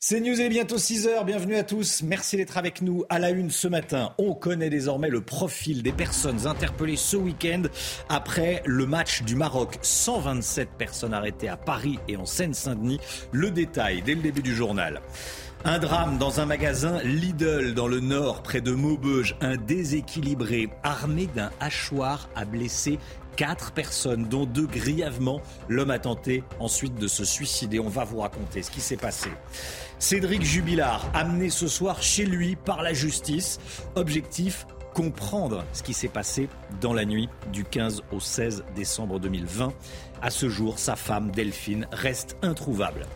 C'est News, et bientôt 6h, bienvenue à tous, merci d'être avec nous à la une ce matin. On connaît désormais le profil des personnes interpellées ce week-end après le match du Maroc. 127 personnes arrêtées à Paris et en Seine-Saint-Denis. Le détail dès le début du journal. Un drame dans un magasin Lidl dans le nord, près de Maubeuge. Un déséquilibré armé d'un hachoir a blessé quatre personnes, dont deux grièvement. L'homme a tenté ensuite de se suicider. On va vous raconter ce qui s'est passé. Cédric Jubilard, amené ce soir chez lui par la justice. Objectif comprendre ce qui s'est passé dans la nuit du 15 au 16 décembre 2020. À ce jour, sa femme Delphine reste introuvable.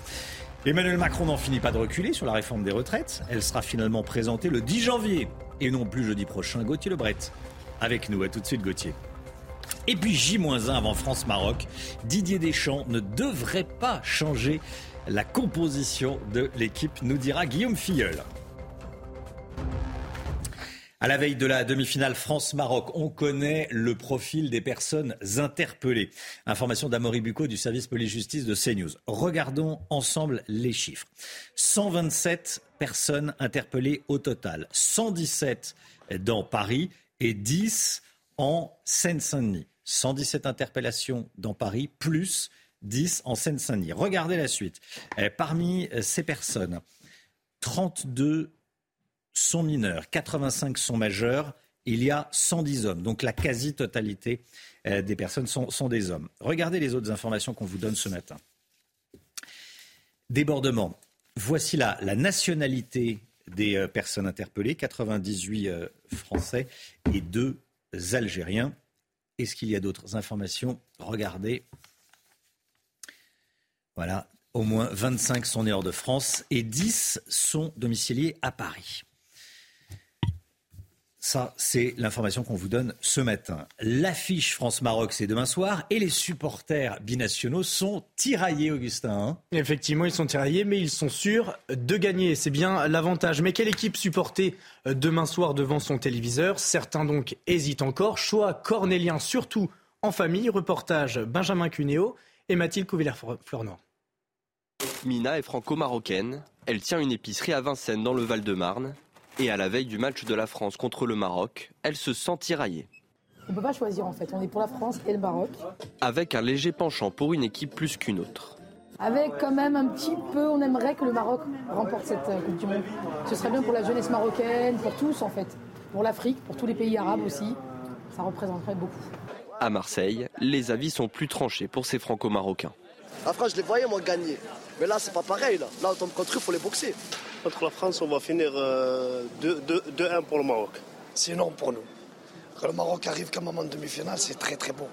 Emmanuel Macron n'en finit pas de reculer sur la réforme des retraites. Elle sera finalement présentée le 10 janvier et non plus jeudi prochain. Gauthier Lebret avec nous. À tout de suite, Gauthier. Et puis J-1 avant France-Maroc. Didier Deschamps ne devrait pas changer la composition de l'équipe, nous dira Guillaume Filleul. À la veille de la demi-finale France-Maroc, on connaît le profil des personnes interpellées. Information d'Amory Bucco du service police-justice de CNews. Regardons ensemble les chiffres. 127 personnes interpellées au total, 117 dans Paris et 10 en Seine-Saint-Denis. 117 interpellations dans Paris, plus 10 en Seine-Saint-Denis. Regardez la suite. Eh, parmi euh, ces personnes, 32 sont mineurs, 85 sont majeurs. Il y a 110 hommes. Donc la quasi-totalité euh, des personnes sont, des hommes. Regardez les autres informations qu'on vous donne ce matin. Débordement. Voici la, la nationalité des euh, personnes interpellées, 98 Français et 2 Algériens. Est-ce qu'il y a d'autres informations? Regardez. Voilà, au moins 25 sont nés hors de France et 10 sont domiciliés à Paris. Ça, c'est l'information qu'on vous donne ce matin. L'affiche France-Maroc, c'est demain soir. Et les supporters binationaux sont tiraillés, Augustin. Hein. Effectivement, ils sont tiraillés, mais ils sont sûrs de gagner. C'est bien l'avantage. Mais quelle équipe supporter euh, demain soir devant son téléviseur? Certains donc hésitent encore. Choix cornélien, surtout en famille. Reportage Benjamin Cuneo et Mathilde Couvillère-Fleurnoy. Mina est franco-marocaine. Elle tient une épicerie à Vincennes dans le Val-de-Marne. Et à la veille du match de la France contre le Maroc, elle se sent tiraillée. On ne peut pas choisir en fait, on est pour la France et le Maroc. Avec un léger penchant pour une équipe plus qu'une autre. Avec quand même un petit peu, on aimerait que le Maroc remporte cette euh, Coupe du Monde. Ce serait bien pour la jeunesse marocaine, pour tous en fait. Pour l'Afrique, pour tous les pays arabes aussi. Ça représenterait beaucoup. À Marseille, les avis sont plus tranchés pour ces franco-marocains. La France, je les voyais moi gagner. Mais là, c'est pas pareil. Là, là on tombe contre eux, il faut les boxer. Contre la France, on va finir 2-1 euh, pour le Maroc. C'est énorme pour nous. Quand le Maroc arrive comme en demi-finale, c'est très très beau.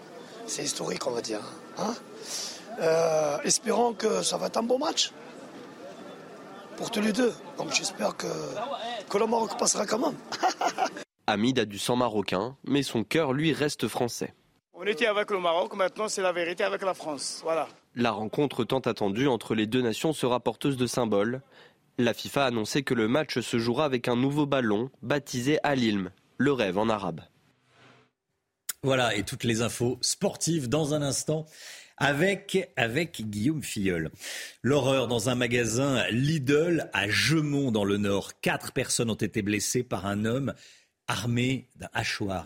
C'est historique, on va dire. Hein euh, espérons que ça va être un bon match pour tous les deux. Donc j'espère que, que le Maroc passera quand même. Hamid a du sang marocain, mais son cœur, lui, reste français. On était avec le Maroc, maintenant c'est la vérité avec la France. Voilà. La rencontre tant attendue entre les deux nations sera porteuse de symboles. La FIFA a annoncé que le match se jouera avec un nouveau ballon baptisé Al-Ilm, le rêve en arabe. Voilà, et toutes les infos sportives dans un instant avec, avec Guillaume Filleul. L'horreur dans un magasin Lidl à Gemont dans le Nord. Quatre personnes ont été blessées par un homme armé d'un hachoir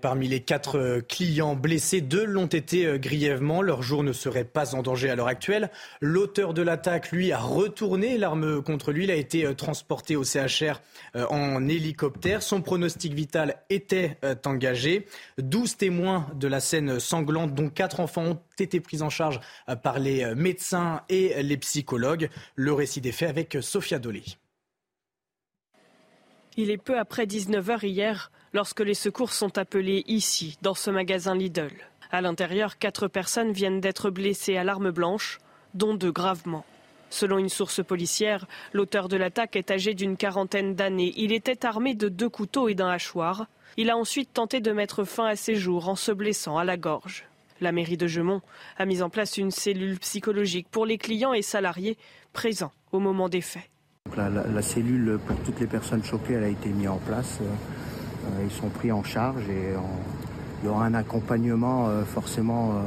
parmi les quatre euh, clients blessés, deux l'ont été euh, grièvement. Leur jour ne serait pas en danger à l'heure actuelle. L'auteur de l'attaque, lui, a retourné l'arme contre lui. Il a été euh, transporté au CHR en hélicoptère. Son pronostic vital était engagé. Douze témoins de la scène sanglante, dont quatre enfants, ont été pris en charge par les médecins et les psychologues. Le récit des faits avec Sophia Dolé. Il est peu après 19h hier lorsque les secours sont appelés ici, dans ce magasin Lidl. À l'intérieur, quatre personnes viennent d'être blessées à l'arme blanche, dont deux gravement. Selon une source policière, l'auteur de l'attaque est âgé d'une quarantaine d'années. Il était armé de deux couteaux et d'un hachoir. Il a ensuite tenté de mettre fin à ses jours en se blessant à la gorge. La mairie de Gemont a mis en place une cellule psychologique pour les clients et salariés présents au moment des faits. La, cellule pour toutes les personnes choquées elle a été mise en place. Euh, ils sont pris en charge et il y aura un accompagnement euh, forcément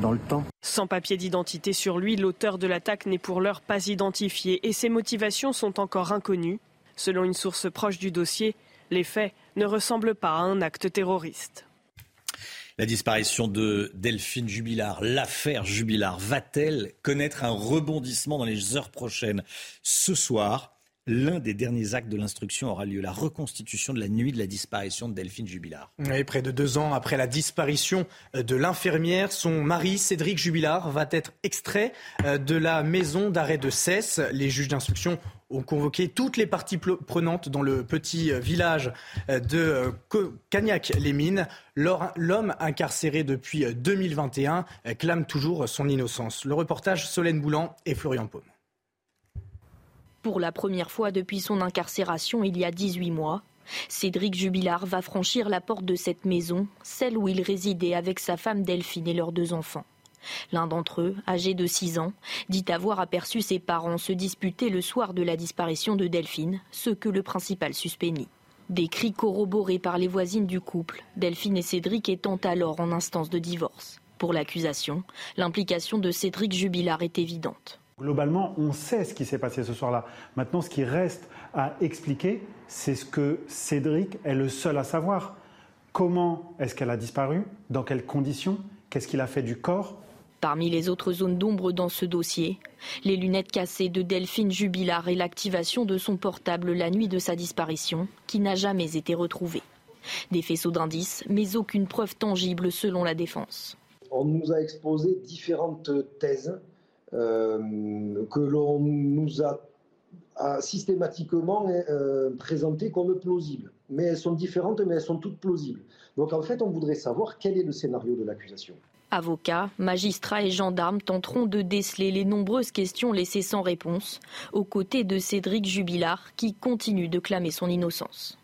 dans le temps. Sans papier d'identité sur lui, l'auteur de l'attaque n'est pour l'heure pas identifié et ses motivations sont encore inconnues. Selon une source proche du dossier, les faits ne ressemblent pas à un acte terroriste. La disparition de Delphine Jubilard, l'affaire Jubilard, va-t-elle connaître un rebondissement dans les heures prochaines? Ce soir, l'un des derniers actes de l'instruction aura lieu, la reconstitution de la nuit de la disparition de Delphine Jubilard. Oui, près de deux ans après la disparition de l'infirmière, son mari, Cédric Jubilard, va être extrait euh, de la maison d'arrêt de Cesse. Les juges d'instruction ont convoqué toutes les parties prenantes dans le petit euh, village euh, de Cagnac-les-Mines. L'homme incarcéré depuis 2021 clame toujours son innocence. Le reportage Solène Boulan et Florian Paume. Pour la première fois depuis son incarcération il y a 18 mois, Cédric Jubilard va franchir la porte de cette maison, celle où il résidait avec sa femme Delphine et leurs deux enfants. L'un d'entre eux, âgé de 6 ans, dit avoir aperçu ses parents se disputer le soir de la disparition de Delphine, ce que le principal suspect nie. Des cris corroborés par les voisines du couple, Delphine et Cédric étant alors en instance de divorce. Pour l'accusation, l'implication de Cédric Jubilard est évidente. Globalement, on sait ce qui s'est passé ce soir-là. Maintenant, ce qui reste à expliquer, c'est ce que Cédric est le seul à savoir. Comment est-ce qu'elle a disparu? Dans quelles conditions? Qu'est-ce qu'il a fait du corps? Parmi les autres zones d'ombre dans ce dossier, les lunettes cassées de Delphine Jubilard et l'activation de son portable la nuit de sa disparition, qui n'a jamais été retrouvée. Des faisceaux d'indices, mais aucune preuve tangible selon la défense. On nous a exposé différentes thèses que l'on nous a, systématiquement euh, présentées comme plausibles. Mais elles sont différentes, mais elles sont toutes plausibles. Donc en fait, on voudrait savoir quel est le scénario de l'accusation. Avocats, magistrats et gendarmes tenteront de déceler les nombreuses questions laissées sans réponse, aux côtés de Cédric Jubilard, qui continue de clamer son innocence.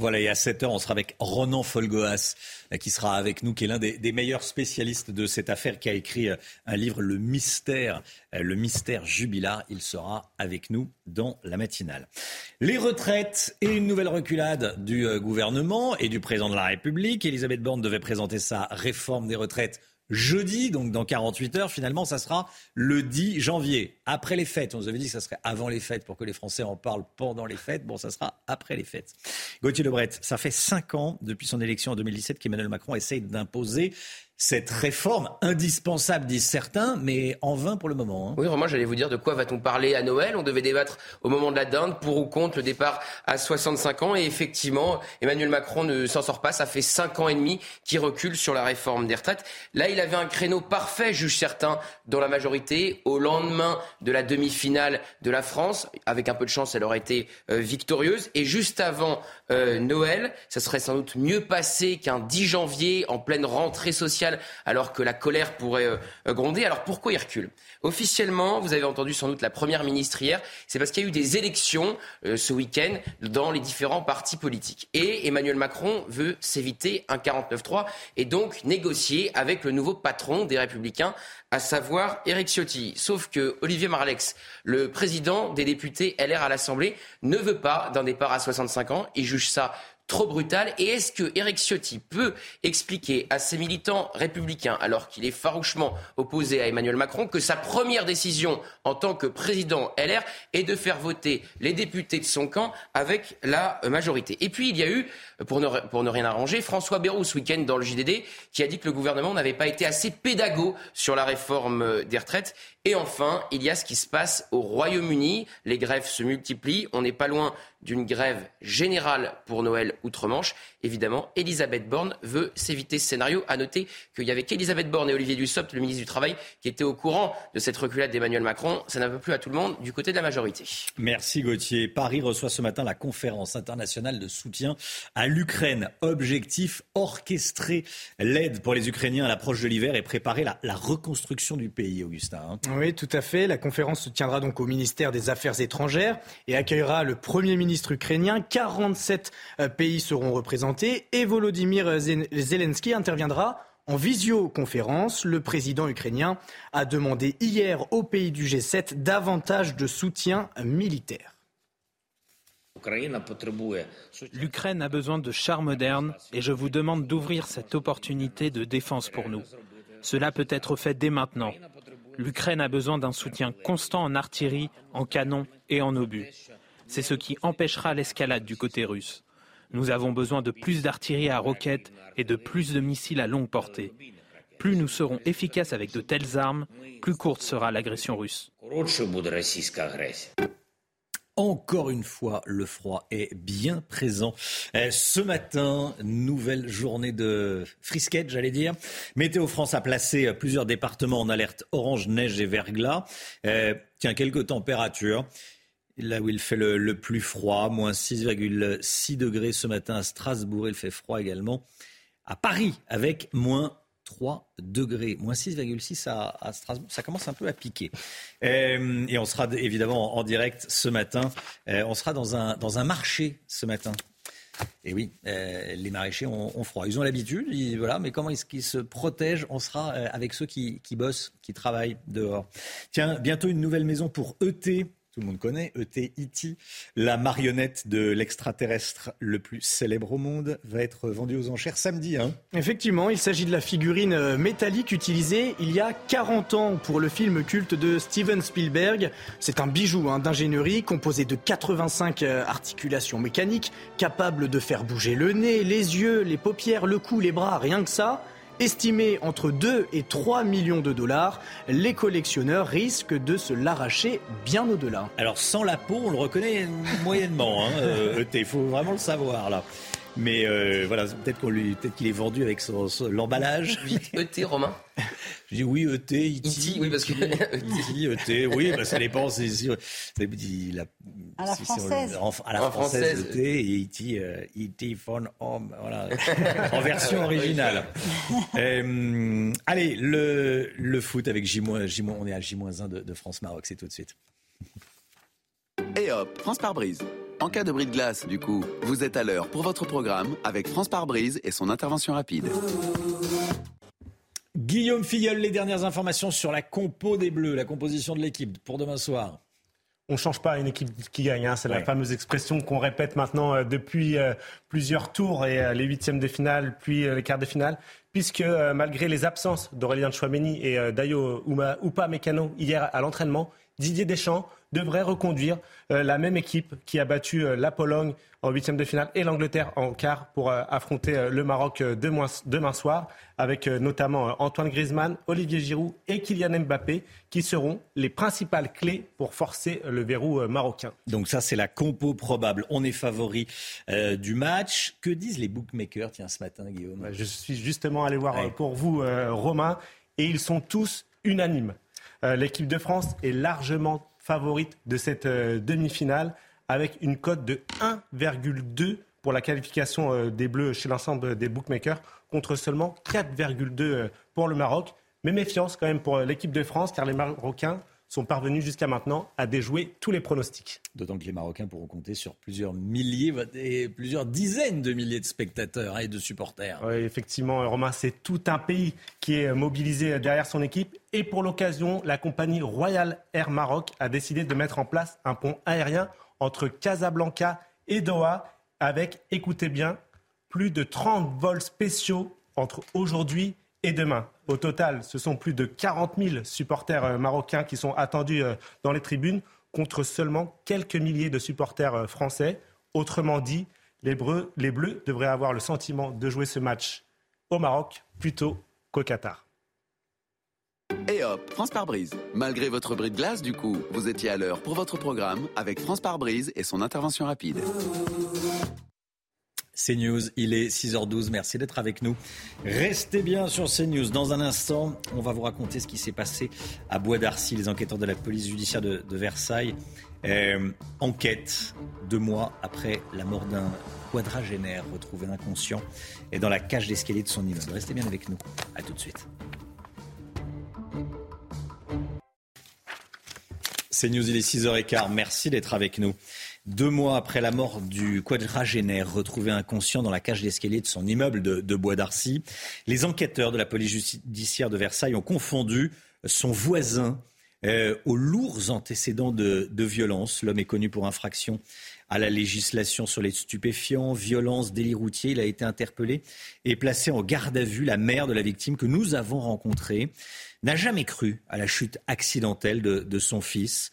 Voilà, et à 7h, on sera avec Ronan Folgoas, euh, qui sera avec nous, qui est l'un des, meilleurs spécialistes de cette affaire, qui a écrit euh, un livre, Le mystère, euh, le mystère jubilar. Il sera avec nous dans la matinale. Les retraites et une nouvelle reculade du gouvernement et du président de la République. Elisabeth Borne devait présenter sa réforme des retraites jeudi, donc dans 48 heures. Finalement, ça sera le 10 janvier, après les fêtes. On nous avait dit que ça serait avant les fêtes pour que les Français en parlent pendant les fêtes. Bon, ça sera après les fêtes. Gauthier Lebret, ça fait cinq ans depuis son élection en 2017 qu'Emmanuel Macron essaye d'imposer cette réforme indispensable, disent certains, mais en vain pour le moment. Hein. Oui, vraiment, j'allais vous dire de quoi va-t-on parler à Noël? On devait débattre au moment de la dinde pour ou contre le départ à 65 ans. Et effectivement, Emmanuel Macron ne s'en sort pas. Ça fait 5 ans et demi qu'il recule sur la réforme des retraites. Là, il avait un créneau parfait, jugent certains, dans la majorité, au lendemain de la demi-finale de la France. Avec un peu de chance, elle aurait été euh, victorieuse. Et juste avant euh, Noël, ça serait sans doute mieux passé qu'un 10 janvier en pleine rentrée sociale alors que la colère pourrait euh, gronder. Alors pourquoi il recule? Officiellement, vous avez entendu sans doute la première ministre hier, c'est parce qu'il y a eu des élections euh, ce week-end dans les différents partis politiques. Et Emmanuel Macron veut s'éviter un 49-3 et donc négocier avec le nouveau patron des Républicains, à savoir Éric Ciotti. Sauf que Olivier Marlex, le président des députés LR à l'Assemblée, ne veut pas d'un départ à 65 ans. Il juge ça trop brutal Et est-ce que Eric Ciotti peut expliquer à ses militants républicains, alors qu'il est farouchement opposé à Emmanuel Macron, que sa première décision en tant que président LR est de faire voter les députés de son camp avec la majorité? Et puis il y a eu, pour ne, pour ne rien arranger, François Bayrou ce week-end dans le JDD, qui a dit que le gouvernement n'avait pas été assez pédago sur la réforme des retraites. Et enfin, il y a ce qui se passe au Royaume-Uni. Les grèves se multiplient. On n'est pas loin d'une grève générale pour Noël outre-Manche. Évidemment, Elisabeth Borne veut s'éviter ce scénario. À noter qu'il n'y avait qu'Elisabeth Borne et Olivier Dussopt, le ministre du Travail, qui étaient au courant de cette reculade d'Emmanuel Macron. Ça n'a pas plu à tout le monde du côté de la majorité. Merci Gauthier. Paris reçoit ce matin la conférence internationale de soutien à l'Ukraine. Objectif orchestrer l'aide pour les Ukrainiens à l'approche de l'hiver et préparer la, reconstruction du pays, Augustin. Oui, tout à fait. La conférence se tiendra donc au ministère des Affaires étrangères et accueillera le Premier ministre ministre ukrainien. 47 euh, pays seront représentés et Volodymyr Zelensky interviendra en visioconférence. Le président ukrainien a demandé hier aux pays du G7 davantage de soutien militaire. L'Ukraine a besoin de chars modernes et je vous demande d'ouvrir cette opportunité de défense pour nous. Cela peut être fait dès maintenant. L'Ukraine a besoin d'un soutien constant en artillerie, en canons et en obus. C'est ce qui empêchera l'escalade du côté russe. Nous avons besoin de plus d'artillerie à roquettes et de plus de missiles à longue portée. Plus nous serons efficaces avec de telles armes, plus courte sera l'agression russe. Encore une fois, le froid est bien présent. Euh, ce matin, nouvelle journée de frisquette, j'allais dire. Météo France a placé plusieurs départements en alerte orange, neige et verglas. Euh, tiens, quelques températures. Là où il fait le, le plus froid, moins 6,6 degrés ce matin à Strasbourg. Il fait froid également à Paris avec moins 3 degrés, moins 6,6 à, Strasbourg. Ça commence un peu à piquer. Euh, et on sera évidemment en, direct ce matin. Euh, on sera dans un, dans un marché ce matin. Et oui, euh, les maraîchers ont, froid. Ils ont l'habitude, voilà, mais comment est-ce qu'ils se protègent? On sera avec ceux qui, qui bossent, qui travaillent dehors. Tiens, bientôt une nouvelle maison pour ET tout le monde connaît, ET-IT, la marionnette de l'extraterrestre le plus célèbre au monde, va être vendue aux enchères samedi. Hein. Effectivement, il s'agit de la figurine euh, métallique utilisée il y a 40 ans pour le film culte de Steven Spielberg. C'est un bijou hein, d'ingénierie composé de 85 euh, articulations mécaniques capables de faire bouger le nez, les yeux, les paupières, le cou, les bras, rien que ça. Estimé entre 2 et 3 millions de dollars, les collectionneurs risquent de se l'arracher bien au-delà. Alors sans la peau, on le reconnaît moyennement. Hein, euh, faut vraiment le savoir là. Mais euh, voilà, peut-être qu'on lui, peut-être qu'il est vendu avec son, l'emballage. ET, Romain. Je dis oui, ET, IT. E oui, parce que ET, oui, bah, ça dépend. C'est, c'est, la, à la française. à la française, ET et IT, euh, IT phone home, voilà, en version originale. euh, allez, le, le foot avec J-, J- on est à J-1 de, de France-Maroc, c'est tout de suite. Et hop, France par brise. En cas de bris de glace, du coup, vous êtes à l'heure pour votre programme avec France par brise et son intervention rapide. Guillaume Filleul, les dernières informations sur la compo des Bleus, la composition de l'équipe pour demain soir. On ne change pas une équipe qui gagne. Hein. C'est la fameuse expression qu'on répète maintenant euh, depuis euh, plusieurs tours et euh, les huitièmes de finale, puis les quarts de finale. Puisque malgré les absences d'Aurélien Chouameni et Dayo Upa Mécano hier à l'entraînement, Didier Deschamps devrait reconduire euh, la même équipe qui a battu euh, la Pologne en huitième de finale et l'Angleterre en quart pour euh, affronter le Maroc demain, soir, avec notamment Antoine Griezmann, Olivier Giroud et Kylian Mbappé qui seront les principales clés pour forcer le verrou marocain. Donc ça, c'est la compo probable. On est favori du match. Que disent les bookmakers, tiens, ce matin, Guillaume? Je suis justement allé voir pour vous, Romain, et ils sont tous unanimes. L'équipe de France est largement favorite de cette euh, demi-finale avec une cote de 1,2 pour la qualification euh, des Bleus chez l'ensemble des bookmakers contre seulement 4,2 euh, pour le Maroc. Mais méfiance quand même pour l'équipe de France car les Marocains sont parvenus jusqu'à maintenant à déjouer tous les pronostics. D'autant que les Marocains pourront compter sur plusieurs milliers et plusieurs dizaines de milliers de spectateurs et de supporters. Oui, effectivement, Romain, c'est tout un pays qui est mobilisé derrière son équipe. Et pour l'occasion, la compagnie Royal Air Maroc a décidé de mettre en place un pont aérien entre Casablanca et Doha avec, écoutez bien, plus de 30 vols spéciaux entre aujourd'hui et demain. Au total, ce sont plus de 40 000 supporters euh, marocains qui sont attendus euh, dans les tribunes contre seulement quelques milliers de supporters euh, français. Autrement dit, les Bleus, devraient avoir le sentiment de jouer ce match au Maroc plutôt qu'au Qatar. Et hop, France par brise. Malgré votre bris de glace, du coup, vous étiez à l'heure pour votre programme avec France par brise et son intervention rapide. CNews, il est 6h12, merci d'être avec nous. Restez bien sur CNews. Dans un instant, on va vous raconter ce qui s'est passé à Bois d'Arcy. Les enquêteurs de la police judiciaire de, Versailles euh, enquêtent deux mois après la mort d'un quadragénaire retrouvé inconscient et dans la cage d'escalier de son immeuble. Restez bien avec nous. À tout de suite. CNews, il est 6h15. Merci d'être avec nous. Deux mois après la mort du quadragénaire retrouvé inconscient dans la cage d'escalier de son immeuble de, Bois d'Arcy, les enquêteurs de la police judiciaire de Versailles ont confondu son voisin euh, aux lourds antécédents de, violence. L'homme est connu pour infraction à la législation sur les stupéfiants, violence, délit routier. Il a été interpellé et placé en garde à vue. La mère de la victime que nous avons rencontrée n'a jamais cru à la chute accidentelle de, de son fils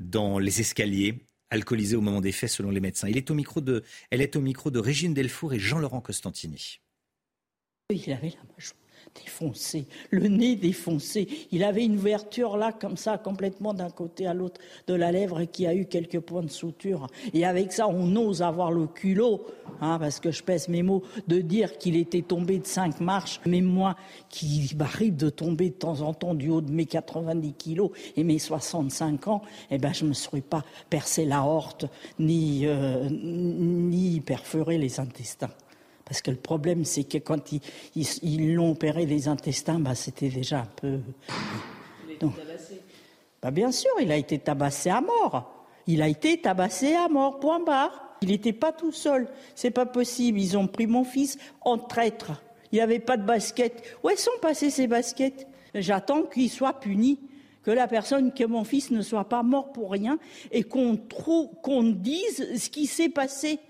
dans les escaliers alcoolisé au moment des faits selon les médecins. Il est au micro de, elle est au micro de Régine Delfour et Jean-Laurent Costantini. Il avait la défoncée, le nez défoncé. Il avait une ouverture là, comme ça, complètement d'un côté à l'autre de la lèvre qui a eu quelques points de suture. Et avec ça, on ose avoir le culot, hein, parce que je pèse mes mots, de dire qu'il était tombé de cinq marches. Mais moi, qui m'arrive de tomber de temps en temps du haut de mes 90 kilos et mes 65 ans, eh ben, je ne me serais pas percé la horte, ni, euh, ni perforé les intestins. Parce que le problème, c'est que quand ils, l'ont opéré des intestins, bah, c'était déjà un peu. Il a été tabassé bah, Bien sûr, il a été tabassé à mort. Il a été tabassé à mort, point barre. Il n'était pas tout seul. C'est pas possible. Ils ont pris mon fils en traître. Il n'avait pas de basket. Où sont passées ces baskets? J'attends qu'il soit puni que la personne, que mon fils ne soit pas mort pour rien et qu'on qu'on dise ce qui s'est passé.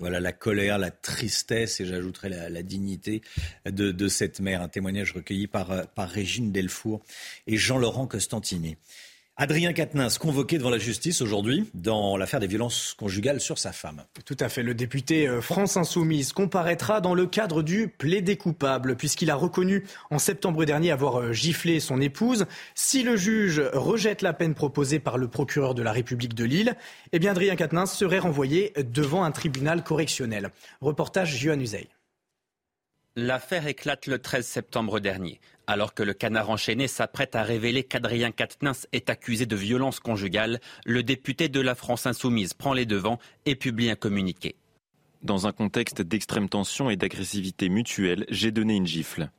Voilà la colère, la tristesse et j'ajouterai la, dignité de, cette mère. Un témoignage recueilli par, par Régine Delfour et Jean-Laurent Costantini. Adrien Quatennens, convoqué devant la justice aujourd'hui dans l'affaire des violences conjugales sur sa femme. Tout à fait. Le député euh, France Insoumise comparaîtra dans le cadre du plaidé coupable, puisqu'il a reconnu en septembre dernier avoir euh, giflé son épouse. Si le juge rejette la peine proposée par le procureur de la République de Lille, eh bien Adrien Quatennens serait renvoyé devant un tribunal correctionnel. Reportage Johan Uzey. L'affaire éclate le 13 septembre dernier. Alors que le canard enchaîné s'apprête à révéler qu'Adrien Quatennens est accusé de violence conjugale, le député de la France insoumise prend les devants et publie un communiqué. Dans un contexte d'extrême tension et d'agressivité mutuelle, j'ai donné une gifle.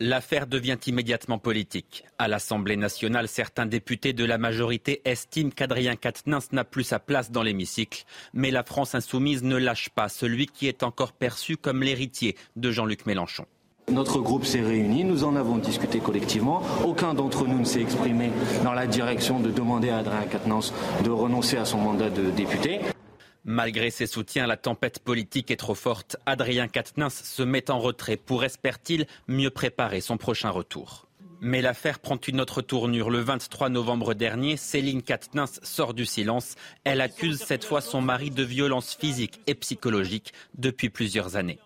L'affaire devient immédiatement politique. À l'Assemblée nationale, certains députés de la majorité estiment qu'Adrien Quatennens n'a plus sa place dans l'hémicycle. Mais la France insoumise ne lâche pas celui qui est encore perçu comme l'héritier de Jean-Luc Mélenchon. Notre groupe s'est réuni, nous en avons discuté collectivement. Aucun d'entre nous ne s'est exprimé dans la direction de demander à Adrien Quatennens de renoncer à son mandat de député. Malgré ses soutiens, la tempête politique est trop forte. Adrien Quatennens se met en retrait pour, espère-t-il, mieux préparer son prochain retour. Mais l'affaire prend une autre tournure. Le 23 novembre dernier, Céline Quatennens sort du silence. Elle accuse cette fois son mari de violence physique et psychologique depuis plusieurs années.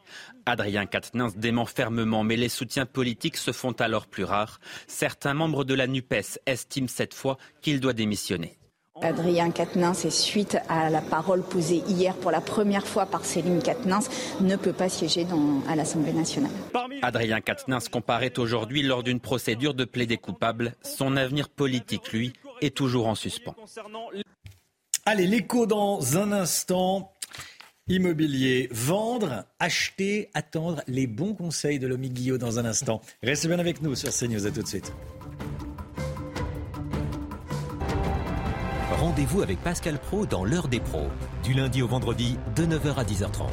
Adrien Quatennens dément fermement, mais les soutiens politiques se font alors plus rares. Certains membres de la NUPES estiment cette fois qu'il doit démissionner. Adrien Quatennens, et suite à la parole posée hier pour la première fois par Céline Quatennens, ne peut pas siéger à l'Assemblée nationale. Adrien Quatennens comparaît aujourd'hui lors d'une procédure de plaidé coupable. Son avenir politique, lui, est toujours en suspens. Allez, l'écho dans un instant. Immobilier, vendre, acheter, attendre, les bons conseils de Lomi Guillot dans un instant. Restez bien avec nous sur CNews, à tout de suite. Rendez-vous avec Pascal Pro dans l'heure des pros, du lundi au vendredi de 9h à 10h30.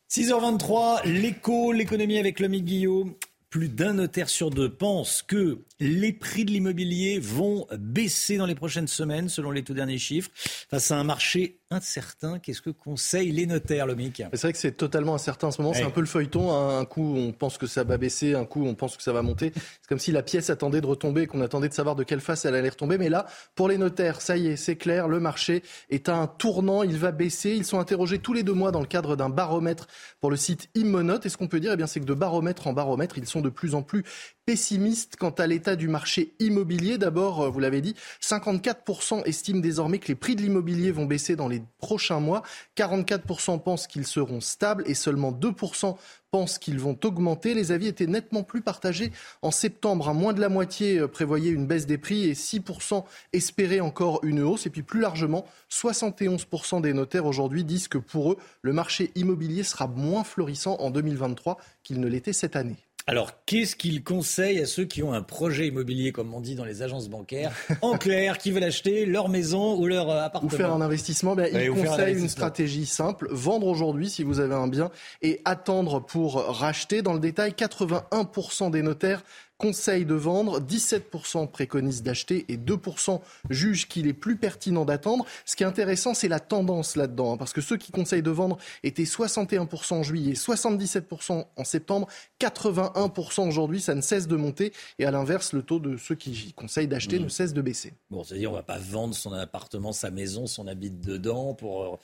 « 6h23, l'écho, l'économie avec Lomi Guillot. Plus d'un notaire sur deux pense que les prix de l'immobilier vont baisser dans les prochaines semaines, selon les tout derniers chiffres, face à un marché incertain. Qu'est-ce que conseillent les notaires, Lomic? C'est vrai que c'est totalement incertain en ce moment. C'est un peu le feuilleton. Un coup, on pense que ça va baisser, un coup, on pense que ça va monter. C'est comme si la pièce attendait de retomber, qu'on attendait de savoir de quelle face elle allait retomber. Mais là, pour les notaires, ça y est, c'est clair, le marché est à un tournant. Il va baisser. Ils sont interrogés tous les deux mois dans le cadre d'un baromètre pour le site Immonote. Et ce qu'on peut dire, eh bien, c'est que de baromètre en baromètre, ils sont de plus en plus pessimistes quant à l'état du marché immobilier. D'abord, euh, vous l'avez dit, 54% estiment désormais que les prix de l'immobilier vont baisser dans les prochains mois. 44% pensent qu'ils seront stables et seulement 2% pensent qu'ils vont augmenter. Les avis étaient nettement plus partagés en septembre. À moins de la moitié euh, prévoyait une baisse des prix et 6% espéraient encore une hausse. Et puis plus largement, 71% des notaires aujourd'hui disent que pour eux, le marché immobilier sera moins florissant en 2023 qu'il ne l'était cette année. Alors, qu'est-ce qu'il conseille à ceux qui ont un projet immobilier, comme on dit dans les agences bancaires, en clair, qui veulent acheter leur maison ou leur euh, appartement? Ou faire un investissement, ben, il conseille une stratégie simple, vendre aujourd'hui si vous avez un bien et attendre pour racheter. Dans le détail, 81% des notaires conseille de vendre, 17% préconisent d'acheter et 2% jugent qu'il est plus pertinent d'attendre. Ce qui est intéressant, c'est la tendance là-dedans, hein, parce que ceux qui conseillent de vendre étaient 61% en juillet, 77% en septembre, 81% aujourd'hui, ça ne cesse de monter. Et à l'inverse, le taux de ceux qui conseillent d'acheter mmh. ne cesse de baisser. Bon, c'est-à-dire on ne va pas vendre son appartement, sa maison, son habite dedans pour euh,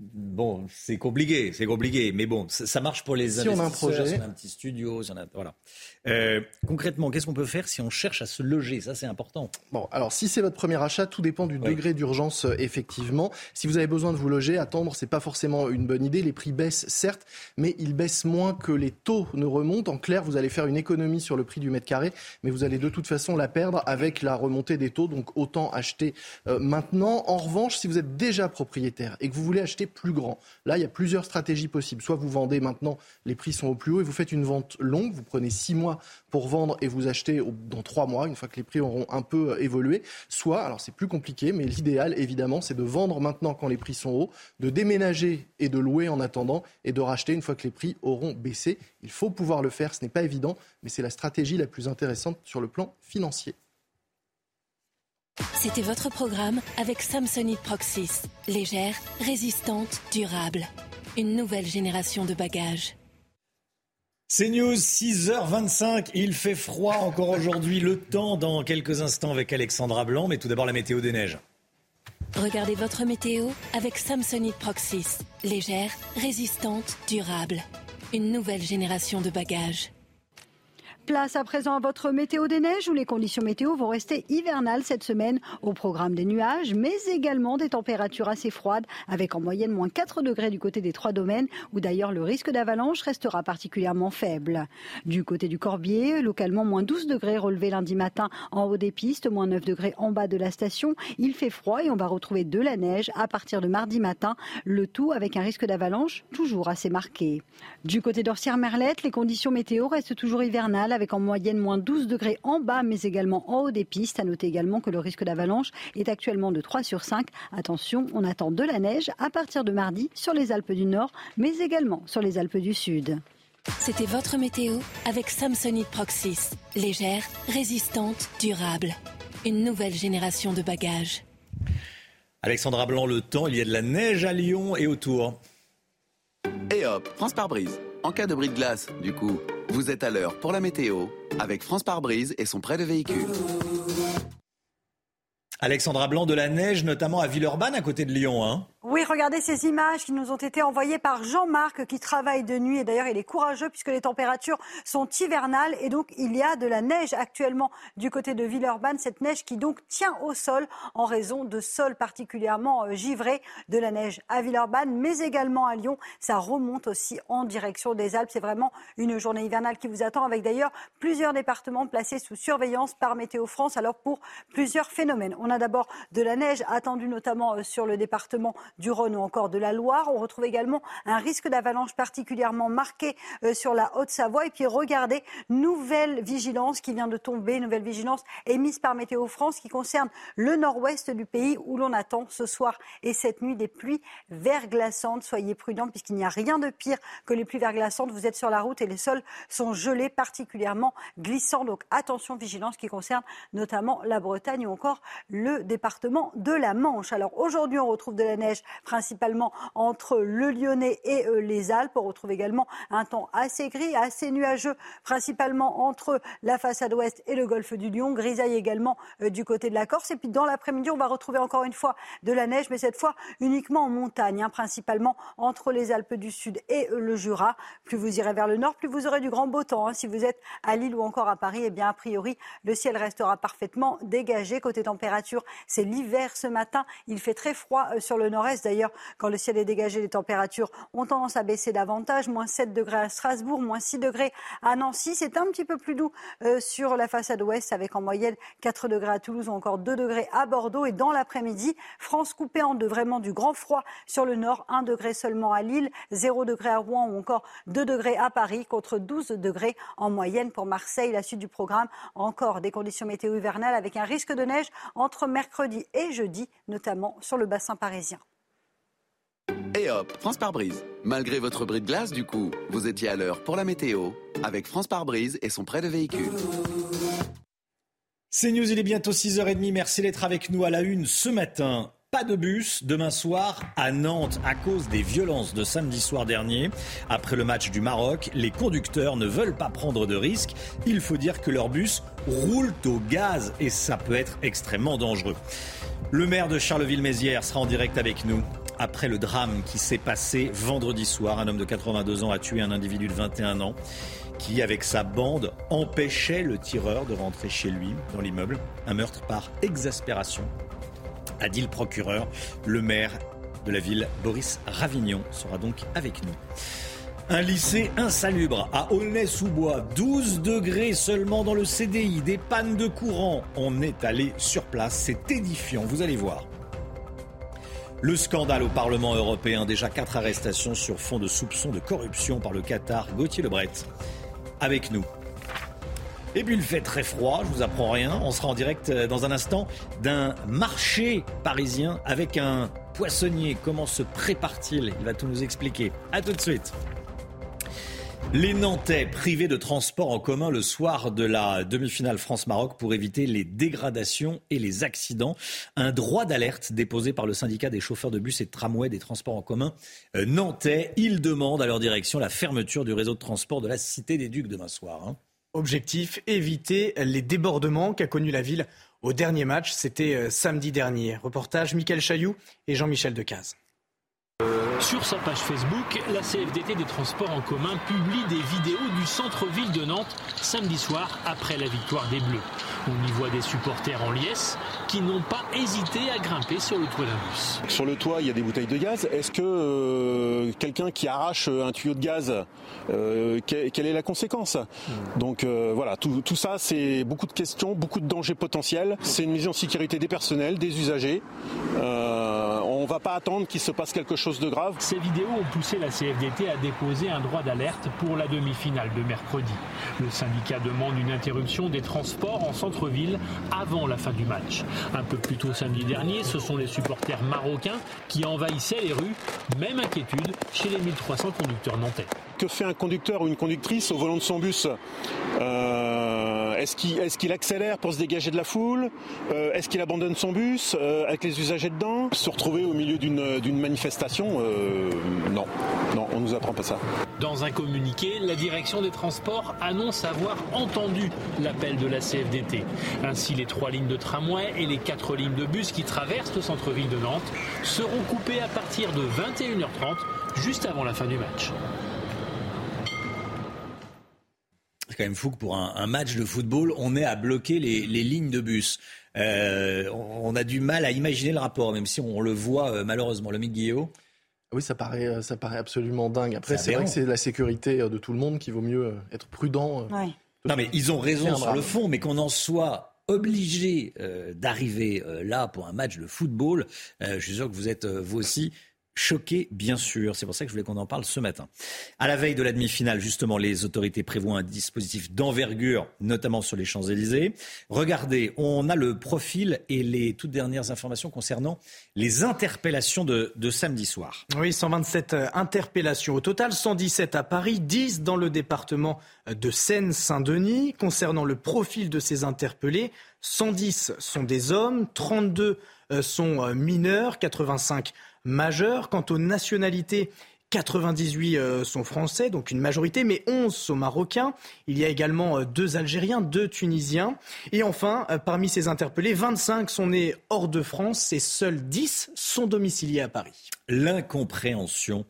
Bon, c'est compliqué, c'est compliqué, mais bon, ça, marche pour les si investisseurs. On a un projet. Si on a un petit studio, si on a, voilà. Euh, concrètement, qu'est-ce qu'on peut faire si on cherche à se loger? Ça, c'est important. Bon, alors si c'est votre premier achat, tout dépend du degré d'urgence, euh, effectivement. Si vous avez besoin de vous loger, attendre, c'est pas forcément une bonne idée. Les prix baissent, certes, mais ils baissent moins que les taux ne remontent. En clair, vous allez faire une économie sur le prix du mètre carré, mais vous allez de toute façon la perdre avec la remontée des taux. Donc autant acheter euh, maintenant. En revanche, si vous êtes déjà propriétaire et que vous voulez acheter plus grand. Là, il y a plusieurs stratégies possibles. Soit vous vendez maintenant, les prix sont au plus haut et vous faites une vente longue. Vous prenez six mois pour vendre et vous achetez dans trois mois, une fois que les prix auront un peu euh, évolué. Soit, alors c'est plus compliqué, mais l'idéal, évidemment, c'est de vendre maintenant quand les prix sont hauts, de déménager et de louer en attendant et de racheter une fois que les prix auront baissé. Il faut pouvoir le faire, ce n'est pas évident, mais c'est la stratégie la plus intéressante sur le plan financier. C'était votre programme avec Samsonite Proxys. Légère, résistante, durable. Une nouvelle génération de bagages. C'est News, 6h25. Il fait froid encore aujourd'hui. Le temps dans quelques instants avec Alexandra Blanc, mais tout d'abord la météo des neiges. Regardez votre météo avec Samsonite Proxys. Légère, résistante, durable. Une nouvelle génération de bagages. Place à présent à votre météo des neiges où les conditions météo vont rester hivernales cette semaine au programme des nuages, mais également des températures assez froides avec en moyenne moins 4 degrés du côté des trois domaines où d'ailleurs le risque d'avalanche restera particulièrement faible. Du côté du Corbier, localement moins 12 degrés relevés lundi matin en haut des pistes, moins 9 degrés en bas de la station. Il fait froid et on va retrouver de la neige à partir de mardi matin, le tout avec un risque d'avalanche toujours assez marqué. Du côté d'Orsière-Merlette, les conditions météo restent toujours hivernales avec en moyenne moins 12 degrés en bas, mais également en haut des pistes. À noter également que le risque d'avalanche est actuellement de 3 sur 5. Attention, on attend de la neige à partir de mardi sur les Alpes du Nord, mais également sur les Alpes du Sud. C'était votre météo avec Samsonite Proxys. Légère, résistante, durable. Une nouvelle génération de bagages. Alexandra Blanc, le temps, il y a de la neige à Lyon et autour. Et hop, France par brise. En cas de bris de glace, du coup, vous êtes à l'heure pour la météo avec France par brise et son prêt de véhicule. Alexandra Blanc de la neige, notamment à Villeurbanne, à côté de Lyon. Hein. Oui, regardez ces images qui nous ont été envoyées par Jean-Marc qui travaille de nuit. Et d'ailleurs, il est courageux puisque les températures sont hivernales. Et donc, il y a de la neige actuellement du côté de Villeurbanne. Cette neige qui donc tient au sol en raison de sols particulièrement euh, givrés. De la neige à Villeurbanne, mais également à Lyon. Ça remonte aussi en direction des Alpes. C'est vraiment une journée hivernale qui vous attend avec d'ailleurs plusieurs départements placés sous surveillance par Météo France. Alors, pour plusieurs phénomènes. On a d'abord de la neige attendue notamment euh, sur le département du Rhône ou encore de la Loire. On retrouve également un risque d'avalanche particulièrement marqué euh, sur la Haute-Savoie. Et puis regardez, nouvelle vigilance qui vient de tomber, nouvelle vigilance émise par Météo France qui concerne le nord-ouest du pays où l'on attend ce soir et cette nuit des pluies verglaçantes. Soyez prudents puisqu'il n'y a rien de pire que les pluies verglaçantes. Vous êtes sur la route et les sols sont gelés, particulièrement glissants. Donc attention, vigilance qui concerne notamment la Bretagne ou encore le département de la Manche. Alors aujourd'hui, on retrouve de la neige principalement entre le Lyonnais et euh, les Alpes. On retrouve également un temps assez gris, assez nuageux, principalement entre la façade ouest et le golfe du Lion. Grisaille également euh, du côté de la Corse. Et puis dans l'après-midi, on va retrouver encore une fois de la neige, mais cette fois uniquement en montagne, hein, principalement entre les Alpes du Sud et euh, le Jura. Plus vous irez vers le nord, plus vous aurez du grand beau temps. Hein. Si vous êtes à Lille ou encore à Paris, eh bien a priori, le ciel restera parfaitement dégagé. Côté température, c'est l'hiver ce matin. Il fait très froid sur le nord D'ailleurs, quand le ciel est dégagé, les températures ont tendance à baisser davantage. Moins 7 degrés à Strasbourg, moins 6 degrés à Nancy. C'est un petit peu plus doux euh, sur la façade ouest avec en moyenne 4 degrés à Toulouse ou encore 2 degrés à Bordeaux. Et dans l'après-midi, France coupée en deux, vraiment du grand froid sur le nord, 1 degré seulement à Lille, 0 degré à Rouen ou encore 2 degrés à Paris contre 12 degrés en moyenne pour Marseille. La suite du programme, encore des conditions météo hivernales avec un risque de neige entre mercredi et jeudi, notamment sur le bassin parisien. Et hop, France par brise. Malgré votre bris de glace, du coup, vous étiez à l'heure pour la météo avec France par brise et son prêt de véhicule. C'est News, il est bientôt 6h30. Merci d'être avec nous à la une ce matin. Pas de bus demain soir à Nantes à cause des violences de samedi soir dernier. Après le match du Maroc, les conducteurs ne veulent pas prendre de risques. Il faut dire que leurs bus roulent au gaz et ça peut être extrêmement dangereux. Le maire de Charleville-Mézières sera en direct avec nous. Après le drame qui s'est passé vendredi soir, un homme de 82 ans a tué un individu de 21 ans qui, avec sa bande, empêchait le tireur de rentrer chez lui dans l'immeuble. Un meurtre par exaspération a dit le procureur. Le maire de la ville, Boris Ravignon, sera donc avec nous. Un lycée insalubre à Aulnay-sous-Bois, 12 degrés seulement dans le CDI, des pannes de courant. On est allé sur place, c'est édifiant, vous allez voir. Le scandale au Parlement européen, déjà quatre arrestations sur fond de soupçons de corruption par le Qatar, Gauthier Lebret. Avec nous. Et puis fait très froid, je vous apprends rien. On sera en direct euh, dans un instant d'un marché parisien avec un poissonnier. Comment se prépare-t-il? Il va tout nous expliquer. A tout de suite. Les Nantais privés de transport en commun le soir de la demi-finale France-Maroc pour éviter les dégradations et les accidents. Un droit d'alerte déposé par le syndicat des chauffeurs de bus et de tramway des transports en commun euh, nantais. Ils demandent à leur direction la fermeture du réseau de transport de la Cité des Ducs demain soir. Objectif, éviter les débordements qu'a connu la ville au dernier match. C'était euh, samedi dernier. Reportage Michael Chailloux et Jean-Michel Decaze. Sur sa page Facebook, la CFDT des transports en commun publie des vidéos du centre-ville de Nantes samedi soir après la victoire des Bleus. On y voit des supporters en liesse qui n'ont pas hésité à grimper sur le toit d'un bus. Sur le toit, il y a des bouteilles de gaz. Est-ce que euh, quelqu'un qui arrache un tuyau de gaz, euh, quelle est la conséquence? Donc euh, voilà, tout, tout ça, c'est beaucoup de questions, beaucoup de dangers potentiels. C'est une mise en sécurité des personnels, des usagers. on ne va pas attendre qu'il se passe quelque chose de grave. Ces vidéos ont poussé la CFDT à déposer un droit d'alerte pour la demi-finale de mercredi. Le syndicat demande une interruption des transports en centre-ville avant la fin du match. Un peu plus tôt samedi dernier, ce sont les supporters marocains qui envahissaient les rues. Même inquiétude chez les 1300 conducteurs nantais. Que fait un conducteur ou une conductrice au volant de son bus? Euh, Est-ce qu'il accélère pour se dégager de la foule? Euh, Est-ce qu'il abandonne son bus euh, avec les usagers dedans? Se retrouver au milieu d'une manifestation Non, non, on nous apprend pas ça. Dans un communiqué, la direction des transports annonce avoir entendu l'appel de la CFDT. Ainsi, les trois lignes de tramway et les quatre lignes de bus qui traversent le centre-ville de Nantes seront coupées à partir de 21h30, juste avant la fin du match. C'est quand même fou que pour un, match de football, on ait à bloquer les, lignes de bus. Euh, on, a du mal à imaginer le rapport, même si on le voit euh, malheureusement. Le Guillaume oui, ça paraît, euh, ça paraît absolument dingue. Après, c'est vrai que c'est la sécurité de tout le monde qu'il vaut mieux être prudent. Non, mais ils ont raison sur le fond, mais qu'on en soit obligé d'arriver là pour un match de football, je suis sûr que vous êtes vous aussi choqué, bien sûr. C'est pour ça que je voulais qu'on en parle ce matin. À la veille de la demi-finale, justement, les autorités prévoient un dispositif d'envergure, notamment sur les Champs-Élysées. Regardez, on a le profil et les toutes dernières informations concernant les interpellations de, samedi soir. Oui, 127 euh, interpellations au total, 117 à Paris, 10 dans le département de Seine-Saint-Denis. Concernant le profil de ces interpellés, 110 sont des hommes, 32 euh, sont euh, mineurs, 85 majeurs. Quant aux nationalités, 98 euh, sont français, donc une majorité, mais 11 sont marocains. Il y a également euh, deux Algériens, deux Tunisiens. Et enfin, euh, parmi ces interpellés, 25 sont nés hors de France et seuls 10 sont domiciliés à Paris. L'incompréhension.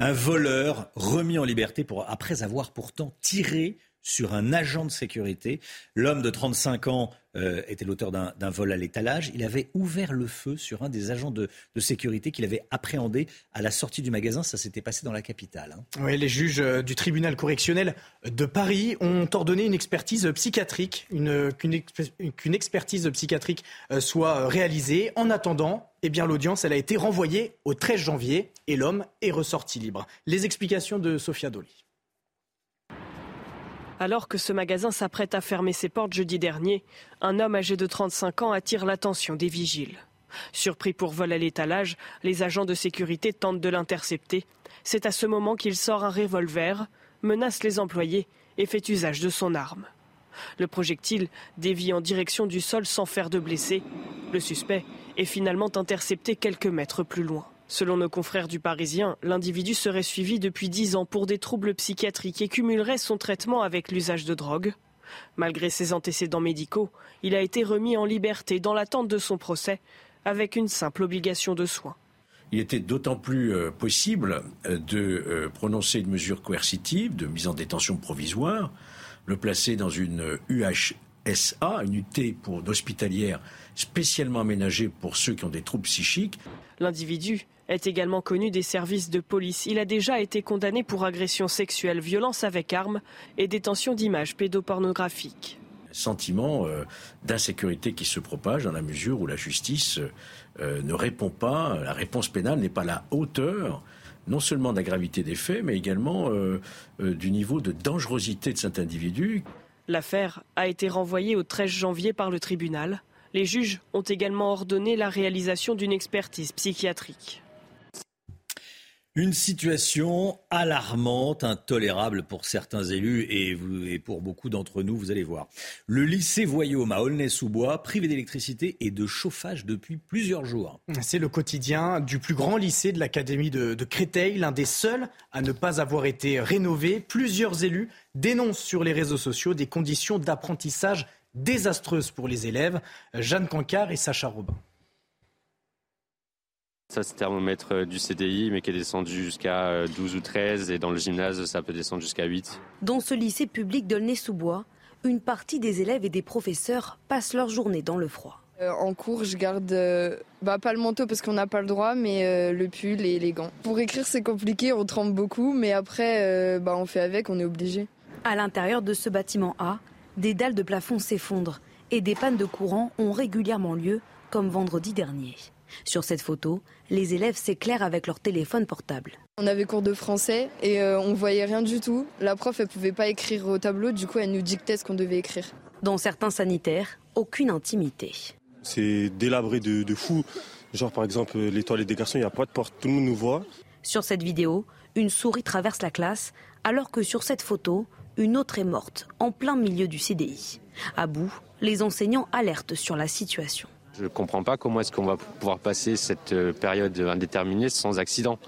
Un voleur remis en liberté après avoir pourtant tiré sur un agent de sécurité. L'homme de 35 ans euh, était l'auteur d'un vol à l'étalage. Il avait ouvert le feu sur un des agents de, sécurité qu'il avait appréhendé à la sortie du magasin. Ça s'était passé dans la capitale. Hein. Oui, les juges euh, du tribunal correctionnel de Paris ont ordonné une expertise psychiatrique, qu'une expertise psychiatrique euh, soit réalisée. En attendant, eh bien, l'audience, elle a été renvoyée au 13 janvier et l'homme est ressorti libre. Les explications de Sophia Doli. Alors que ce magasin s'apprête à fermer ses portes jeudi dernier, un homme âgé de 35 ans attire l'attention des vigiles. Surpris pour vol à l'étalage, les agents de sécurité tentent de l'intercepter. C'est à ce moment qu'il sort un revolver, menace les employés et fait usage de son arme. Le projectile dévie en direction du sol sans faire de blessés. Le suspect est finalement intercepté quelques mètres plus loin. Selon nos confrères du Parisien, l'individu serait suivi depuis 10 ans pour des troubles psychiatriques et cumulerait son traitement avec l'usage de drogue. Malgré ses antécédents médicaux, il a été remis en liberté dans l'attente de son procès, avec une simple obligation de soins. Il était d'autant plus euh, possible euh, de euh, prononcer une mesure coercitive de mise en détention provisoire, le placer dans une UHSA, une unité pour hospitalière spécialement aménagée pour ceux qui ont des troubles psychiques. L'individu est également connu des services de police. Il a déjà été condamné pour agression sexuelle, violence avec arme et détention d'images pédopornographiques. Sentiment euh, d'insécurité qui se propage dans la mesure où la justice euh, ne répond pas, la réponse pénale n'est pas à la hauteur non seulement de la gravité des faits, mais également euh, du niveau de dangerosité de cet individu. L'affaire a été renvoyée au 13 janvier par le tribunal. Les juges ont également ordonné la réalisation d'une expertise psychiatrique. Une situation alarmante, intolérable pour certains élus et, pour beaucoup d'entre nous, vous allez voir. Le lycée Voyaume à Aulnay-sous-Bois, privé d'électricité et de chauffage depuis plusieurs jours. C'est le quotidien du plus grand lycée de l'Académie de, de Créteil, l'un des seuls à ne pas avoir été rénové. Plusieurs élus dénoncent sur les réseaux sociaux des conditions d'apprentissage désastreuses pour les élèves. Jeanne Cancard et Sacha Robin. Ça, c'est thermomètre euh, du CDI, mais qui est descendu jusqu'à 12 euh, ou 13. Et dans le gymnase, ça peut descendre jusqu'à 8. Dans ce lycée public d'Aulnay-sous-Bois, une partie des élèves et des professeurs passent leur journée dans le froid. Euh, en cours, je garde bah, pas le manteau parce qu'on n'a pas le droit, mais le pull et les gants. Pour écrire, c'est compliqué, on tremble beaucoup, mais après, bah, on fait avec, on est obligé. À l'intérieur de ce bâtiment A, des dalles de plafond s'effondrent et des pannes de courant ont régulièrement lieu, comme vendredi dernier. Sur cette photo, les élèves s'éclairent avec leur téléphone portable. On avait cours de français et euh, on voyait rien du tout. La prof, elle pouvait pas écrire au tableau, du coup, elle nous dictait ce qu'on devait écrire. Dans certains sanitaires, aucune intimité. C'est délabré de, de fou. Genre, par exemple, les toilettes des garçons, il n'y a pas de porte, tout le monde nous voit. Sur cette vidéo, une souris traverse la classe, alors que sur cette photo, une autre est morte, en plein milieu du CDI. À bout, les enseignants alertent sur la situation. Je ne comprends pas comment est-ce qu'on va pouvoir passer cette euh, période indéterminée sans accident.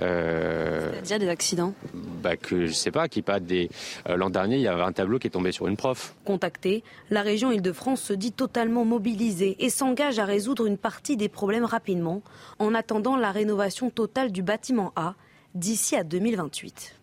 Euh, Déjà des accidents bah que je sais pas, qui pas des. Euh, l'an dernier, il y avait un tableau qui est tombé sur une prof. Contactée, la région Île-de-France se dit totalement mobilisée et s'engage à résoudre une partie des problèmes rapidement, en attendant la rénovation totale du bâtiment A d'ici à 2028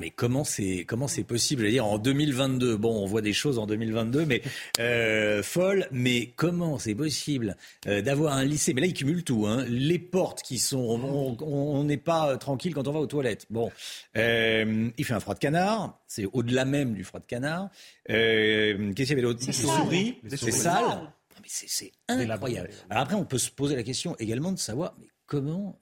mais comment c'est comment c'est possible? À dire en 2022 Bon, on voit des choses en 2022, mais euh, folle. Mais comment c'est possible euh, d'avoir un lycée? Mais là, il cumule tout. Hein. Les portes qui sont, on n'est pas tranquille quand on va aux toilettes. Bon, euh, il fait un froid de canard. C'est au-delà même du froid de canard. Qu'est-ce qu'il y avait d'autre Souris. C'est sale. C'est incroyable. Alors après, on peut se poser la question également de savoir mais comment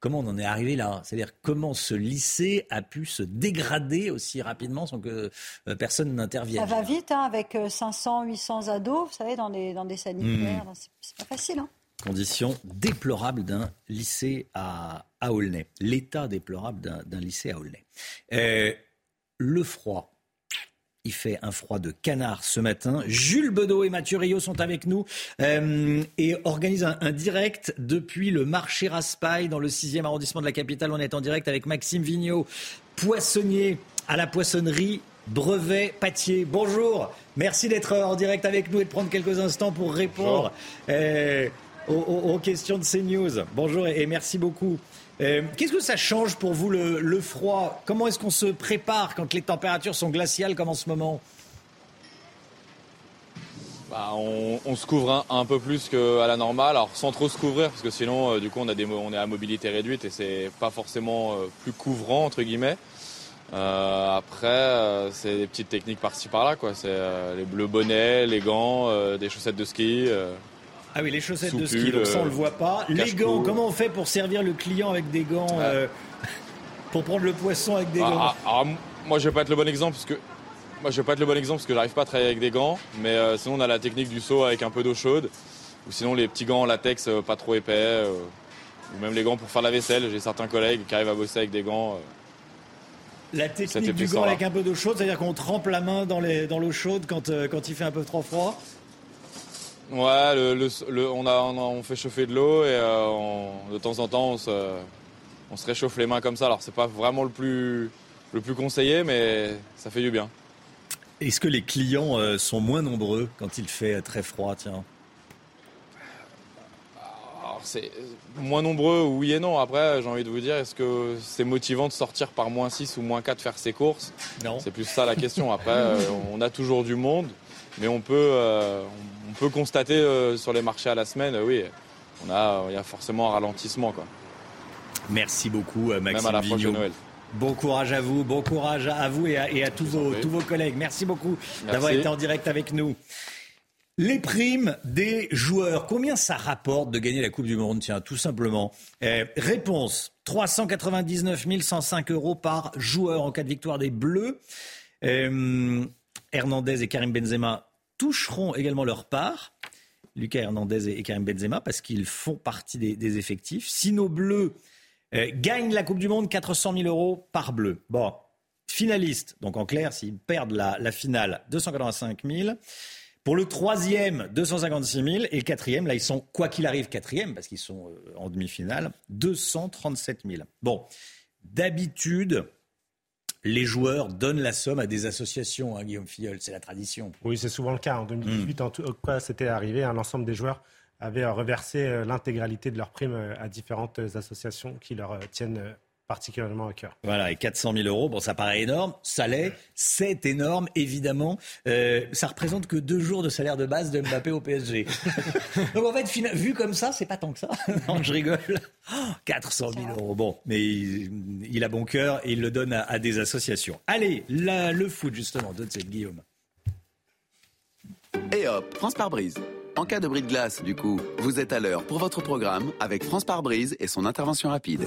comment on en est arrivé là? C'est-à-dire comment ce lycée a pu se dégrader aussi rapidement sans que euh, personne n'intervienne Ça va vite, hein, avec 500, euh, 800 ados, vous savez, dans des, dans des sanitaires. Hmm. C'est pas facile. Hein. Condition déplorable d'un lycée à, à Aulnay. L'état déplorable d'un lycée à Aulnay. Euh, le froid, il fait un froid de canard ce matin. Jules Bedeau et Mathieu Rio sont avec nous euh, et organisent un, direct depuis le marché Raspail dans le 6e arrondissement de la capitale. On est en direct avec Maxime Vigneault, poissonnier à la poissonnerie Brevet Pâtier. Bonjour, merci d'être en direct avec nous et de prendre quelques instants pour répondre euh, aux, questions de CNews. Bonjour et, merci beaucoup. Euh, Qu'est-ce que ça change pour vous le, le froid? Comment est-ce qu'on se prépare quand les températures sont glaciales comme en ce moment? Bah, on, se couvre un, peu plus qu'à la normale, alors sans trop se couvrir, parce que sinon, euh, du coup, on, a des, on est à mobilité réduite et c'est pas forcément euh, plus couvrant, entre guillemets. Après, c'est des petites techniques par-ci par-là, quoi. C'est les bleus bonnets, les gants, des chaussettes de ski. Euh, Ah oui, les chaussettes de ski, donc ça on euh, le voit pas. Les gants, comment on fait pour servir le client avec des gants euh, Pour prendre le poisson avec des Ah, gants ah, m- moi, je vais pas être le bon exemple parce que moi, je vais pas être le bon exemple parce que j'arrive pas à travailler avec des gants. Mais euh, sinon, on a la technique du saut avec un peu d'eau chaude, ou sinon les petits gants en latex euh, pas trop épais, euh, ou même les gants pour faire la vaisselle. J'ai certains collègues qui arrivent à bosser avec des gants. euh, La technique du gant avec un peu d'eau chaude, c'est-à-dire qu'on trempe la main dans l'eau chaude quand, euh, quand il fait un peu trop froid Ouais, le, le- le- on, a, on, a- on fait chauffer de l'eau et euh, on- de temps en temps on se, on se réchauffe les mains comme ça. Alors c'est pas vraiment le plus, le plus conseillé, mais ça fait du bien. Est-ce que les clients euh, sont moins nombreux quand il fait euh, très froid tiens? Alors c'est moins nombreux, oui et non. Après, j'ai envie de vous dire, est-ce que c'est motivant de sortir par moins 6 ou moins 4 faire ses courses? Non. C'est plus ça la question. Après, euh, on a toujours du monde, mais on peut, euh, on peut constater euh, sur les marchés à la semaine, euh, oui, on a, il y a forcément un ralentissement. Quoi. Merci beaucoup, Maxime Même à de Vigneault. Noël. Bon courage à vous, bon courage à vous et à, et à tous, vos, tous vos collègues. Merci beaucoup d'avoir été en direct avec nous. Les primes des joueurs, combien ça rapporte de gagner la Coupe du Monde? Tiens, tout simplement. Euh, réponse 399 105 euros par joueur en cas de victoire des Bleus. Hernandez et Karim Benzema toucheront également leur part. Lucas Hernandez et Karim Benzema parce qu'ils font partie des, effectifs. Si nos Bleus euh, gagnent la Coupe du Monde, 400 000 euros par Bleu. Bon, finaliste, donc en clair, s'ils perdent la, la finale, 285 000. Pour le troisième, 256 000. Et le quatrième, là, ils sont, quoi qu'il arrive, quatrième, parce qu'ils sont euh, en demi-finale, 237 000. Bon, d'habitude, les joueurs donnent la somme à des associations, hein, Guillaume Filleul, c'est la tradition. Oui, c'est souvent le cas. En 2018, en tout cas, c'était arrivé. hein, L'ensemble des joueurs avaient reversé euh, l'intégralité de leurs primes euh, à différentes euh, associations qui leur tiennent particulièrement à cœur. Voilà, et 400 000 euros, bon, ça paraît énorme, ça l'est, c'est énorme, évidemment. Euh, ça représente que deux jours de salaire de base de Mbappé au PSG. Donc en fait, vu comme ça, c'est pas tant que ça. non, je rigole. Oh, 400 000 euros, bon, mais il, il a bon cœur et il le donne à, à des associations. Allez, la- le foot, justement, donne cette Guillaume. Et hop, France par brise. En cas de bris de glace, du coup, vous êtes à l'heure pour votre programme avec France par brise et son intervention rapide.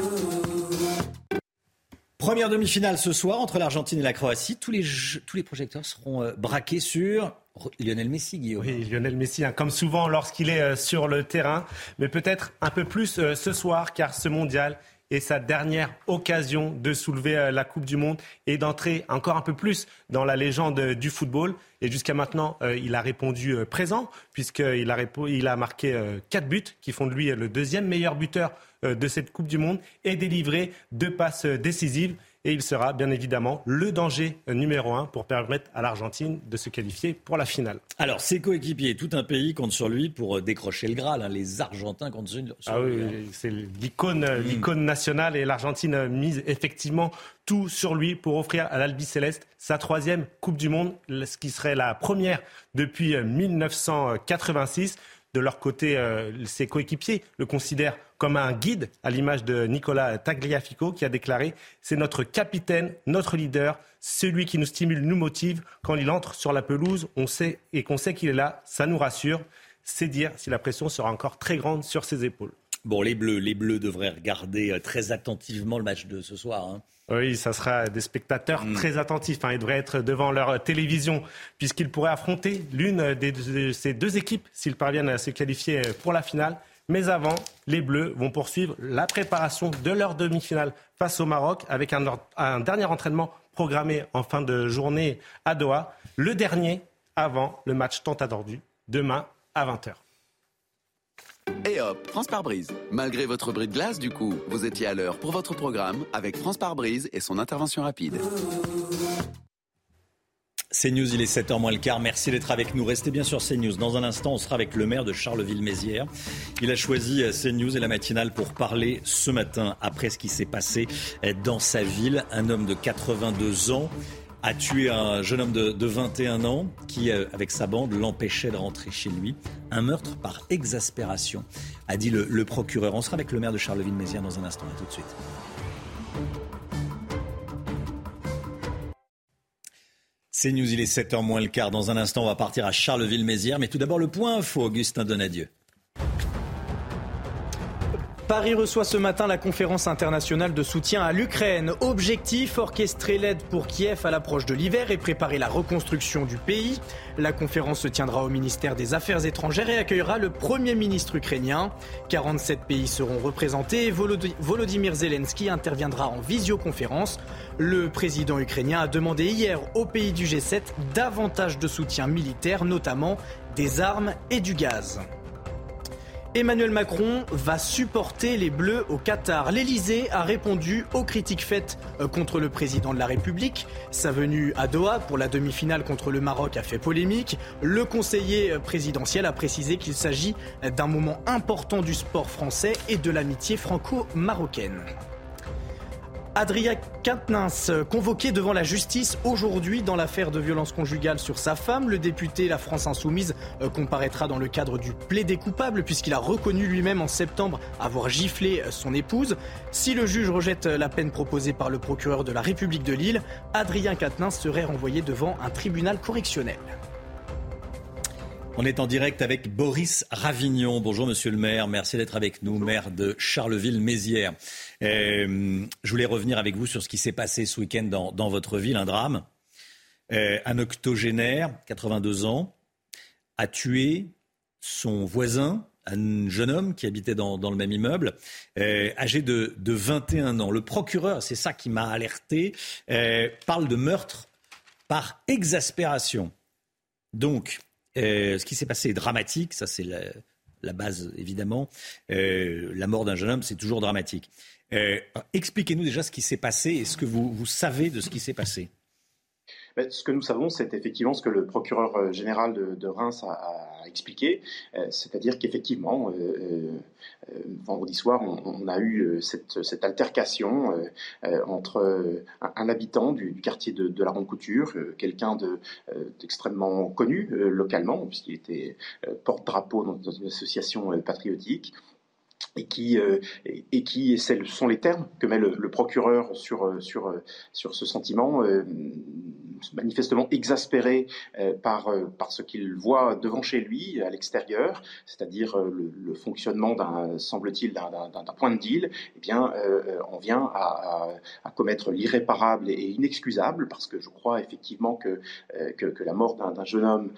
Première demi-finale ce soir entre l'Argentine et la Croatie. Tous les, jeux- tous les projecteurs seront euh, braqués sur Lionel Messi, Guillaume. Oui, Lionel Messi, hein, comme souvent lorsqu'il est euh, sur le terrain, mais peut-être un peu plus euh, ce soir, car ce mondial est sa dernière occasion de soulever euh, la Coupe du Monde et d'entrer encore un peu plus dans la légende euh, du football. Et jusqu'à maintenant, euh, il a répondu présent, puisqu'il a, a marqué quatre buts, qui font de lui le deuxième meilleur buteur de cette Coupe du Monde, et délivré deux passes décisives. Et il sera bien évidemment le danger euh, numéro un pour permettre à l'Argentine de se qualifier pour la finale. Alors, ses coéquipiers, tout un pays compte sur lui pour euh, décrocher le Graal. hein. Les Argentins comptent sur, Ah lui. oui, oui, c'est l'icône, euh, l'icône nationale et l'Argentine euh, mise effectivement tout sur lui pour offrir à l'Albi Céleste sa troisième Coupe du Monde, ce qui serait la première depuis euh, 1986. De leur côté, euh, ses coéquipiers le considèrent comme un guide, à l'image de Nicolas Tagliafico, qui a déclaré C'est notre capitaine, notre leader, celui qui nous stimule, nous motive. Quand il entre sur la pelouse, on sait et qu'on sait qu'il est là, ça nous rassure. C'est dire si la pression sera encore très grande sur ses épaules. Bon, les Bleus, les Bleus devraient regarder euh, très attentivement le match de ce soir. hein. Oui, ça sera des spectateurs très attentifs. hein. Ils devraient être devant leur télévision puisqu'ils pourraient affronter l'une de ces deux équipes s'ils parviennent à se qualifier pour la finale. Mais avant, les Bleus vont poursuivre la préparation de leur demi-finale face au Maroc avec un, dernier entraînement programmé en fin de journée à Doha. Le dernier avant le match tant attendu demain à 20h. Et hop, France par brise. Malgré votre bris de glace, du coup, vous étiez à l'heure pour votre programme avec France par brise et son intervention rapide. CNews, il est 7h moins le quart. Merci d'être avec nous. Restez bien sur CNews. Dans un instant, on sera avec le maire de Charleville-Mézières. Il a choisi euh, CNews et la matinale pour parler ce matin, après ce qui s'est passé euh, dans sa ville. Un homme de 82 ans a tué un jeune homme de, 21 ans qui, euh, avec sa bande, l'empêchait de rentrer chez lui. Un meurtre par exaspération, a dit le, le procureur. On sera avec le maire de Charleville-Mézières dans un instant. À tout de suite. C'est News, il est 7h moins le quart. Dans un instant, on va partir à Charleville-Mézières. Mais tout d'abord, le point info, Augustin Donadieu. Paris reçoit ce matin la conférence internationale de soutien à l'Ukraine. Objectif, orchestrer l'aide pour Kiev à l'approche de l'hiver et préparer la reconstruction du pays. La conférence se tiendra au ministère des Affaires étrangères et accueillera le Premier ministre ukrainien. 47 pays seront représentés Volodymyr Zelensky interviendra en visioconférence. Le président ukrainien a demandé hier aux pays du G7 davantage de soutien militaire, notamment des armes et du gaz. Emmanuel Macron va supporter les Bleus au Qatar. L'Elysée a répondu aux critiques faites euh, contre le président de la République. Sa venue à Doha pour la demi-finale contre le Maroc a fait polémique. Le conseiller euh, présidentiel a précisé qu'il s'agit d'un moment important du sport français et de l'amitié franco-marocaine. Adrien Quatennens, convoqué devant la justice aujourd'hui dans l'affaire de violence conjugale sur sa femme. Le député La France Insoumise euh, comparaîtra dans le cadre du plaidé coupable puisqu'il a reconnu lui-même en septembre avoir giflé euh, son épouse. Si le juge rejette la peine proposée par le procureur de la République de Lille, Adrien Quatennens serait renvoyé devant un tribunal correctionnel. On est en direct avec Boris Ravignon. Bonjour Monsieur le maire, merci d'être avec nous, maire de Charleville-Mézières. Euh, je voulais revenir avec vous sur ce qui s'est passé ce week-end dans, votre ville, un drame. Euh, un octogénaire, 82 ans, a tué son voisin, un jeune homme qui habitait dans, le même immeuble, euh, âgé de, 21 ans. Le procureur, c'est ça qui m'a alerté, parle de meurtre par exaspération. Donc, euh, ce qui s'est passé est dramatique, ça c'est la, base évidemment. Euh, la mort d'un jeune homme, c'est toujours dramatique. Euh, expliquez-nous déjà ce qui s'est passé et ce que vous savez de ce qui s'est passé ce que nous savons, c'est effectivement ce que le procureur euh, général de, Reims a, expliqué, euh, c'est-à-dire qu'effectivement, euh, vendredi soir, on, a eu cette, altercation entre un, habitant du, quartier de, la Ronde-Couture, quelqu'un d'extrêmement connu localement, puisqu'il était porte-drapeau dans, une association patriotique, et qui, et, qui ce sont les termes que met le, procureur sur, sur, sur ce sentiment, manifestement exaspéré euh, par, euh, par ce qu'il voit devant chez lui, à l'extérieur, c'est-à-dire euh, le, fonctionnement d'un, semble-t-il, d'un, point de deal, eh bien, on vient à, commettre l'irréparable et, inexcusable, parce que je crois effectivement que, que, la mort d'un, jeune homme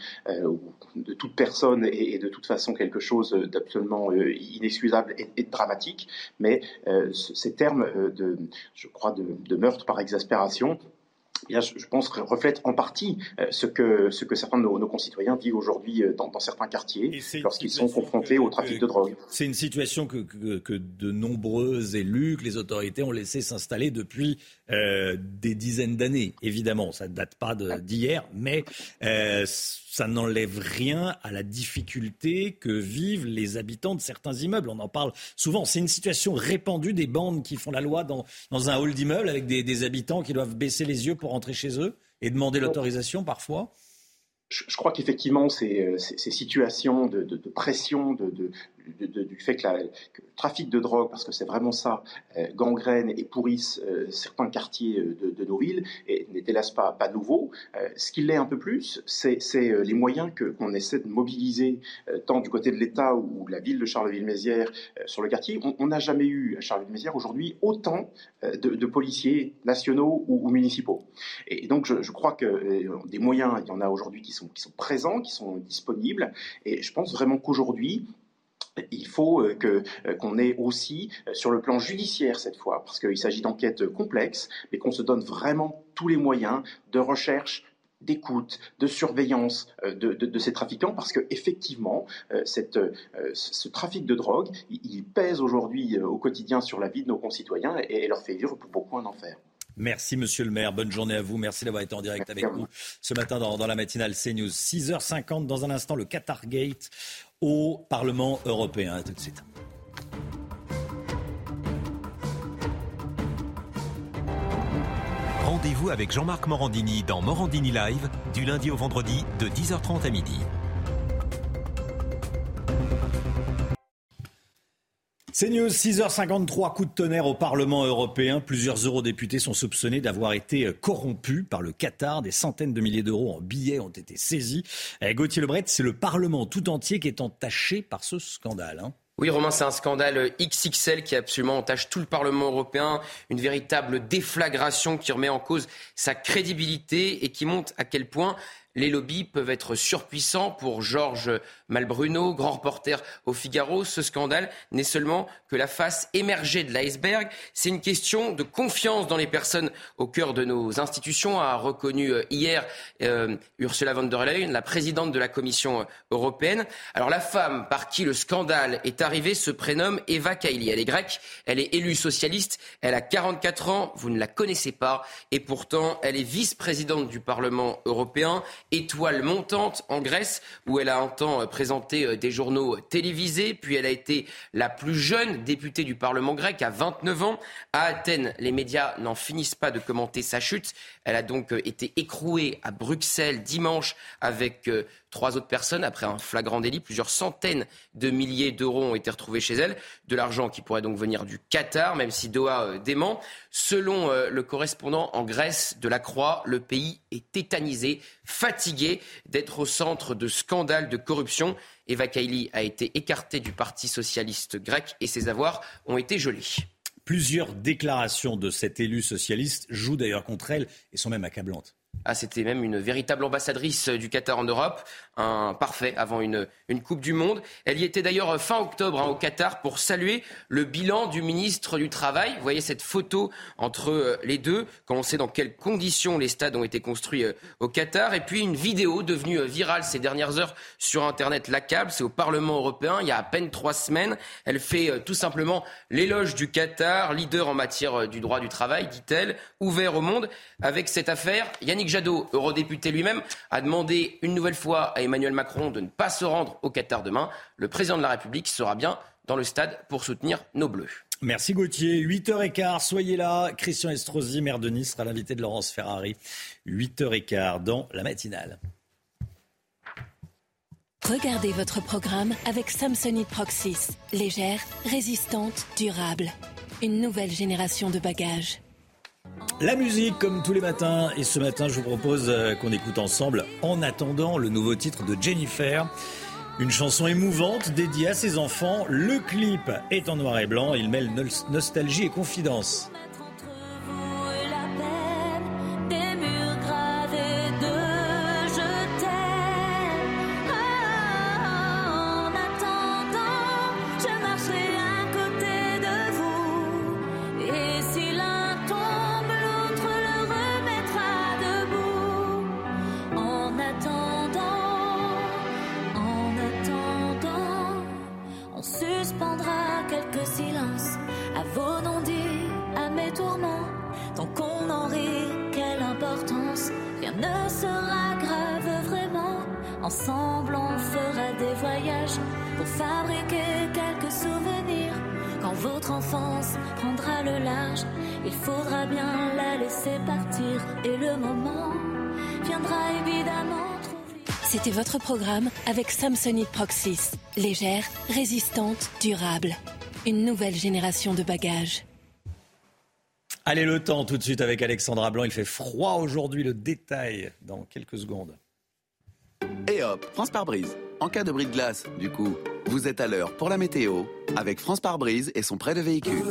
ou de toute personne est, de toute façon quelque chose d'absolument inexcusable et, dramatique, mais ces termes de, je crois, de, de meurtre par exaspération je pense, reflète en partie euh, ce que, ce que certains de nos, concitoyens vivent aujourd'hui euh, dans, certains quartiers lorsqu'ils sont confrontés au trafic de drogue. C'est une situation que, que, de nombreux élus, que les autorités ont laissé s'installer depuis euh, des dizaines d'années. Évidemment, ça ne date pas d'hier, mais ça n'enlève rien à la difficulté que vivent les habitants de certains immeubles. On en parle souvent. C'est une situation répandue des bandes qui font la loi dans, dans un hall d'immeuble avec des, des, habitants qui doivent baisser les yeux pour rentrer chez eux et demander l'autorisation parfois. Je, crois qu'effectivement, ces, ces, situations de, de, de pression, de, du fait que, le trafic de drogue, parce que c'est vraiment ça, euh, gangrène et pourrisse euh, certains quartiers euh, de, nos villes, n'est hélas pas, nouveau. ce qui l'est un peu plus, c'est les moyens qu'on essaie de mobiliser, tant du côté de l'État ou de la ville de Charleville-Mézières sur le quartier. On n'a jamais eu à Charleville-Mézières aujourd'hui autant de, policiers nationaux ou, municipaux. Et, donc je, crois que des moyens, il y en a aujourd'hui qui sont présents, qui sont disponibles, et je pense vraiment qu'aujourd'hui, il faut euh, que euh, qu'on ait aussi euh, sur le plan judiciaire cette fois, parce qu'il s'agit d'enquêtes complexes, mais qu'on se donne vraiment tous les moyens de recherche, d'écoute, de surveillance de, ces trafiquants, parce que effectivement, ce trafic de drogue, il, pèse aujourd'hui au quotidien sur la vie de nos concitoyens et, leur fait vivre pour beaucoup un enfer. Merci Monsieur le maire, bonne journée à vous, merci d'avoir été en direct avec nous ce matin dans, dans la matinale CNews. 6h50 dans un instant le Qatar Gate au Parlement européen. À tout de suite. Rendez-vous avec Jean-Marc Morandini dans Morandini Live du lundi au vendredi de 10h30 à midi. C'est News, 6h53, coup de tonnerre au Parlement européen. Plusieurs eurodéputés sont soupçonnés d'avoir été corrompus par le Qatar. Des centaines de milliers d'euros en billets ont été saisis. Eh, Gauthier Lebret, c'est le Parlement tout entier qui est entaché par ce scandale. Hein. Oui, Romain, c'est un scandale XXL qui absolument entache tout le Parlement européen, une véritable déflagration qui remet en cause sa crédibilité et qui montre à quel point les lobbies peuvent être surpuissants pour Georges Malbruno, grand reporter au Figaro. Ce scandale n'est seulement que la face émergée de l'iceberg. C'est une question de confiance dans les personnes au cœur de nos institutions, a reconnu euh, hier euh, Ursula von der Leyen, la présidente de la Commission européenne. Alors la femme par qui le scandale est arrivé se prénomme Eva Kaili. Elle est grecque, elle est élue socialiste, elle a 44 ans, vous ne la connaissez pas, et pourtant elle est vice-présidente du Parlement européen étoile montante en Grèce, où elle a un temps euh, présenté euh, des journaux télévisés, puis elle a été la plus jeune députée du Parlement grec à 29 ans. À Athènes, les médias n'en finissent pas de commenter sa chute. Elle a donc euh, été écrouée à Bruxelles dimanche avec trois autres personnes après un flagrant délit. Plusieurs centaines de milliers d'euros ont été retrouvés chez elle. De l'argent qui pourrait donc venir du Qatar, même si Doha euh, dément. Selon euh, le correspondant en Grèce de la Croix, le pays est tétanisé, fatigué d'être au centre de scandales de corruption. Eva Kaili a été écartée du Parti socialiste grec et ses avoirs ont été gelés. Plusieurs déclarations de cet élu socialiste jouent d'ailleurs contre elle et sont même accablantes. Ah, c'était même une véritable ambassadrice du Qatar en Europe, un parfait avant une, une Coupe du Monde. Elle y était d'ailleurs fin octobre hein, au Qatar pour saluer le bilan du ministre du Travail. Vous voyez cette photo entre euh, les deux, quand on sait dans quelles conditions les stades ont été construits euh, au Qatar. Et puis une vidéo devenue euh, virale ces dernières heures sur Internet, l'accable, c'est au Parlement européen, il y a à peine trois semaines. Elle fait tout simplement l'éloge du Qatar, leader en matière du droit du travail, dit-elle, ouvert au monde. Avec cette affaire, Yannick Jadot, eurodéputé lui-même, a demandé une nouvelle fois à Emmanuel Macron de ne pas se rendre au Qatar demain. Le président de la République sera bien dans le stade pour soutenir nos Bleus. Merci Gauthier. 8h15, soyez là. Christian Estrosi, maire de Nice, sera l'invité de Laurence Ferrari. 8h15 dans la matinale. Regardez votre programme avec Samsonite Proxys. Légère, résistante, durable. Une nouvelle génération de bagages. La musique, comme tous les matins, et ce matin, je vous propose euh, qu'on écoute ensemble, en attendant, le nouveau titre de Jennifer. Une chanson émouvante dédiée à ses enfants. Le clip est en noir et blanc. Il mêle nostalgie et confidence. Votre programme avec Samsonite Proxys. Légère, résistante, durable. Une nouvelle génération de bagages. Allez, le temps tout de suite avec Alexandra Blanc. Il fait froid aujourd'hui, le détail dans quelques secondes. Et hop, France par brise. En cas de bris de glace, du coup, vous êtes à l'heure pour la météo avec France par brise et son prêt de véhicule.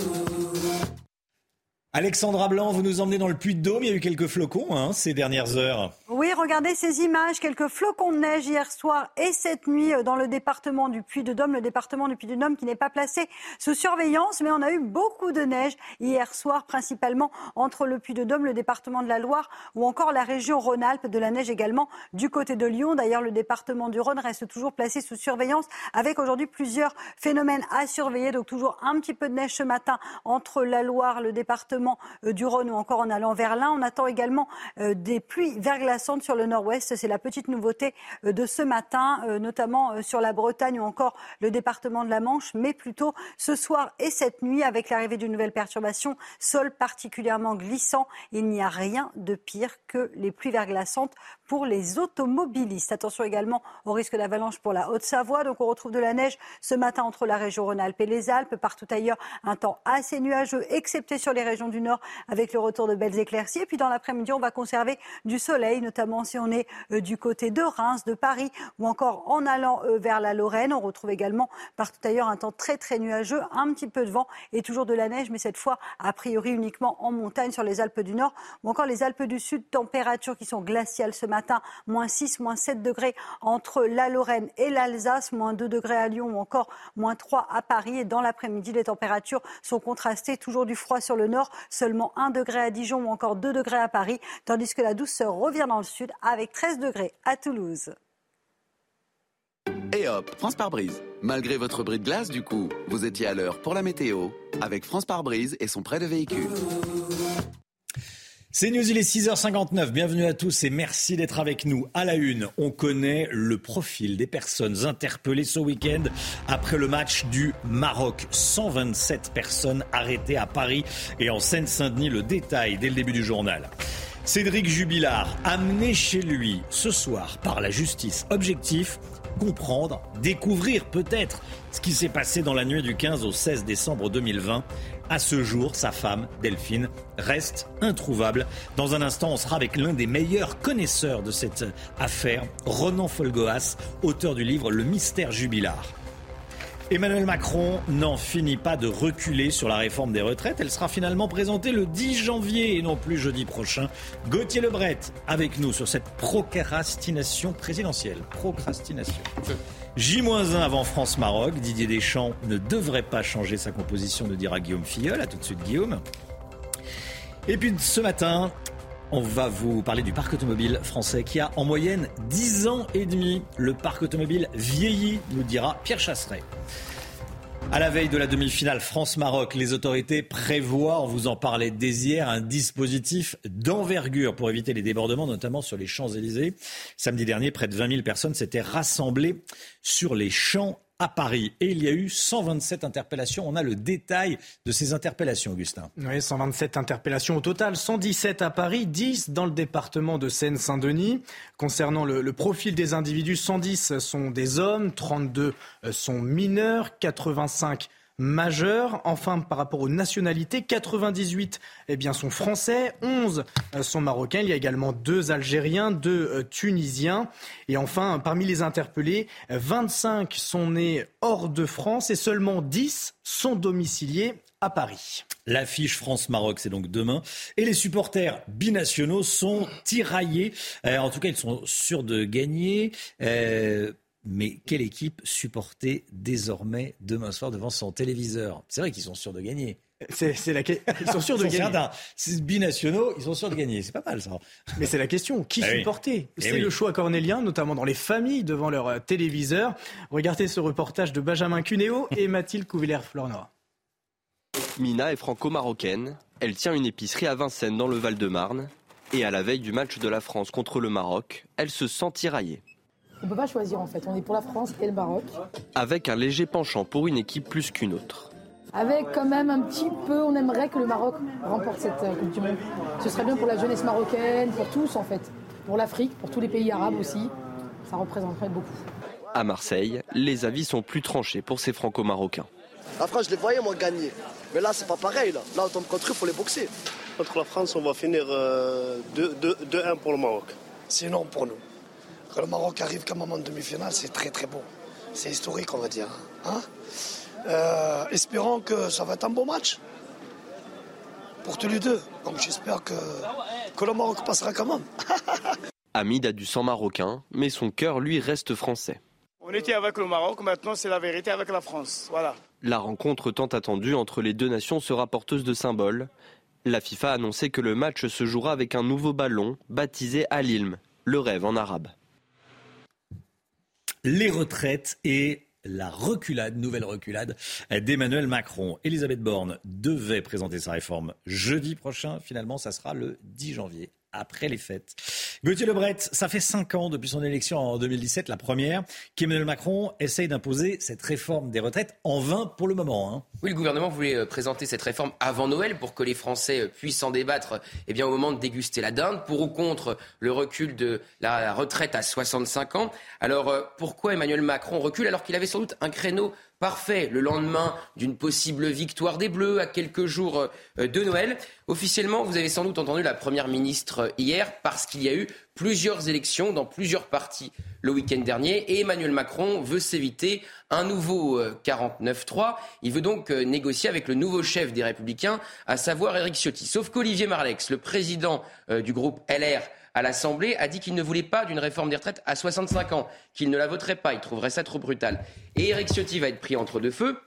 Alexandra Blanc, vous nous emmenez dans le Puy-de-Dôme. Il y a eu quelques flocons hein, ces dernières heures. Oui, regardez ces images. Quelques flocons de neige hier soir et cette nuit euh, dans le département du Puy-de-Dôme. Le département du Puy-de-Dôme qui n'est pas placé sous surveillance, mais on a eu beaucoup de neige hier soir, principalement entre le Puy-de-Dôme, le département de la Loire ou encore la région Rhône-Alpes. De la neige également du côté de Lyon. D'ailleurs, le département du Rhône reste toujours placé sous surveillance avec aujourd'hui plusieurs phénomènes à surveiller. Donc toujours un petit peu de neige ce matin entre la Loire, le département département du Rhône ou encore en allant vers l'Ain. On attend également des pluies verglaçantes sur le nord-ouest. C'est la petite nouveauté de ce matin, notamment sur la Bretagne ou encore le département de la Manche, mais plutôt ce soir et cette nuit avec l'arrivée d'une nouvelle perturbation, sol particulièrement glissant. Il n'y a rien de pire que les pluies verglaçantes pour les automobilistes. Attention également au risque d'avalanche pour la Haute-Savoie. Donc on retrouve de la neige ce matin entre la région Rhône-Alpes et les Alpes. Partout ailleurs, un temps assez nuageux, excepté sur les régions du Nord avec le retour de belles éclaircies. Et puis dans l'après-midi, on va conserver du soleil, notamment si on est euh, du côté de Reims, de Paris ou encore en allant euh, vers la Lorraine. On retrouve également partout ailleurs un temps très très nuageux, un petit peu de vent et toujours de la neige, mais cette fois a priori uniquement en montagne sur les Alpes du Nord ou encore les Alpes du Sud. Températures qui sont glaciales ce matin, moins 6, moins 7 degrés entre la Lorraine et l'Alsace, moins 2 degrés à Lyon ou encore moins 3 à Paris. Et dans l'après-midi, les températures sont contrastées, toujours du froid sur le nord, seulement 1 degré à Dijon ou encore 2 degrés à Paris, tandis que la douceur revient dans le sud avec 13 degrés à Toulouse. Et hop, France par brise. Malgré votre bris de glace, du coup, vous étiez à l'heure pour la météo avec France par brise et son prêt de véhicule. C'est News, il est 6h59. Bienvenue à tous et merci d'être avec nous. À la une, on connaît le profil des personnes interpellées ce week-end après le match du Maroc. 127 personnes arrêtées à Paris et en Seine-Saint-Denis. Le détail dès le début du journal. Cédric Jubilard, amené chez lui ce soir par la justice. Objectif comprendre, découvrir peut-être ce qui s'est passé dans la nuit du 15 au 16 décembre 2020. À ce jour, sa femme, Delphine, reste introuvable. Dans un instant, on sera avec l'un des meilleurs connaisseurs de cette affaire, Ronan Folgoas, auteur du livre Le mystère jubilard. Emmanuel Macron n'en finit pas de reculer sur la réforme des retraites. Elle sera finalement présentée le 10 janvier et non plus jeudi prochain. Gauthier Lebret avec nous sur cette procrastination présidentielle. Procrastination. J-1 avant France-Maroc. Didier Deschamps ne devrait pas changer sa composition, de dira Guillaume Filleul. A tout de suite, Guillaume. Et puis ce matin, on va vous parler du parc automobile français qui a en moyenne 10 ans et demi. Le parc automobile vieillit, nous dira Pierre Chasseret. À la veille de la demi-finale France-Maroc, les autorités prévoient, on vous en parlait dès hier, un dispositif d'envergure pour éviter les débordements, notamment sur les Champs-Élysées. Samedi dernier, près de 20 000 personnes s'étaient rassemblées sur les champs à Paris. Et il y a eu 127 interpellations. On a le détail de ces interpellations, Augustin. Oui, 127 interpellations au total, 117 à Paris, 10 dans le département de Seine-Saint-Denis. Concernant le, le, profil des individus, 110 sont des hommes, 32 sont mineurs, 85 majeurs. Enfin, par rapport aux nationalités, 98 eh bien, sont français, 11 euh, sont marocains. Il y a également deux Algériens, deux euh, Tunisiens. Et enfin, parmi les interpellés, 25 sont nés hors de France et seulement 10 sont domiciliés à Paris. L'affiche France-Maroc, c'est donc demain. Et les supporters binationaux sont tiraillés. Euh, en tout cas, ils sont sûrs de gagner. Mais quelle équipe supporter désormais demain soir devant son téléviseur? C'est vrai qu'ils sont sûrs de gagner. C'est, la... Ils sont sûrs de gagner. C'est binationaux, ils sont sûrs de gagner. C'est pas mal ça. Mais c'est la question. Qui Ah oui. supporter? Eh C'est oui. le choix cornélien, notamment dans les familles devant leur euh, téléviseur. Regardez ce reportage de Benjamin Cuneo et Mathilde Couvillère-Flornois. Mina est franco-marocaine. Elle tient une épicerie à Vincennes dans le Val-de-Marne. Et à la veille du match de la France contre le Maroc, elle se sent tiraillée. On peut pas choisir en fait. On est pour la France et le Maroc. Avec un léger penchant pour une équipe plus qu'une autre. Avec quand même un petit peu, on aimerait que le Maroc remporte cette euh, Coupe du Monde. Ce serait bien pour la jeunesse marocaine, pour tous en fait. Pour l'Afrique, pour tous les pays arabes aussi. Ça représenterait beaucoup. À Marseille, les avis sont plus tranchés pour ces franco-marocains. La France, je les voyais moi gagner. Mais là, c'est pas pareil. Là, là on tombe contre eux, il faut les boxer. Contre la France, on va finir euh, 2-1 pour le Maroc. C'est non pour nous. Quand le Maroc arrive quand même en demi-finale, c'est très très beau. C'est historique, on va dire. Hein Euh, espérons que ça va être un beau match. Pour tous les deux. Donc j'espère que, que le Maroc passera quand même. Hamid a du sang marocain, mais son cœur, lui, reste français. On était avec le Maroc, maintenant c'est la vérité avec la France. Voilà. La rencontre tant attendue entre les deux nations sera porteuse de symboles. La FIFA a annoncé que le match se jouera avec un nouveau ballon baptisé Al-Ilm, le rêve en arabe. Les retraites et la reculade, nouvelle reculade d'Emmanuel Macron. Elisabeth Borne devait présenter sa réforme jeudi prochain. Finalement, ça sera le 10 janvier après les fêtes. Gauthier Lebret, ça fait cinq ans depuis son élection en 2017, la première, qu'Emmanuel Macron essaye d'imposer cette réforme des retraites en vain pour le moment. Hein. Oui, le gouvernement voulait euh, présenter cette réforme avant Noël pour que les Français euh, puissent en débattre eh bien, au moment de déguster la dinde, pour ou contre le recul de la retraite à 65 ans? Alors euh, pourquoi Emmanuel Macron recule alors qu'il avait sans doute un créneau parfait le lendemain d'une possible victoire des Bleus à quelques jours euh, de Noël. Officiellement, vous avez sans doute entendu la Première ministre hier parce qu'il y a eu plusieurs élections dans plusieurs partis le week-end dernier et Emmanuel Macron veut s'éviter un nouveau 49-3. Euh, Il veut donc euh, négocier avec le nouveau chef des Républicains, à savoir Éric Ciotti. Sauf qu'Olivier Marlex, le président du groupe LR, à l'Assemblée, a dit qu'il ne voulait pas d'une réforme des retraites à 65 ans, qu'il ne la voterait pas, il trouverait ça trop brutal. Et Éric Ciotti va être pris entre deux feux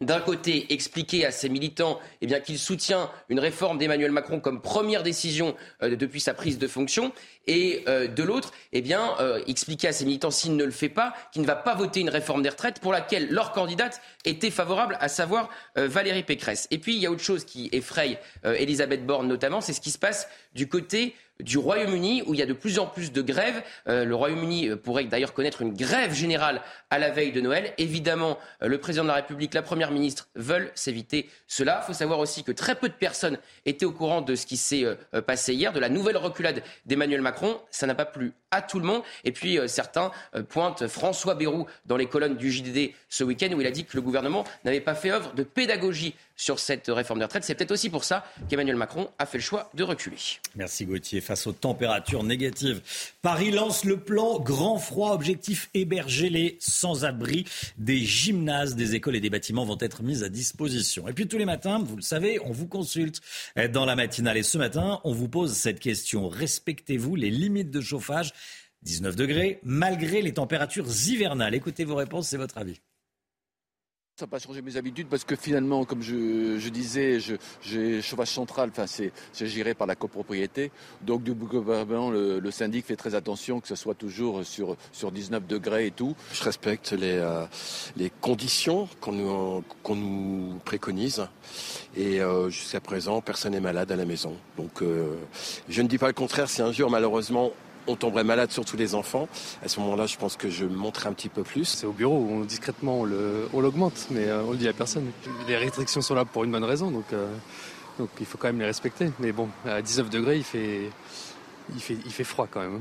d'un côté, expliquer à ses militants eh bien, qu'il soutient une réforme d'Emmanuel Macron comme première décision euh, depuis sa prise de fonction, et euh, de l'autre, eh bien, euh, expliquer à ses militants s'il ne le fait pas, qu'il ne va pas voter une réforme des retraites pour laquelle leur candidate était favorable, à savoir Valérie Pécresse. Et puis, il y a autre chose qui effraie Elisabeth Borne notamment, c'est ce qui se passe du côté du Royaume-Uni où il y a de plus en plus de grèves. Euh, le Royaume-Uni euh, pourrait d'ailleurs connaître une grève générale à la veille de Noël. Évidemment, euh, le président de la République, la première ministre veulent s'éviter cela. Il faut savoir aussi que très peu de personnes étaient au courant de ce qui s'est passé hier, de la nouvelle reculade d'Emmanuel Macron. Ça n'a pas plu à tout le monde. Et puis certains pointent François Bayrou dans les colonnes du JDD ce week-end où il a dit que le gouvernement n'avait pas fait œuvre de pédagogie sur cette réforme des retraites. C'est peut-être aussi pour ça qu'Emmanuel Macron a fait le choix de reculer. Merci Gauthier. Face aux températures négatives, Paris lance le plan grand froid, objectif héberger les sans-abri. Des gymnases, des écoles et des bâtiments vont être mis à disposition. Et puis tous les matins, vous le savez, on vous consulte dans la matinale. Et ce matin, on vous pose cette question. Respectez-vous les limites de chauffage? 19 degrés, malgré les températures hivernales. Écoutez vos réponses, c'est votre avis. Ça n'a pas changé mes habitudes parce que finalement, comme je, disais, j'ai chauffage central, enfin c'est géré par la copropriété. Donc du gouvernement, le, le, syndic fait très attention que ce soit toujours sur, sur 19 degrés et tout. Je respecte les, euh, les conditions qu'on nous, nous préconise. Et euh, jusqu'à présent, personne n'est malade à la maison. Donc euh, je ne dis pas le contraire si un jour malheureusement on tomberait malade, surtout les enfants. À ce moment-là, je pense que je monterai un petit peu plus. C'est au bureau où on, discrètement on l'augmente, mais euh, on le dit à personne. Les restrictions sont là pour une bonne raison, donc, euh, il faut quand même les respecter. Mais bon, à 19 degrés, il fait, froid quand même.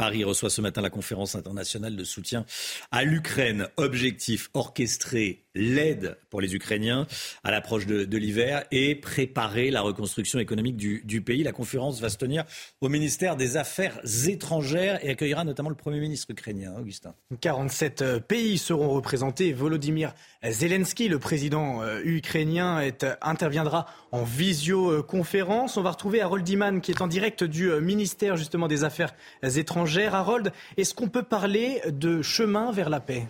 Paris reçoit ce matin la conférence internationale de soutien à l'Ukraine. Objectif orchestré l'aide pour les Ukrainiens à l'approche de, l'hiver et préparer la reconstruction économique du, pays. La conférence va se tenir au ministère des Affaires étrangères et accueillera notamment le Premier ministre ukrainien, Augustin. 47 euh, pays seront représentés. Volodymyr Zelensky, le président euh, ukrainien, est, interviendra en visioconférence. On va retrouver Harold Diman qui est en direct du euh, ministère justement des Affaires étrangères. Harold, est-ce qu'on peut parler de chemin vers la paix?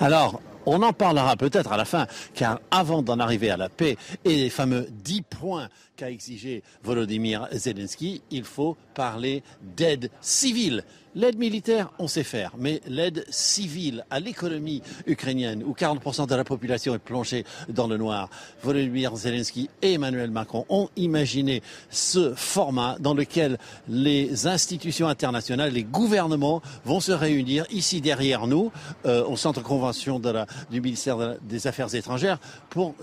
Alors, on en parlera peut-être à la fin, car avant d'en arriver à la paix et les fameux dix points qu'a exigé Volodymyr Zelensky, il faut parler d'aide civile. L'aide militaire, on sait faire, mais l'aide civile à l'économie ukrainienne, où 40% de la population est plongée dans le noir, Volodymyr Zelensky et Emmanuel Macron ont imaginé ce format dans lequel les institutions internationales, les gouvernements vont se réunir ici derrière nous, euh, au centre convention de la, du ministère des Affaires étrangères, pour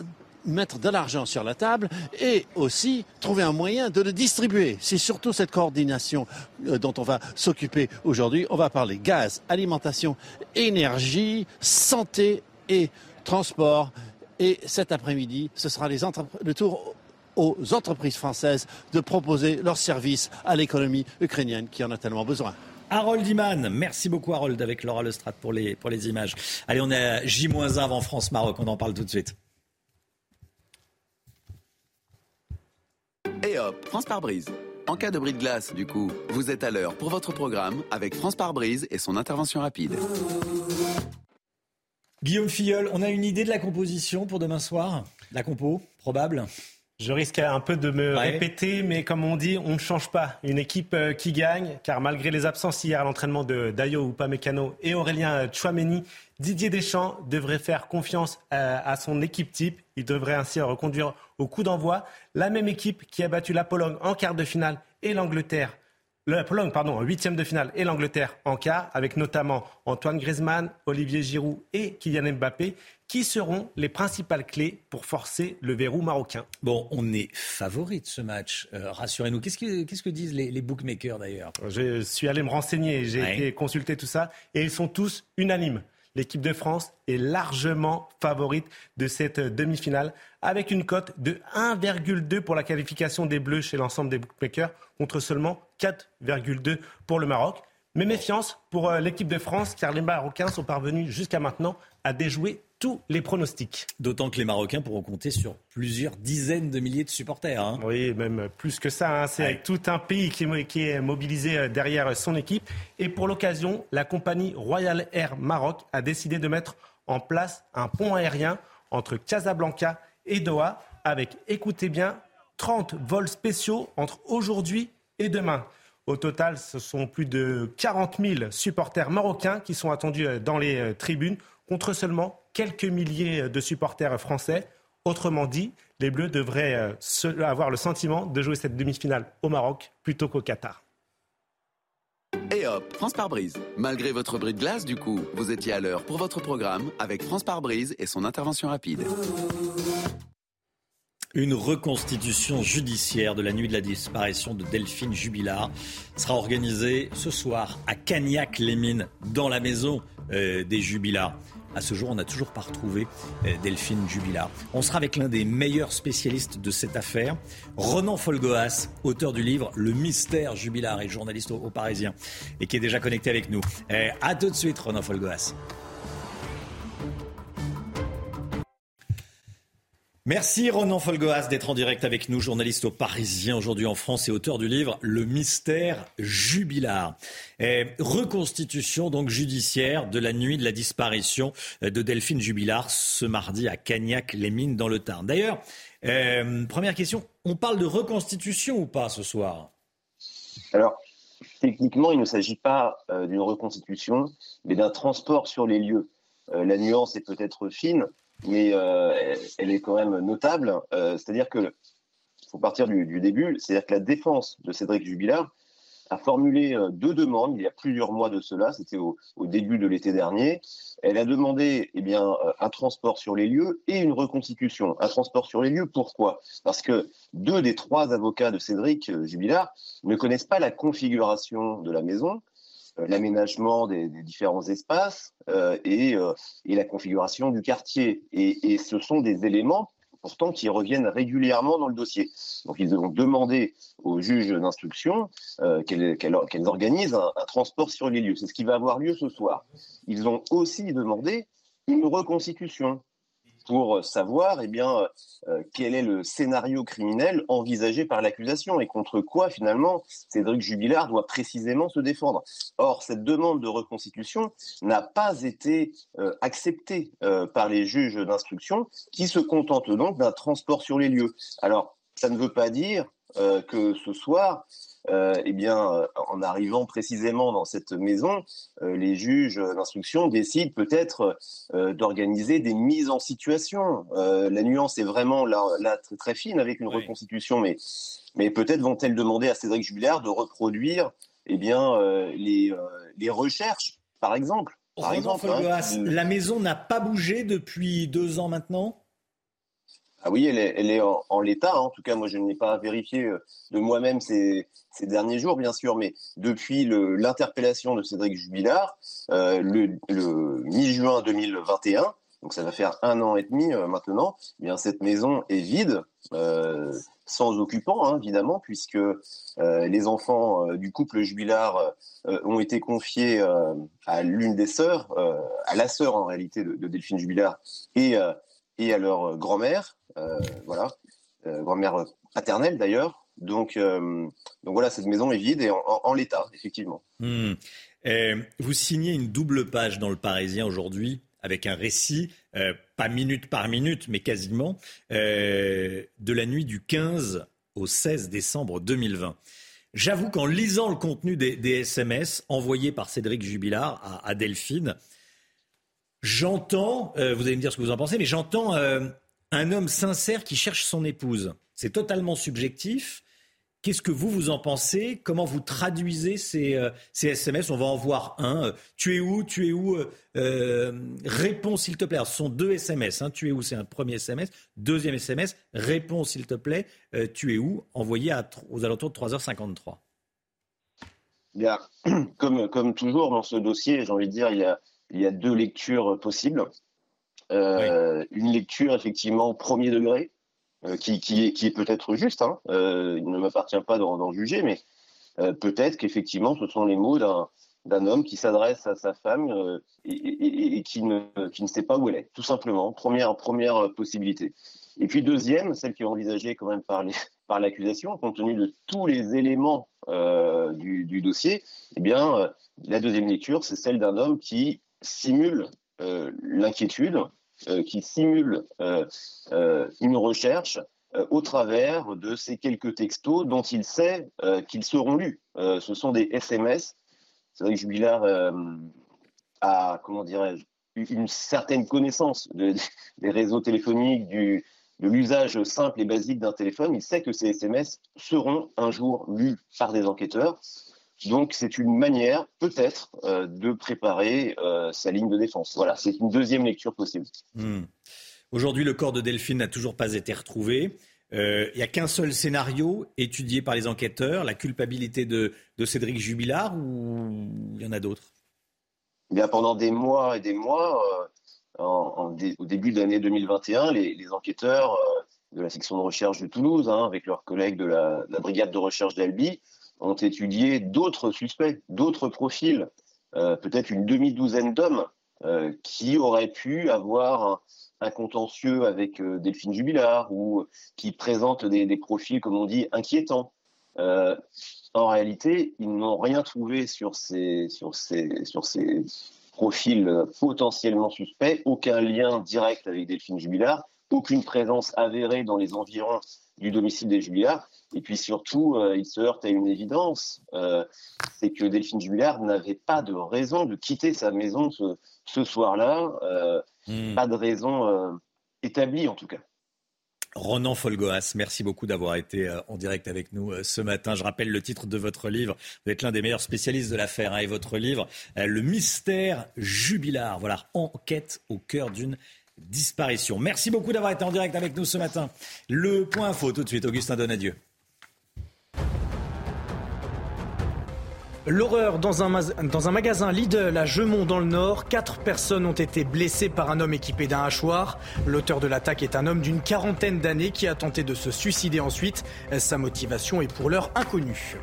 mettre de l'argent sur la table et aussi trouver un moyen de le distribuer. C'est surtout cette coordination euh, dont on va s'occuper aujourd'hui. On va parler gaz, alimentation, énergie, santé et transport. Et cet après-midi, ce sera les le tour aux entreprises françaises de proposer leurs services à l'économie ukrainienne qui en a tellement besoin. Harold Iman, merci beaucoup Harold avec Laura Lestrade pour les, pour les images. Allez, on est à J-1 avant France-Maroc, on en parle tout de suite. Et hop, France par brise. En cas de bris de glace, du coup, vous êtes à l'heure pour votre programme avec France par brise et son intervention rapide. Guillaume Filleul, on a une idée de la composition pour demain soir? La compo, probable? Je risque un peu de me Ouais. répéter, mais comme on dit, on ne change pas. Une équipe euh, qui gagne, car malgré les absences hier à l'entraînement de Dayo Upamecano et Aurélien Chouameni, Didier Deschamps devrait faire confiance euh, à son équipe type. Il devrait ainsi reconduire au coup d'envoi la même équipe qui a battu la Pologne en quart de finale et l'Angleterre la Pologne, pardon, en huitième de finale et l'Angleterre en quart, avec notamment Antoine Griezmann, Olivier Giroud et Kylian Mbappé, qui seront les principales clés pour forcer le verrou marocain. Bon, on est favori de ce match, euh, rassurez-nous. Qu'est-ce que, qu'est-ce que disent les, les bookmakers d'ailleurs? Je suis allé me renseigner, j'ai Ouais. été consulter tout ça, et ils sont tous unanimes. L'équipe de France est largement favorite de cette demi-finale, avec une cote de 1,2 pour la qualification des Bleus chez l'ensemble des bookmakers, contre seulement 4,2 pour le Maroc. Mais méfiance pour euh, l'équipe de France, car les Marocains sont parvenus jusqu'à maintenant à déjouer tous les pronostics. D'autant que les Marocains pourront compter sur plusieurs dizaines de milliers de supporters. hein. Oui, même plus que ça. hein. C'est avec tout un pays qui qui est mobilisé euh, derrière son équipe. Et pour l'occasion, la compagnie Royal Air Maroc a décidé de mettre en place un pont aérien entre Casablanca et Doha avec, écoutez bien, 30 vols spéciaux entre aujourd'hui et demain. Au total, ce sont plus de 40 000 supporters marocains qui sont attendus euh, dans les euh, tribunes, contre seulement quelques milliers de supporters français. Autrement dit, les Bleus devraient euh, avoir le sentiment de jouer cette demi-finale au Maroc plutôt qu'au Qatar. Et hop, France par brise. Malgré votre bris de glace, du coup, vous étiez à l'heure pour votre programme avec France par brise et son intervention rapide. Une reconstitution judiciaire de la nuit de la disparition de Delphine Jubilard sera organisée ce soir à Cagnac-les-Mines, dans la maison euh, des Jubilards. À ce jour, on n'a toujours pas retrouvé euh, Delphine Jubilard. On sera avec l'un des meilleurs spécialistes de cette affaire, Ronan Folgoas, auteur du livre Le mystère Jubilard et journaliste au, Parisien, et qui est déjà connecté avec nous. Euh, à tout de suite, Ronan Folgoas. Merci Ronan Folgoas d'être en direct avec nous, journaliste au Parisien aujourd'hui en France et auteur du livre Le mystère Jubilard. Reconstitution donc judiciaire de la nuit de la disparition euh, de Delphine Jubilard ce mardi à Cagnac-les-Mines dans le Tarn. D'ailleurs, euh, première question, on parle de reconstitution ou pas ce soir? Alors, techniquement, il ne s'agit pas euh, d'une reconstitution, mais d'un transport sur les lieux. La nuance est peut-être fine, mais euh, elle- est quand même notable. Euh, c'est-à-dire que faut partir du, début, c'est-à-dire que la défense de Cédric Jubilard a formulé euh, deux demandes il y a plusieurs mois de cela, c'était au, début de l'été dernier. Elle a demandé eh bien, euh, un transport sur les lieux et une reconstitution. Un transport sur les lieux, pourquoi? Parce que deux des trois avocats de Cédric Jubilard ne connaissent pas la configuration de la maison, l'aménagement des, des différents espaces euh, et, euh, et la configuration du quartier. Et, et ce sont des éléments pourtant qui reviennent régulièrement dans le dossier. Donc ils ont demandé aux juges d'instruction euh, qu'elles qu'elles organisent un, un transport sur les lieux. C'est ce qui va avoir lieu ce soir. Ils ont aussi demandé une reconstitution pour savoir eh bien, euh, quel est le scénario criminel envisagé par l'accusation et contre quoi finalement Cédric Jubilard doit précisément se défendre. Or, cette demande de reconstitution n'a pas été euh, acceptée euh, par les juges d'instruction qui se contentent donc d'un transport sur les lieux. Alors, ça ne veut pas dire euh, que ce soir, euh, eh bien, euh, en arrivant précisément dans cette maison, euh, les juges d'instruction décident peut-être euh, d'organiser des mises en situation. Euh, la nuance est vraiment là, là très, très fine avec une reconstitution, mais, mais peut-être vont-elles demander à Cédric Jubilard de reproduire eh bien, euh, les, euh, les recherches, par exemple. Par exemple, hein. La maison n'a pas bougé depuis deux ans maintenant? Ah oui, elle est, en, l'état. hein. En tout cas, moi, je ne l'ai pas vérifié euh, de moi-même ces, derniers jours, bien sûr, mais depuis l'interpellation de Cédric Jubilard, euh, le, mi-juin 2021, donc ça va faire un an et demi euh, maintenant, eh bien cette maison est vide, sans occupant, hein, évidemment, puisque les enfants du couple Jubilard ont été confiés à l'une des sœurs, à la sœur en réalité de, de Delphine Jubilard, et, à leur euh, grand-mère, euh, voilà, euh, grand-mère paternelle d'ailleurs. Donc, donc voilà, cette maison est vide et en, en- l'état, effectivement. Hmm. Vous signez une double page dans le Parisien aujourd'hui avec un récit, pas minute par minute, mais quasiment, de la nuit du 15 au 16 décembre 2020. J'avoue qu'en lisant le contenu des, SMS envoyés par Cédric Jubilard à, Delphine, j'entends, euh, vous allez me dire ce que vous en pensez, mais j'entends un homme sincère qui cherche son épouse. C'est totalement subjectif. Qu'est-ce que vous, vous en pensez? Comment vous traduisez ces, SMS euh, On va en voir un. Euh, tu es où? Tu es où euh, Réponds s'il te plaît. ce sont deux SMS. Hein. Tu es où C'est un premier SMS. Deuxième SMS. Réponds s'il te plaît. tu es où Envoyé aux alentours de 3h53. Bien, comme, comme toujours dans ce dossier, j'ai envie de dire, il y a, il y a deux lectures possibles. Une lecture effectivement premier degré, euh, qui, qui, est, qui est peut-être juste. Hein. Euh, il ne m'appartient pas d'en juger, mais euh, peut-être qu'effectivement, ce sont les mots d'un homme qui s'adresse à sa femme et, qui, ne, qui ne sait pas où elle est, tout simplement. Première, première possibilité. Et puis deuxième, celle qui est envisagée quand même par, les, par l'accusation, compte tenu de tous les éléments euh, du, du, dossier, eh bien, la deuxième lecture, c'est celle d'un homme qui simule euh, l'inquiétude, euh, qui simule euh, une recherche au travers de ces quelques textos dont il sait qu'ils seront lus. ce sont des SMS. C'est vrai que Jubilard a, comment une certaine connaissance des réseaux téléphoniques, de l'usage simple et basique d'un téléphone. Il sait que ces SMS seront un jour lus par des enquêteurs. Donc c'est une manière peut-être euh, de préparer euh, sa ligne de défense. Voilà, c'est une deuxième lecture possible. Hmm. Aujourd'hui, le corps de Delphine n'a toujours pas été retrouvé. Euh, il n'y a qu'un seul scénario étudié par les enquêteurs, la culpabilité de, Cédric Jubilard, ou il y en a d'autres? Eh bien, Pendant des mois et des mois, au début de l'année 2021, les, enquêteurs de la section de recherche de Toulouse, hein, avec leurs collègues de la, la brigade de recherche d'Albi, ont étudié d'autres suspects, d'autres profils, euh, peut-être une demi-douzaine d'hommes euh, qui auraient pu avoir un, contentieux avec euh, Delphine Jubilard ou qui présentent des, profils, comme on dit, inquiétants. en réalité, ils n'ont rien trouvé sur ces, sur ces, sur ces profils potentiellement suspects, aucun lien direct avec Delphine Jubilard, aucune présence avérée dans les environs du domicile des Jubillards. Et puis surtout, euh, il se heurte à une évidence, euh, c'est que Delphine Jubilard n'avait pas de raison de quitter sa maison ce, soir-là, euh, hmm. pas de raison établie en tout cas. Ronan Folgoas, merci beaucoup d'avoir été en direct avec nous ce matin. Je rappelle le titre de votre livre. Vous êtes l'un des meilleurs spécialistes de l'affaire hein, et votre livre, Le mystère jubilard. Voilà, enquête au cœur d'une disparition. Merci beaucoup d'avoir été en direct avec nous ce matin. Le point info tout de suite, Augustin Donadieu. L'horreur dans un, magasin Lidl à Gemont dans le Nord. Quatre personnes ont été blessées par un homme équipé d'un hachoir. L'auteur de l'attaque est un homme d'une quarantaine d'années qui a tenté de se suicider ensuite. Sa motivation est pour l'heure inconnue.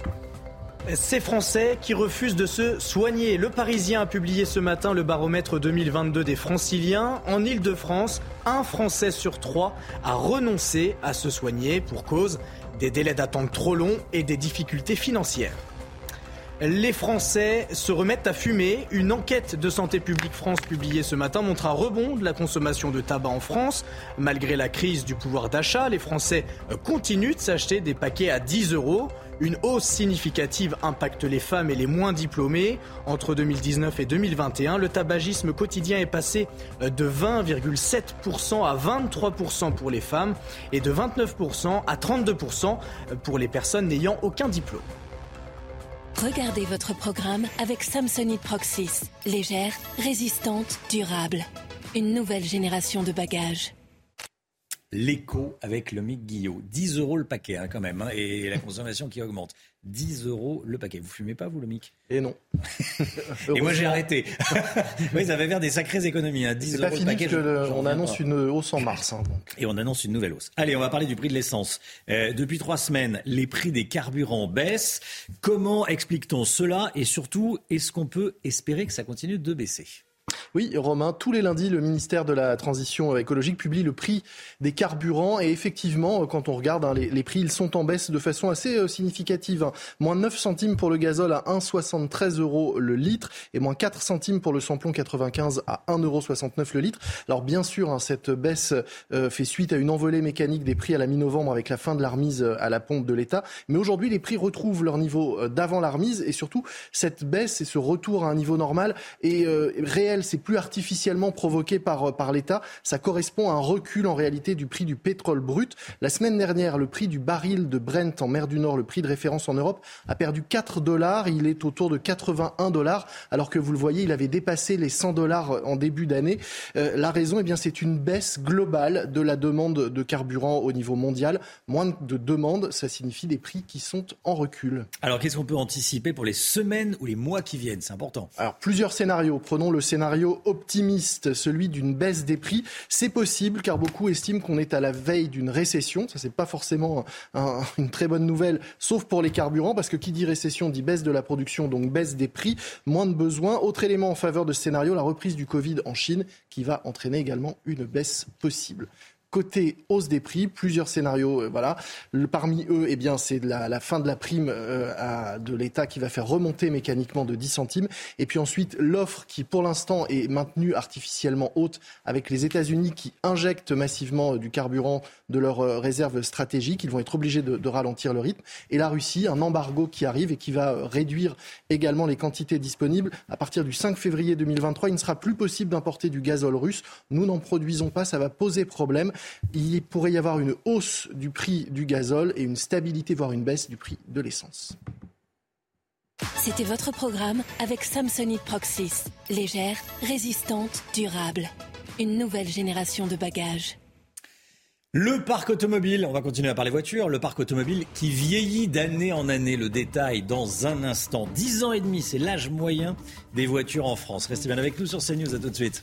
Ces Français qui refusent de se soigner. Le Parisien a publié ce matin le baromètre 2022 des franciliens. En Ile-de-France, un Français sur trois a renoncé à se soigner pour cause des délais d'attente trop longs et des difficultés financières. Les Français se remettent à fumer. Une enquête de Santé publique France publiée ce matin montre un rebond de la consommation de tabac en France. Malgré la crise du pouvoir d'achat, les Français continuent de s'acheter des paquets à 10 euros. Une hausse significative impacte les femmes et les moins diplômés. Entre 2019 et 2021, le tabagisme quotidien est passé de 20,7% à 23% pour les femmes et de 29% à 32% pour les personnes n'ayant aucun diplôme. Regardez votre programme avec Samsonite Proxys. Légère, résistante, durable. Une nouvelle génération de bagages. L'écho avec le Mick Guillot. 10 euros le paquet hein, quand même, hein, et la consommation qui augmente. 10 euros le paquet. Vous fumez pas, vous, le mic Et non. et moi, j'ai arrêté. oui, ça va faire des sacrées économies. Hein. 10 euros le paquet. on annonce une hausse en mars. Hein, et on annonce une nouvelle hausse. Allez, on va parler du prix de l'essence. Euh, depuis trois semaines, les prix des carburants baissent. Comment explique-t-on cela? Et surtout, est-ce qu'on peut espérer que ça continue de baisser? Oui, Romain, tous les lundis, le ministère de la Transition écologique publie le prix des carburants. Et effectivement, quand on regarde, hein, les, prix, ils sont en baisse de façon assez euh, significative. Hein. Moins 9 centimes pour le gazole à 1,73 euros le litre et moins 4 centimes pour le samplon 95 à 1,69 euros le litre. Alors bien sûr, hein, cette baisse euh, fait suite à une envolée mécanique des prix à la mi-novembre avec la fin de la remise euh, à la pompe de l'État. Mais aujourd'hui, les prix retrouvent leur niveau d'avant la remise et surtout, cette baisse et ce retour à un niveau normal est réel. C'est plus artificiellement provoqué par, par l'État. Ça correspond à un recul en réalité du prix du pétrole brut. La semaine dernière, le prix du baril de Brent en mer du Nord, le prix de référence en Europe, a perdu 4 dollars. Il est autour de 81 dollars, alors que vous le voyez, il avait dépassé les 100 dollars en début d'année. Euh, la raison, eh bien, c'est une baisse globale de la demande de carburant au niveau mondial. Moins de demande, ça signifie des prix qui sont en recul. Alors, qu'est-ce qu'on peut anticiper pour les semaines ou les mois qui viennent? C'est important. Alors, plusieurs scénarios. Prenons le scénario optimiste, celui d'une baisse des prix. C'est possible, car beaucoup estiment qu'on est à la veille d'une récession. Ça, c'est pas forcément une très bonne nouvelle, sauf pour les carburants, parce que qui dit récession dit baisse de la production, donc baisse des prix, moins de besoins. Autre élément en faveur de ce scénario, la reprise du Covid en Chine, qui va entraîner également une baisse possible. Côté hausse des prix, plusieurs scénarios. Euh, voilà. parmi eux, eh bien, c'est la, la, fin de la prime euh, de l'État qui va faire remonter mécaniquement de 10 centimes. Et puis ensuite, l'offre qui, pour l'instant, est maintenue artificiellement haute avec les États-Unis qui injectent massivement euh, du carburant de leurs réserves stratégiques. Ils vont être obligés de, de, ralentir le rythme. Et la Russie, un embargo qui arrive et qui va réduire également les quantités disponibles. À partir du 5 février 2023, il ne sera plus possible d'importer du gazole russe. Nous n'en produisons pas, ça va poser problème il pourrait y avoir une hausse du prix du gazole et une stabilité, voire une baisse du prix de l'essence. C'était votre programme avec Samsonite Proxys. Légère, résistante, durable. Une nouvelle génération de bagages. Le parc automobile, on va continuer à parler voiture, le parc automobile qui vieillit d'année en année. Le détail dans un instant. 10 ans et demi, c'est l'âge moyen des voitures en France. Restez bien avec nous sur CNews, à tout de suite.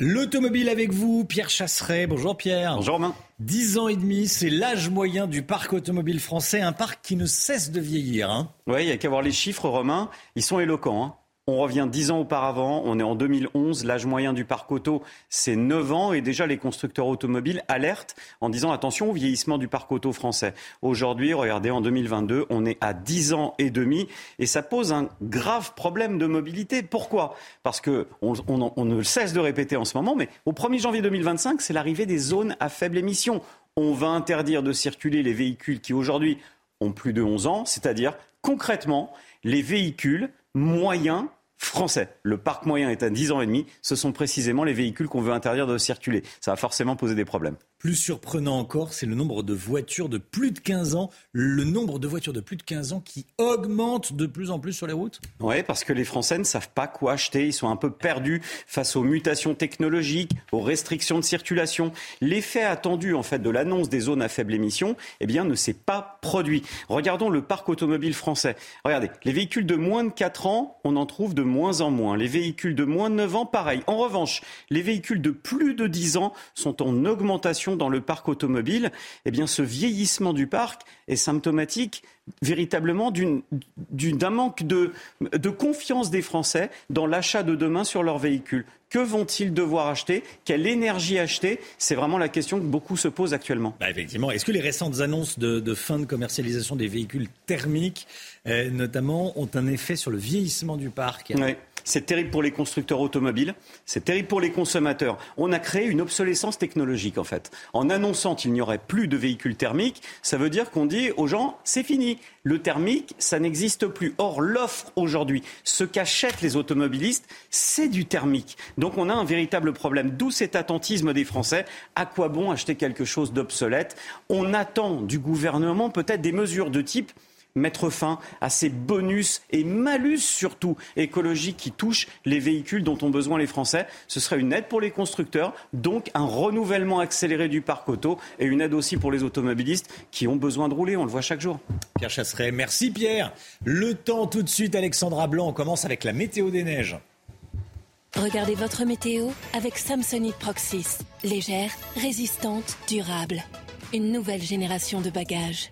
L'automobile avec vous, Pierre Chasseret. Bonjour Pierre. Bonjour Romain. 10 ans et demi, c'est l'âge moyen du parc automobile français, un parc qui ne cesse de vieillir. Hein. Oui, il n'y a qu'à voir les chiffres, Romain. Ils sont éloquents. Hein. On revient dix ans auparavant, on est en 2011, l'âge moyen du parc auto, c'est 9 ans et déjà les constructeurs automobiles alertent en disant attention au vieillissement du parc auto français. Aujourd'hui, regardez, en 2022, on est à 10 ans et demi et ça pose un grave problème de mobilité. Pourquoi? Parce que on ne cesse de répéter en ce moment, mais au 1er janvier 2025, c'est l'arrivée des zones à faible émission. On va interdire de circuler les véhicules qui aujourd'hui ont plus de 11 ans, c'est-à-dire concrètement les véhicules moyens français. Le parc moyen est à 10 ans et demi. Ce sont précisément les véhicules qu'on veut interdire de circuler. Ça va forcément poser des problèmes. Plus surprenant encore, c'est le nombre de voitures de plus de 15 ans, le nombre de voitures de plus de 15 ans qui augmente de plus en plus sur les routes. Oui, parce que les Français ne savent pas quoi acheter, ils sont un peu perdus face aux mutations technologiques, aux restrictions de circulation. L'effet attendu en fait de l'annonce des zones à faible émission, eh bien ne s'est pas produit. Regardons le parc automobile français. Regardez, les véhicules de moins de 4 ans, on en trouve de moins en moins. Les véhicules de moins de 9 ans, pareil. En revanche, les véhicules de plus de 10 ans sont en augmentation dans le parc automobile, eh bien, ce vieillissement du parc est symptomatique véritablement d'un manque de, de confiance des Français dans l'achat de demain sur leurs véhicules. Que vont-ils devoir acheter? Quelle énergie acheter? C'est vraiment la question que beaucoup se posent actuellement. Bah effectivement. Est-ce que les récentes annonces de, fin de commercialisation des véhicules thermiques, euh, notamment, ont un effet sur le vieillissement du parc? C'est terrible pour les constructeurs automobiles, c'est terrible pour les consommateurs. On a créé une obsolescence technologique en fait. En annonçant qu'il n'y aurait plus de véhicules thermiques, ça veut dire qu'on dit aux gens c'est fini. Le thermique, ça n'existe plus. Or, l'offre aujourd'hui, ce qu'achètent les automobilistes, c'est du thermique. Donc on a un véritable problème. D'où cet attentisme des Français. À quoi bon acheter quelque chose d'obsolète? On attend du gouvernement peut-être des mesures de type mettre fin à ces bonus et malus surtout écologiques qui touchent les véhicules dont ont besoin les Français. Ce serait une aide pour les constructeurs, donc un renouvellement accéléré du parc auto et une aide aussi pour les automobilistes qui ont besoin de rouler. On le voit chaque jour. Pierre Chasseret, merci Pierre. Le temps tout de suite, Alexandra Blanc. On commence avec la météo des neiges. Regardez votre météo avec Samsonite Proxys. Légère, résistante, durable. Une nouvelle génération de bagages.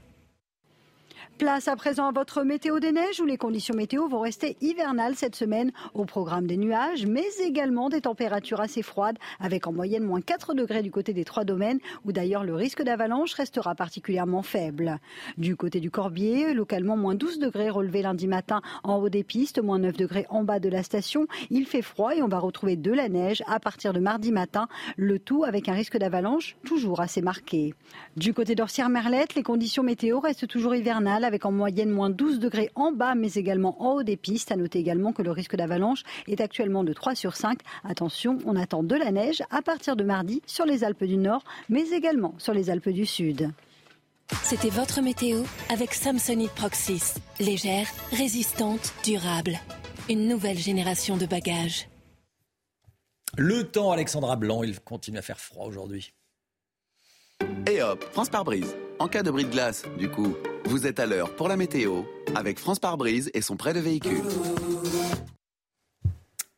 Place à présent à votre météo des neiges où les conditions météo vont rester hivernales cette semaine au programme des nuages, mais également des températures assez froides avec en moyenne moins 4 degrés du côté des trois domaines où d'ailleurs le risque d'avalanche restera particulièrement faible. Du côté du Corbier, localement moins 12 degrés relevés lundi matin en haut des pistes, moins 9 degrés en bas de la station. Il fait froid et on va retrouver de la neige à partir de mardi matin, le tout avec un risque d'avalanche toujours assez marqué. Du côté d'Orsière-Merlette, les conditions météo restent toujours hivernales avec en moyenne moins 12 degrés en bas, mais également en haut des pistes. À noter également que le risque d'avalanche est actuellement de 3 sur 5. Attention, on attend de la neige à partir de mardi sur les Alpes du Nord, mais également sur les Alpes du Sud. C'était votre météo avec Samsonite Proxys. Légère, résistante, durable. Une nouvelle génération de bagages. Le temps, Alexandra Blanc, il continue à faire froid aujourd'hui. Et hop, France par brise. En cas de bris de glace, du coup, vous êtes à l'heure pour la météo avec France par brise et son prêt de véhicule.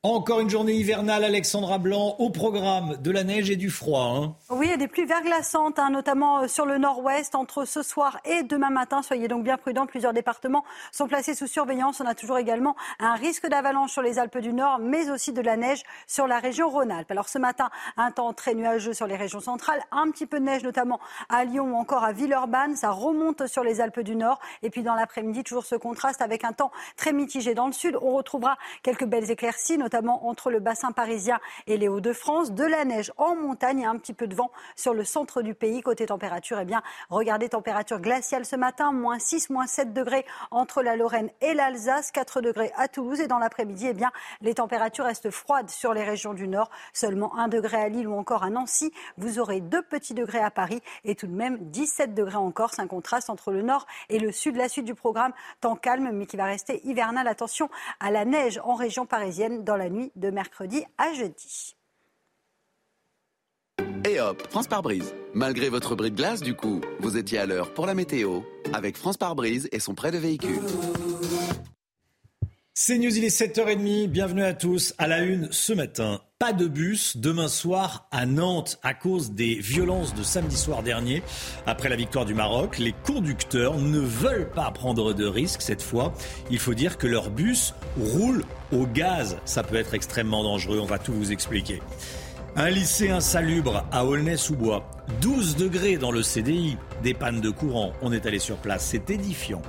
Encore une journée hivernale, Alexandra Blanc, au programme de la neige et du froid. Hein. Oui, et des pluies verglaçantes, hein, notamment euh, sur le nord-ouest, entre ce soir et demain matin. Soyez donc bien prudents. Plusieurs départements sont placés sous surveillance. On a toujours également un risque d'avalanche sur les Alpes du Nord, mais aussi de la neige sur la région Rhône-Alpes. Alors ce matin, un temps très nuageux sur les régions centrales, un petit peu de neige notamment à Lyon ou encore à Villeurbanne. Ça remonte sur les Alpes du Nord. Et puis dans l'après-midi, toujours ce contraste avec un temps très mitigé dans le sud. On retrouvera quelques belles éclaircies, notamment entre le bassin parisien et les Hauts-de-France. De la neige en montagne et un petit peu de vent sur le centre du pays. Côté température, eh bien, regardez, température glaciale ce matin, moins 6, moins 7 degrés entre la Lorraine et l'Alsace, 4 degrés à Toulouse. Et dans l'après-midi, eh bien, les températures restent froides sur les régions du Nord. Seulement 1 degré à Lille ou encore à Nancy. Vous aurez 2 petits degrés à Paris et tout de même 17 degrés en Corse. Un contraste entre le Nord et le Sud. La suite du programme, temps calme, mais qui va rester hivernal. Attention à la neige en région parisienne la nuit de mercredi à jeudi. Et hop, France par brise. Malgré votre bris de glace, du coup, vous étiez à l'heure pour la météo avec France par brise et son prêt de véhicule. C'est News, il est 7h30. Bienvenue à tous. À la une ce matin, pas de bus demain soir à Nantes à cause des violences de samedi soir dernier. Après la victoire du Maroc, les conducteurs ne veulent pas prendre de risques cette fois. Il faut dire que leur bus roule au gaz. Ça peut être extrêmement dangereux. On va tout vous expliquer. Un lycée insalubre à Aulnay-sous-Bois. 12 degrés dans le CDI. Des pannes de courant. On est allé sur place. C'est édifiant.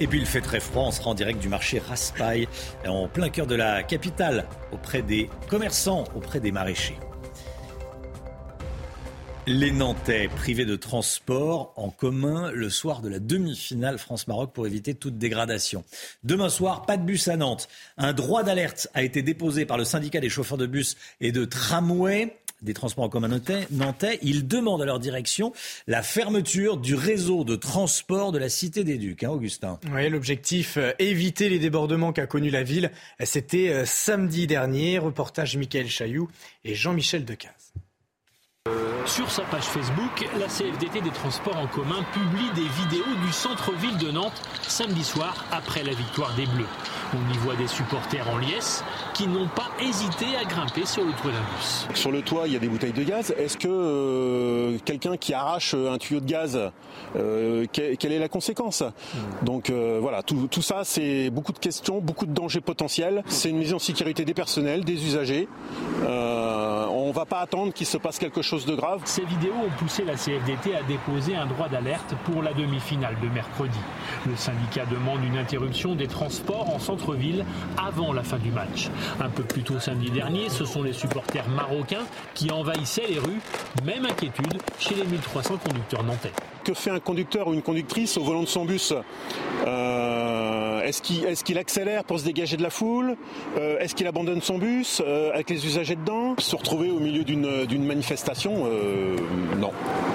Et puis il fait très froid, on sera en direct du marché Raspail, en plein cœur de la capitale, auprès des commerçants, auprès des maraîchers. Les Nantais privés de transport en commun le soir de la demi-finale France-Maroc pour éviter toute dégradation. Demain soir, pas de bus à Nantes. Un droit d'alerte a été déposé par le syndicat des chauffeurs de bus et de tramway des transports en commun nantais, ils demandent à leur direction la fermeture du réseau de transport de la Cité des Ducs, hein, Augustin. Oui, l'objectif, euh, éviter les débordements qu'a connu la ville, c'était euh, samedi dernier. Reportage Michael Chailloux et Jean-Michel Decaze. Sur sa page Facebook, la CFDT des transports en commun publie des vidéos du centre-ville de Nantes samedi soir après la victoire des Bleus. On y voit des supporters en liesse qui n'ont pas hésité à grimper sur le toit d'un bus. Sur le toit, il y a des bouteilles de gaz. Est-ce que euh, quelqu'un qui arrache un tuyau de gaz, euh, quelle est la conséquence? Donc euh, voilà, tout, tout ça, c'est beaucoup de questions, beaucoup de dangers potentiels. C'est une mise en sécurité des personnels, des usagers. on ne va pas attendre qu'il se passe quelque chose de grave. Ces vidéos ont poussé la CFDT à déposer un droit d'alerte pour la demi-finale de mercredi. Le syndicat demande une interruption des transports en centre-ville avant la fin du match. Un peu plus tôt samedi dernier, ce sont les supporters marocains qui envahissaient les rues. Même inquiétude chez les 1300 conducteurs nantais. Que fait un conducteur ou une conductrice au volant de son bus? Euh, Est-ce qu'il accélère pour se dégager de la foule? Euh, Est-ce qu'il abandonne son bus euh, avec les usagers dedans? Se retrouver au milieu d'une manifestation euh, Non,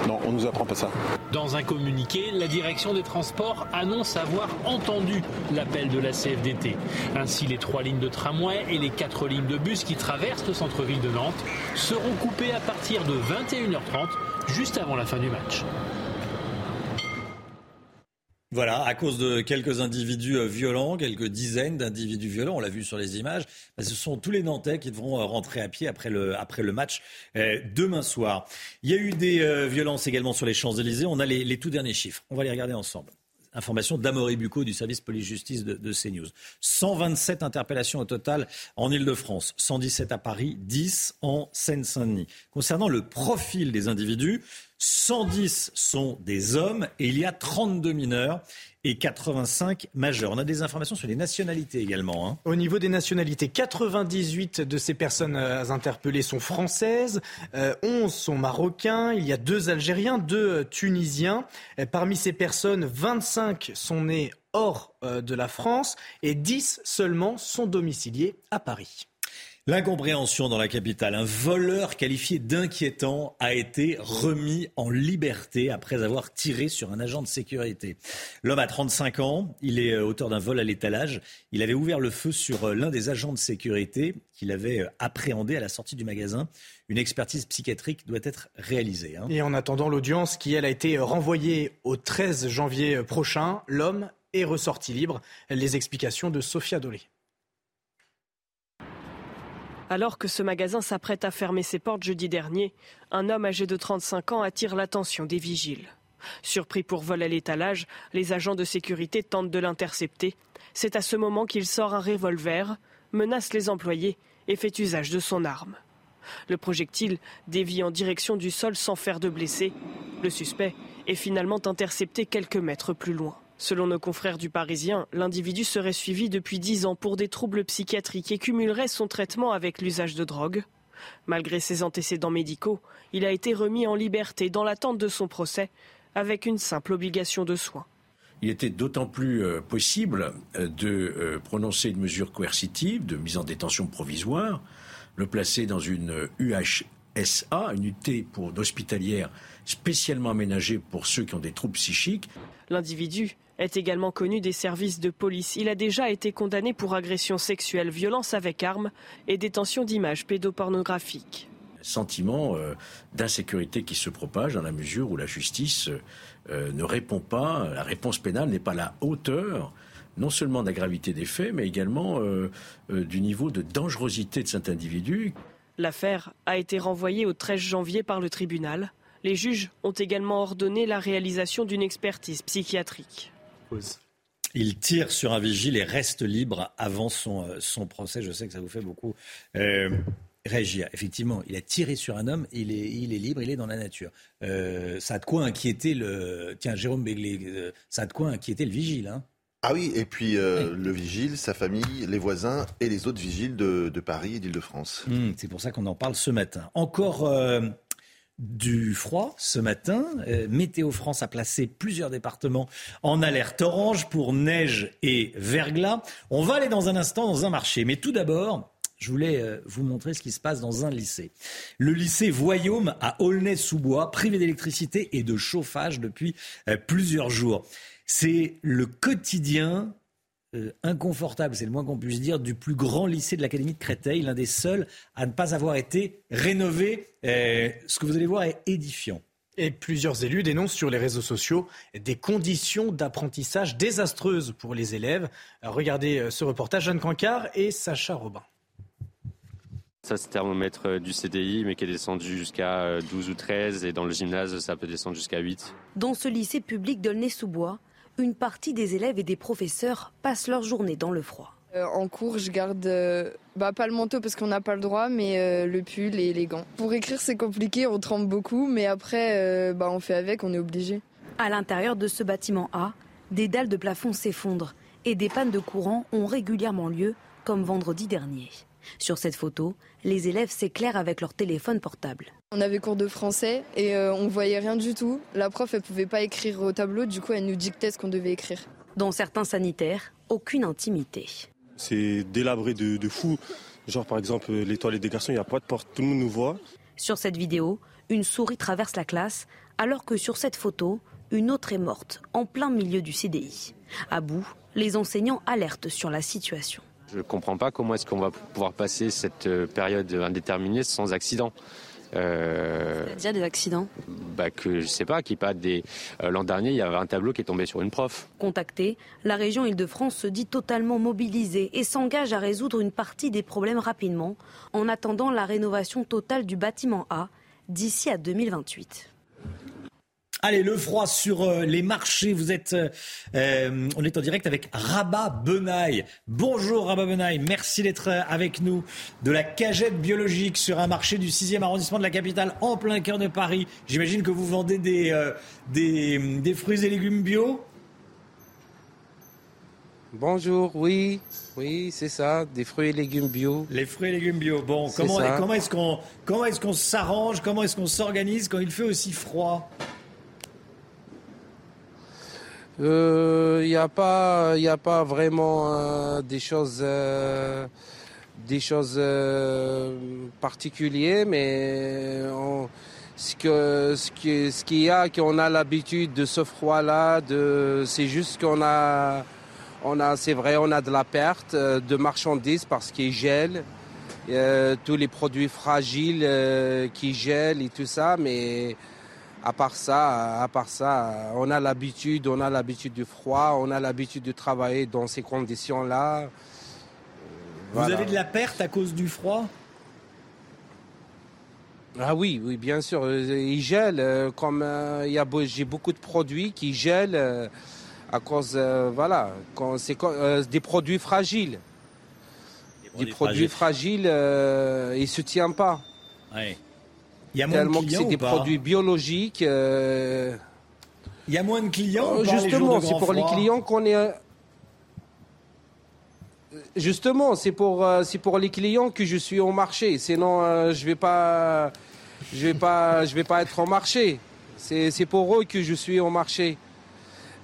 non, on nous apprend pas ça. Dans un communiqué, la direction des transports annonce avoir entendu l'appel de la CFDT. Ainsi, les trois lignes de tramway et les quatre lignes de bus qui traversent le centre-ville de Nantes seront coupées à partir de 21h30, juste avant la fin du match. Voilà, à cause de quelques individus euh, violents, quelques dizaines d'individus violents, on l'a vu sur les images, bah, ce sont tous les Nantais qui devront euh, rentrer à pied après le, match euh, demain soir. Il y a eu des violences également sur les Champs-Élysées. On a les, les tout derniers chiffres. On va les regarder ensemble. Information d'Amaury Bucco du service police-justice de, de, CNews. 127 interpellations au total en Ile-de-France, 117 à Paris, 10 en Seine-Saint-Denis. Concernant le profil des individus, 110 sont des hommes et il y a 32 mineurs et 85 majeurs. On a des informations sur les nationalités également. Hein. Au niveau des nationalités, 98 de ces personnes euh, interpellées sont françaises, 11 euh, sont marocains, il y a deux Algériens, deux Tunisiens. Parmi ces personnes, 25 sont nés hors euh, de la France et 10 seulement sont domiciliés à Paris. L'incompréhension dans la capitale. Un voleur qualifié d'inquiétant a été remis en liberté après avoir tiré sur un agent de sécurité. L'homme a 35 ans, il est euh, auteur d'un vol à l'étalage. Il avait ouvert le feu sur euh, l'un des agents de sécurité qu'il avait euh, appréhendé à la sortie du magasin. Une expertise psychiatrique doit être réalisée. Hein. Et en attendant l'audience qui, elle, a été renvoyée au 13 janvier prochain, l'homme est ressorti libre. Les explications de Sophia Dolé. Alors que ce magasin s'apprête à fermer ses portes jeudi dernier, un homme âgé de 35 ans attire l'attention des vigiles. Surpris pour vol à l'étalage, les agents de sécurité tentent de l'intercepter. C'est à ce moment qu'il sort un revolver, menace les employés et fait usage de son arme. Le projectile dévie en direction du sol sans faire de blessés. Le suspect est finalement intercepté quelques mètres plus loin. Selon nos confrères du Parisien, l'individu serait suivi depuis dix ans pour des troubles psychiatriques et cumulerait son traitement avec l'usage de drogue. Malgré ses antécédents médicaux, il a été remis en liberté dans l'attente de son procès, avec une simple obligation de soins. Il était d'autant plus euh, possible euh, de euh, prononcer une mesure coercitive de mise en détention provisoire, le placer dans une UHSA, une unité pour d'hospitalière spécialement aménagée pour ceux qui ont des troubles psychiques. L'individu est également connu des services de police. Il a déjà été condamné pour agression sexuelle, violence avec arme et détention d'images pédopornographiques. Sentiment euh, d'insécurité qui se propage dans la mesure où la justice euh, ne répond pas, la réponse pénale n'est pas à la hauteur non seulement de la gravité des faits, mais également euh, du niveau de dangerosité de cet individu. L'affaire a été renvoyée au 13 janvier par le tribunal. Les juges ont également ordonné la réalisation d'une expertise psychiatrique. Il tire sur un vigile et reste libre avant son, euh, son procès. Je sais que ça vous fait beaucoup euh, réagir. Effectivement, il a tiré sur un homme, il est, il est libre, il est dans la nature. Euh, ça a de quoi inquiéter le. Tiens, Jérôme Béglé, ça a de quoi inquiéter le vigile. Hein? Ah oui, et puis le vigile, sa famille, les voisins et les autres vigiles de, Paris et d'Île-de-France. Hum, c'est pour ça qu'on en parle ce matin. Encore du froid ce matin. Euh, Météo France a placé plusieurs départements en alerte orange pour neige et verglas. On va aller dans un instant dans un marché, mais tout d'abord, je voulais euh, vous montrer ce qui se passe dans un lycée. Le lycée Voyaume à Aulnay-sous-Bois, privé d'électricité et de chauffage depuis euh, plusieurs jours. C'est le quotidien euh, inconfortable, c'est le moins qu'on puisse dire, du plus grand lycée de l'Académie de Créteil, l'un des seuls à ne pas avoir été rénové. Euh, ce que vous allez voir est édifiant. Et plusieurs élus dénoncent sur les réseaux sociaux des conditions d'apprentissage désastreuses pour les élèves. regardez euh, ce reportage, Jeanne Cancard et Sacha Robin. Ça, c'est thermomètre du CDI, mais qui est descendu jusqu'à 12 ou 13. Et dans le gymnase, ça peut descendre jusqu'à 8. Dans ce lycée public d'Aulnay-sous-Bois, une partie des élèves et des professeurs passent leur journée dans le froid. Euh, en cours, je garde euh, bah, pas le manteau parce qu'on n'a pas le droit, mais euh, le pull et les gants. Pour écrire, c'est compliqué, on tremble beaucoup, mais après, bah, on fait avec, on est obligé. À l'intérieur de ce bâtiment A, des dalles de plafond s'effondrent et des pannes de courant ont régulièrement lieu, comme vendredi dernier. Sur cette photo, les élèves s'éclairent avec leur téléphone portable. On avait cours de français et on voyait rien du tout. La prof, elle pouvait pas écrire au tableau, du coup, elle nous dictait ce qu'on devait écrire. Dans certains sanitaires, aucune intimité. C'est délabré de, de fou. Genre par exemple les toilettes des garçons, il n'y a pas de porte, tout le monde nous voit. Sur cette vidéo, une souris traverse la classe, alors que sur cette photo, une autre est morte, en plein milieu du CDI. À bout, les enseignants alertent sur la situation. Je ne comprends pas comment est-ce qu'on va pouvoir passer cette euh, période indéterminée sans accident. Euh, Il y a des accidents bah que je sais pas, qui pas des. Euh, l'an dernier, il y avait un tableau qui est tombé sur une prof. Contactée, la région Île-de-France se dit totalement mobilisée et s'engage à résoudre une partie des problèmes rapidement, en attendant la rénovation totale du bâtiment A d'ici à 2028. Allez, le froid sur euh, les marchés. Vous êtes, euh, euh, on est en direct avec Rabat Benaï. Bonjour Rabat Benaï, merci d'être avec nous de la cagette biologique sur un marché du 6e arrondissement de la capitale en plein cœur de Paris. J'imagine que vous vendez des, des, des fruits et légumes bio. Bonjour, oui, oui, c'est ça, des fruits et légumes bio. Les fruits et légumes bio. Bon, comment, comment est-ce qu'on comment est-ce qu'on s'arrange, comment est-ce qu'on s'organise quand il fait aussi froid? Il euh, n'y a pas, il a pas vraiment euh, des choses, euh, des choses particulières, mais ce que, ce qui, ce qu'il y a, qu'on a l'habitude de ce froid-là, c'est juste qu'on a, on a, c'est vrai, on a de la perte de marchandises parce qu'il gèle. tous les produits fragiles qui gèlent et tout ça, mais à part ça, à part ça, on a l'habitude, on a l'habitude du froid, on a l'habitude de travailler dans ces conditions-là. Vous avez de la perte à cause du froid? Ah oui, oui, bien sûr. Euh, il gèle, euh, comme euh, il y a, j'ai beaucoup de produits qui gèlent à cause, voilà, quand c'est des produits fragiles. Des produits, fragiles, ils ne se tiennent pas. Oui. Il y a moins de clients c'est des produits biologiques. Euh, Il y a moins de clients oh, Justement, c'est pour les clients qu'on est. Euh, justement, c'est pour euh, c'est pour les clients que je suis au marché. Sinon, je vais pas je vais pas je vais pas être au marché. C'est pour eux que je suis au marché.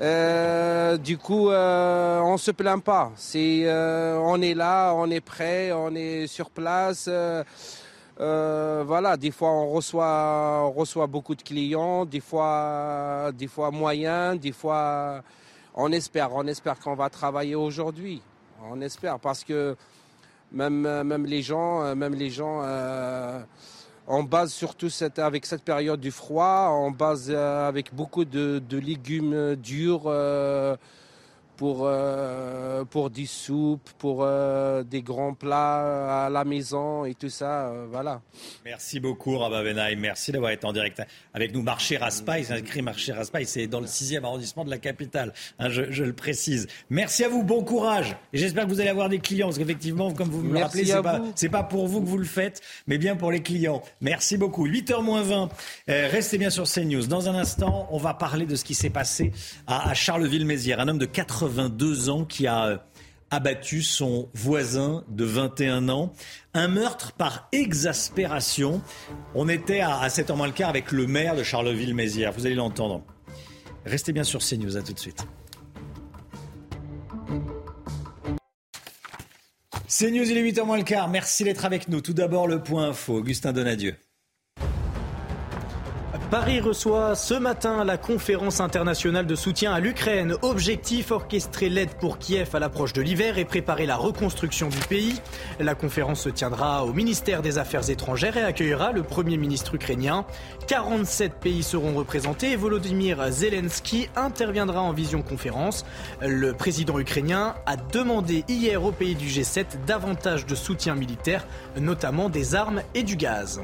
du coup, on se plaint pas. C'est on est là, on est prêt, on est sur place. Euh, voilà, des fois on reçoit, reçoit beaucoup de clients, des fois, des fois moyens, des fois on espère, on espère qu'on va travailler aujourd'hui. On espère parce que même, même les gens, même les gens, euh, on base surtout cette, avec cette période du froid, on base euh, avec beaucoup de, de légumes durs. Euh, pour, euh, pour des soupes, pour euh, des grands plats à la maison et tout ça. Euh, voilà. Merci beaucoup, Rabat Benaï. Merci d'avoir été en direct avec nous. Marché Raspail, c'est inscrit Marché Raspail, c'est dans le 6e arrondissement de la capitale, hein, je, je, le précise. Merci à vous, bon courage. Et j'espère que vous allez avoir des clients, parce qu'effectivement, comme vous me le rappelez, c'est pas, pas pour vous que vous le faites, mais bien pour les clients. Merci beaucoup. 8h moins 20, restez bien sur CNews. Dans un instant, on va parler de ce qui s'est passé à, à Charleville-Mézières. Un homme de 80 82 ans qui a euh, abattu son voisin de 21 ans. Un meurtre par exaspération. On était à, 7 h moins le quart avec le maire de Charleville-Mézières. Vous allez l'entendre. Restez bien sur CNews. À tout de suite. CNews, il est 8h moins le quart. Merci d'être avec nous. Tout d'abord, le point info. Augustin Donadieu. Paris reçoit ce matin la conférence internationale de soutien à l'Ukraine. Objectif orchestrer l'aide pour Kiev à l'approche de l'hiver et préparer la reconstruction du pays. La conférence se tiendra au ministère des Affaires étrangères et accueillera le Premier ministre ukrainien. 47 pays seront représentés et Volodymyr Zelensky interviendra en vision conférence. Le président ukrainien a demandé hier aux pays du G7 davantage de soutien militaire, notamment des armes et du gaz.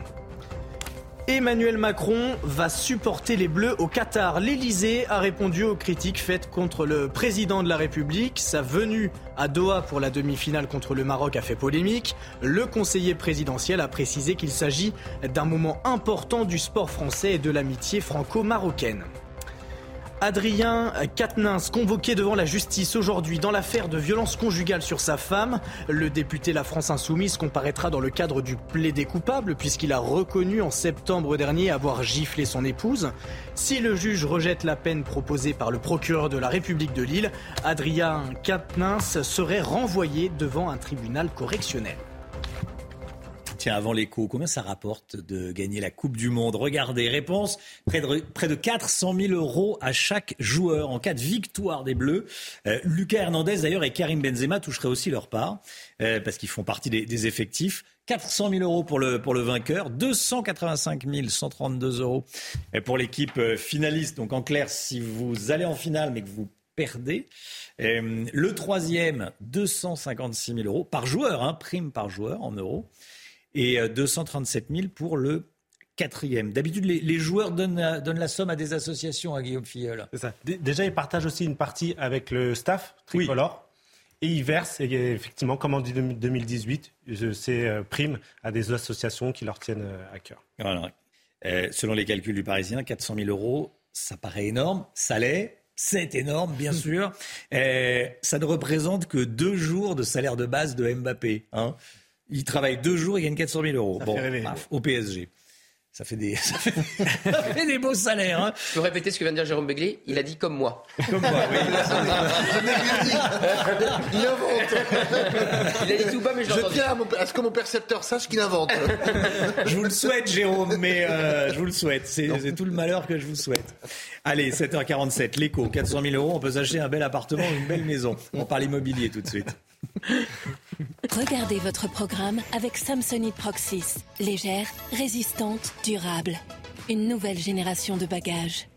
Emmanuel Macron va supporter les Bleus au Qatar. L'Elysée a répondu aux critiques faites contre le président de la République. Sa venue à Doha pour la demi-finale contre le Maroc a fait polémique. Le conseiller présidentiel a précisé qu'il s'agit d'un moment important du sport français et de l'amitié franco-marocaine. Adrien Quatennens, convoqué devant la justice aujourd'hui dans l'affaire de violence conjugale sur sa femme. Le député La France Insoumise comparaîtra dans le cadre du plaidé coupable puisqu'il a reconnu en septembre dernier avoir giflé son épouse. Si le juge rejette la peine proposée par le procureur de la République de Lille, Adrien Quatennens serait renvoyé devant un tribunal correctionnel. Tiens, avant l'écho, combien ça rapporte de gagner la Coupe du Monde Regardez, réponse, près de, près de 400 000 euros à chaque joueur en cas de victoire des Bleus. Euh, Lucas Hernandez d'ailleurs et Karim Benzema toucheraient aussi leur part, euh, parce qu'ils font partie des, effectifs. 400 000 euros pour le, pour le vainqueur, 285 132 euros pour l'équipe euh, finaliste. Donc en clair, si vous allez en finale mais que vous perdez, le troisième, 256 000 euros par joueur, hein, prime par joueur en euros et 237 euh, 000 pour le quatrième. D'habitude, les, les, joueurs donnent, euh, donnent, la somme à des associations, à Guillaume Filleul. Ça. Déjà, ils partagent aussi une partie avec le staff tricolore. Oui. Et ils versent, effectivement, comme en 2018, ces euh, primes à des associations qui leur tiennent à cœur. Voilà. Euh, selon les calculs du Parisien, 400 000 euros, ça paraît énorme. Ça l'est. C'est énorme, bien sûr. Euh, ça ne représente que deux jours de salaire de base de Mbappé. Hein. Il travaille deux jours, il gagne 400 000 euros. Ça bon, fait paf, au PSG. Ça fait des, ça fait, ça fait des beaux salaires. Hein. Je peux répéter ce que vient de dire Jérôme Begley Il a dit comme moi. Comme moi, oui. il invente. Il a dit tout bas, mais je Je tiens à, mon, à, ce que mon percepteur sache qu'il invente. je vous le souhaite, Jérôme, mais euh, je vous le souhaite. C'est tout le malheur que je vous souhaite. Allez, 7h47, l'écho, 400 000 euros, on peut s'acheter un bel appartement ou une belle maison. On parle immobilier tout de suite. Regardez votre programme avec Samsonite Proxys. Légère, résistante, durable. Une nouvelle génération de bagages.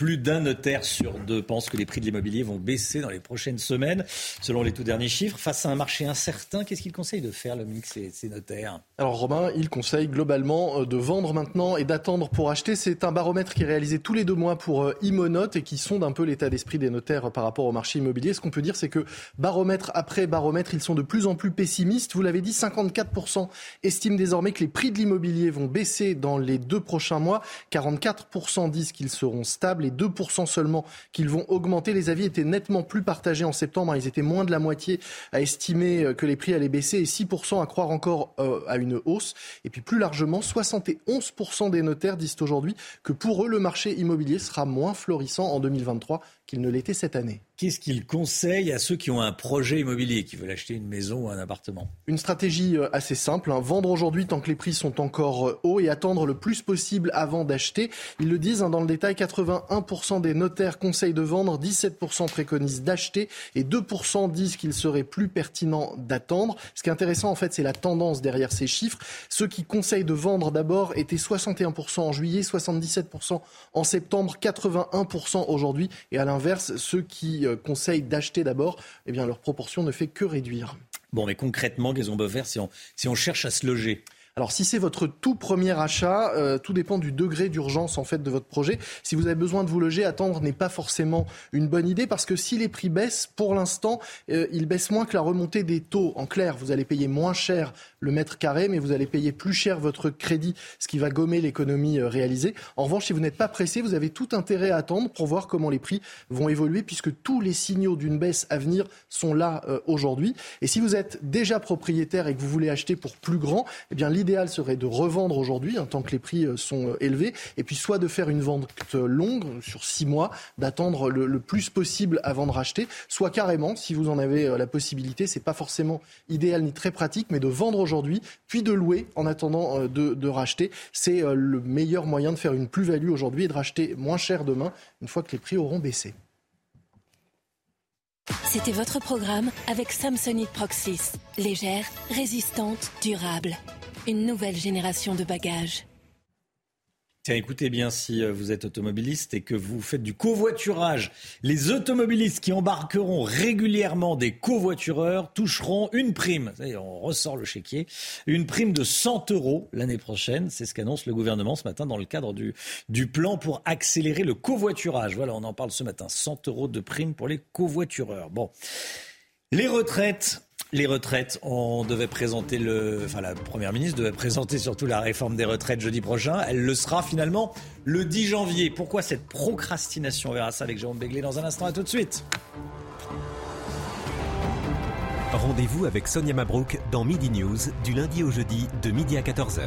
Plus d'un notaire sur deux pense que les prix de l'immobilier vont baisser dans les prochaines semaines, selon les tout derniers chiffres. Face à un marché incertain, qu'est-ce qu'il conseille de faire, le mix et ces notaires? Alors, Romain, il conseille globalement de vendre maintenant et d'attendre pour acheter. C'est un baromètre qui est réalisé tous les deux mois pour Imonote et qui sonde un peu l'état d'esprit des notaires par rapport au marché immobilier. Ce qu'on peut dire, c'est que baromètre après baromètre, ils sont de plus en plus pessimistes. Vous l'avez dit, 54% estiment désormais que les prix de l'immobilier vont baisser dans les deux prochains mois. 44% disent qu'ils seront stables. 2% seulement qu'ils vont augmenter. Les avis étaient nettement plus partagés en septembre. Ils étaient moins de la moitié à estimer que les prix allaient baisser et 6% à croire encore euh, à une hausse. Et puis plus largement, 71% des notaires disent aujourd'hui que pour eux, le marché immobilier sera moins florissant en 2023 qu'il ne l'était cette année. Qu'est-ce qu'il conseille à ceux qui ont un projet immobilier, qui veulent acheter une maison ou un appartement? Une stratégie assez simple, hein. vendre aujourd'hui tant que les prix sont encore hauts et attendre le plus possible avant d'acheter. Ils le disent hein, dans le détail, 81% des notaires conseillent de vendre, 17% préconisent d'acheter et 2% disent qu'il serait plus pertinent d'attendre. Ce qui est intéressant en fait, c'est la tendance derrière ces chiffres. Ceux qui conseillent de vendre d'abord étaient 61% en juillet, 77% en septembre, 81% aujourd'hui et à l'inverse, ceux qui conseillent d'acheter d'abord, eh bien leur proportion ne fait que réduire. Bon, mais concrètement, peut faire si on, si on cherche à se loger alors si c'est votre tout premier achat, euh, tout dépend du degré d'urgence en fait de votre projet. Si vous avez besoin de vous loger, attendre n'est pas forcément une bonne idée parce que si les prix baissent, pour l'instant, euh, ils baissent moins que la remontée des taux. En clair, vous allez payer moins cher le mètre carré, mais vous allez payer plus cher votre crédit, ce qui va gommer l'économie euh, réalisée. En revanche, si vous n'êtes pas pressé, vous avez tout intérêt à attendre pour voir comment les prix vont évoluer puisque tous les signaux d'une baisse à venir sont là aujourd'hui. Et si vous êtes déjà propriétaire et que vous voulez acheter pour plus grand, eh bien l'idéal serait de revendre aujourd'hui, hein, tant que les prix sont élevés, et puis soit de faire une vente longue, sur six mois, d'attendre le, plus possible avant de racheter, soit carrément, si vous en avez la possibilité, c'est pas forcément idéal ni très pratique, mais de vendre aujourd'hui, puis de louer en attendant de, de racheter. C'est le meilleur moyen de faire une plus-value aujourd'hui et de racheter moins cher demain, une fois que les prix auront baissé. C'était votre programme avec Samsonite Proxys. Légère, résistante, durable. Une nouvelle génération de bagages. Tiens, écoutez bien si vous êtes automobiliste et que vous faites du covoiturage. Les automobilistes qui embarqueront régulièrement des covoitureurs toucheront une prime. On ressort le chéquier. Une prime de 100 euros l'année prochaine. C'est ce qu'annonce le gouvernement ce matin dans le cadre du, du plan pour accélérer le covoiturage. Voilà, on en parle ce matin. 100 euros de prime pour les covoitureurs. Bon. Les retraites Les retraites, on devait présenter le, enfin la première ministre devait présenter surtout la réforme des retraites jeudi prochain. Elle le sera finalement le 10 janvier. Pourquoi cette procrastination? On verra ça avec Jérôme Béglé dans un instant. À tout de suite. Rendez-vous avec Sonia Mabrouk dans Midi News du lundi au jeudi de midi à 14h.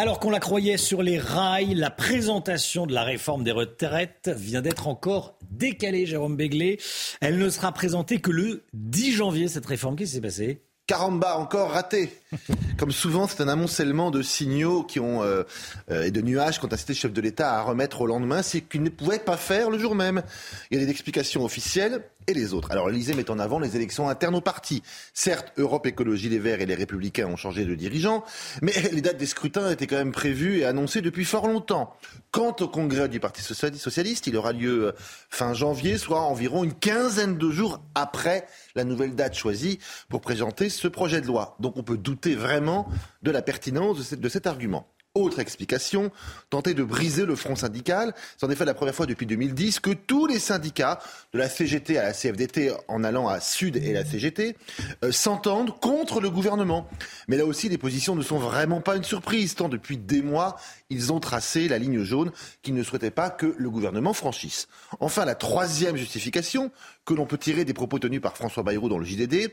Alors qu'on la croyait sur les rails, la présentation de la réforme des retraites vient d'être encore décalée, Jérôme Béglé. Elle ne sera présentée que le 10 janvier, cette réforme. Qu'est-ce qui s'est passé? Caramba, encore raté. Comme souvent, c'est un amoncellement de signaux qui ont, euh, euh, et de nuages quant à le chef de l'État à remettre au lendemain ce qu'il ne pouvait pas faire le jour même. Il y a des explications officielles et les autres. Alors l'Élysée met en avant les élections internes au parti. Certes, Europe Écologie Les Verts et les Républicains ont changé de dirigeants, mais les dates des scrutins étaient quand même prévues et annoncées depuis fort longtemps. Quant au congrès du Parti socialiste, il aura lieu euh, fin janvier, soit environ une quinzaine de jours après la nouvelle date choisie pour présenter ce projet de loi. Donc on peut douter vraiment de la pertinence de cet argument. Autre explication, tenter de briser le front syndical. C'est en effet la première fois depuis 2010 que tous les syndicats, de la CGT à la CFDT en allant à Sud et la CGT, euh, s'entendent contre le gouvernement. Mais là aussi, les positions ne sont vraiment pas une surprise, tant depuis des mois, ils ont tracé la ligne jaune qu'ils ne souhaitaient pas que le gouvernement franchisse. Enfin, la troisième justification que l'on peut tirer des propos tenus par François Bayrou dans le JDD,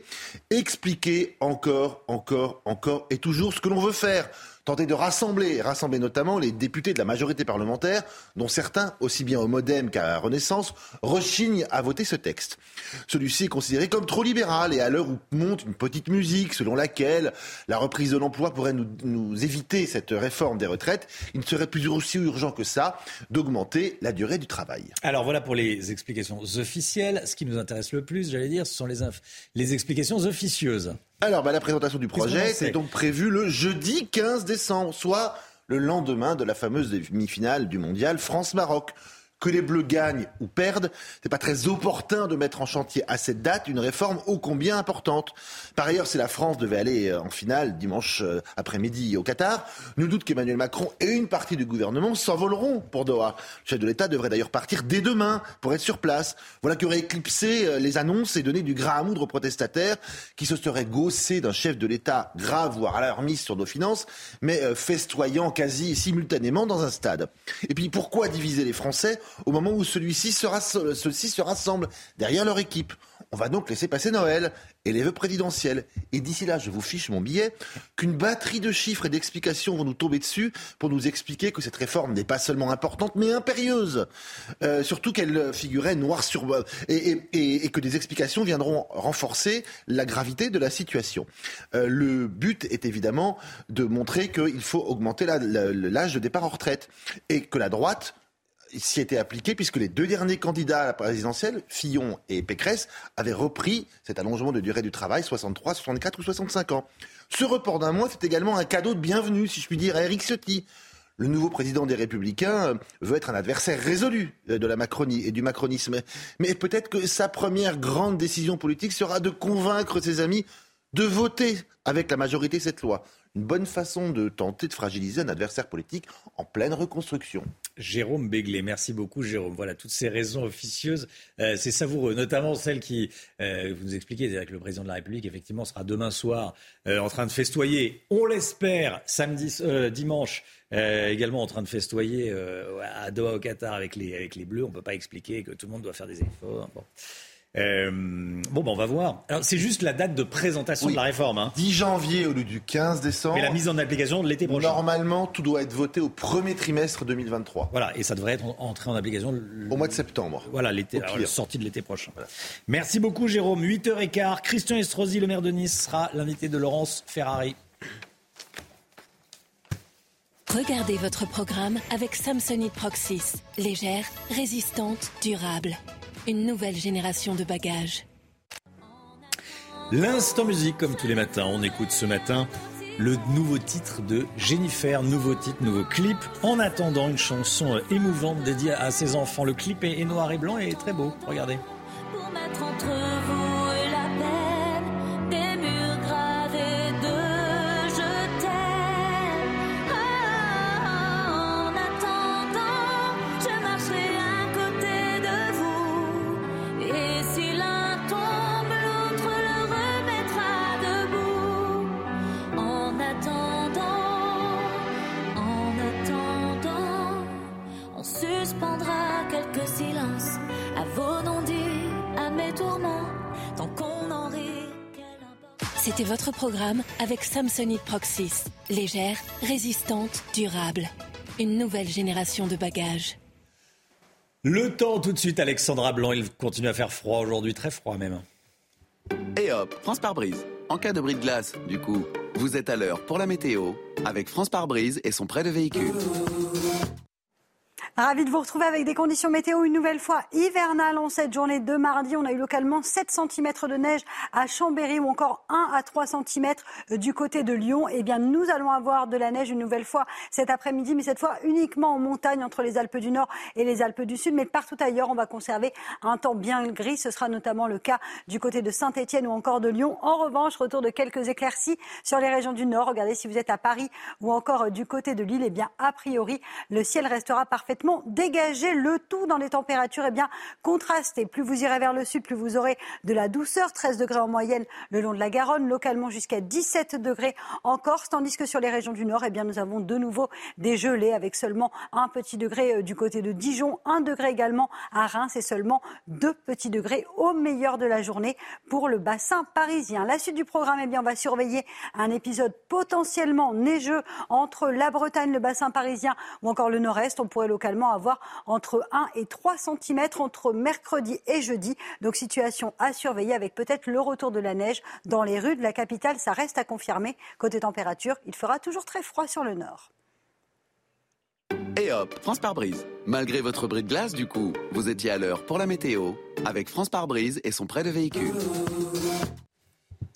expliquer encore, encore, encore et toujours ce que l'on veut faire tenter de rassembler, rassembler notamment les députés de la majorité parlementaire, dont certains, aussi bien au Modem qu'à la Renaissance, rechignent à voter ce texte. Celui-ci est considéré comme trop libéral et à l'heure où monte une petite musique selon laquelle la reprise de l'emploi pourrait nous, éviter cette réforme des retraites, il ne serait plus aussi urgent que ça d'augmenter la durée du travail. Alors voilà pour les explications officielles. Ce qui nous intéresse le plus, j'allais dire, ce sont les, les explications officieuses. Alors, bah, la présentation du projet est donc prévue le jeudi 15 décembre, soit le lendemain de la fameuse demi-finale du mondial France-Maroc que les Bleus gagnent ou perdent, c'est pas très opportun de mettre en chantier à cette date une réforme ô combien importante. Par ailleurs, si la France devait aller euh, en finale dimanche euh, après-midi au Qatar, nous doute qu'Emmanuel Macron et une partie du gouvernement s'envoleront pour Doha. Le chef de l'État devrait d'ailleurs partir dès demain pour être sur place. Voilà qui aurait éclipsé euh, les annonces et donné du gras à moudre aux protestataires qui se seraient gaussés d'un chef de l'État grave, voire alarmiste sur nos finances, mais festoyant quasi simultanément dans un stade. Et puis pourquoi diviser les Français au moment où celui-ci ceux-ci se rassemblent derrière leur équipe. On va donc laisser passer Noël et les vœux présidentiels. Et d'ici là, je vous fiche mon billet, qu'une batterie de chiffres et d'explications vont nous tomber dessus pour nous expliquer que cette réforme n'est pas seulement importante, mais impérieuse. Euh, surtout qu'elle figurait noir sur... Et, et, que des explications viendront renforcer la gravité de la situation. Euh, le but est évidemment de montrer qu'il faut augmenter l'âge de départ en retraite et que la droite s'y était appliqué puisque les deux derniers candidats à la présidentielle, Fillon et Pécresse, avaient repris cet allongement de durée du travail, 63, 64 ou 65 ans. Ce report d'un mois, c'est également un cadeau de bienvenue, si je puis dire, à Eric Ciotti. Le nouveau président des Républicains euh, veut être un adversaire résolu de la Macronie et du macronisme. Mais peut-être que sa première grande décision politique sera de convaincre ses amis de voter avec la majorité cette loi une bonne façon de tenter de fragiliser un adversaire politique en pleine reconstruction. Jérôme Béglé, merci beaucoup Jérôme. Voilà, toutes ces raisons officieuses, euh, c'est savoureux, notamment celle qui, euh, vous nous expliquez, c'est que le président de la République, effectivement, sera demain soir euh, en train de festoyer, on l'espère, samedi, dimanche, également en train de festoyer à Doha au Qatar avec les, avec les Bleus. On ne peut pas expliquer que tout le monde doit faire des efforts. Euh, bon, ben on va voir. Alors, c'est juste la date de présentation de la réforme. Hein. 10 janvier au lieu du 15 décembre. Mais la mise en application de l'été prochain. Normalement, tout doit être voté au premier trimestre 2023. Voilà, et ça devrait être entré en application au mois de septembre. Voilà, l'été, sortie de l'été prochain. Merci beaucoup, Jérôme. 8h15. Christian Estrosi, le maire de Nice, sera l'invité de Laurence Ferrari. Regardez votre programme avec Samsonite Proxys. Légère, résistante, durable une nouvelle génération de bagages. L'instant musique, comme tous les matins, on écoute ce matin le nouveau titre de Jennifer, nouveau titre, nouveau clip. En attendant, une chanson émouvante dédiée à ses enfants. Le clip est noir et blanc et très beau. Regardez. Pour mettre entre vous C'était votre programme avec Samsonite Proxys. Légère, résistante, durable. Une nouvelle génération de bagages. Le temps tout de suite, Alexandra Blanc. Il continue à faire froid aujourd'hui, très froid même. Et hop, France par brise. En cas de bris de glace, du coup, vous êtes à l'heure pour la météo avec France par brise et son prêt de véhicule. Ravi de vous retrouver avec des conditions météo une nouvelle fois hivernales en cette journée de mardi. On a eu localement 7 cm de neige à Chambéry ou encore 1 à 3 cm du côté de Lyon. Eh bien, nous allons avoir de la neige une nouvelle fois cet après-midi, mais cette fois uniquement en montagne entre les Alpes du Nord et les Alpes du Sud. Mais partout ailleurs, on va conserver un temps bien gris. Ce sera notamment le cas du côté de Saint-Etienne ou encore de Lyon. En revanche, retour de quelques éclaircies sur les régions du Nord. Regardez si vous êtes à Paris ou encore du côté de Lille. Eh bien, a priori, le ciel restera parfaitement dégager le tout dans des températures eh bien, contrastées. Plus vous irez vers le sud, plus vous aurez de la douceur, 13 degrés en moyenne le long de la Garonne, localement jusqu'à 17 degrés en Corse, tandis que sur les régions du nord, eh bien, nous avons de nouveau des gelées avec seulement un petit degré euh, du côté de Dijon, un degré également à Reims et seulement deux petits degrés au meilleur de la journée pour le bassin parisien. La suite du programme, eh bien, on va surveiller un épisode potentiellement neigeux entre la Bretagne, le bassin parisien ou encore le nord-est. On pourrait localement avoir entre 1 et 3 cm entre mercredi et jeudi. Donc situation à surveiller avec peut-être le retour de la neige dans les rues de la capitale. Ça reste à confirmer. Côté température, il fera toujours très froid sur le nord. Et hop, France par brise. Malgré votre bris de glace, du coup, vous étiez à l'heure pour la météo avec France par brise et son prêt de véhicule.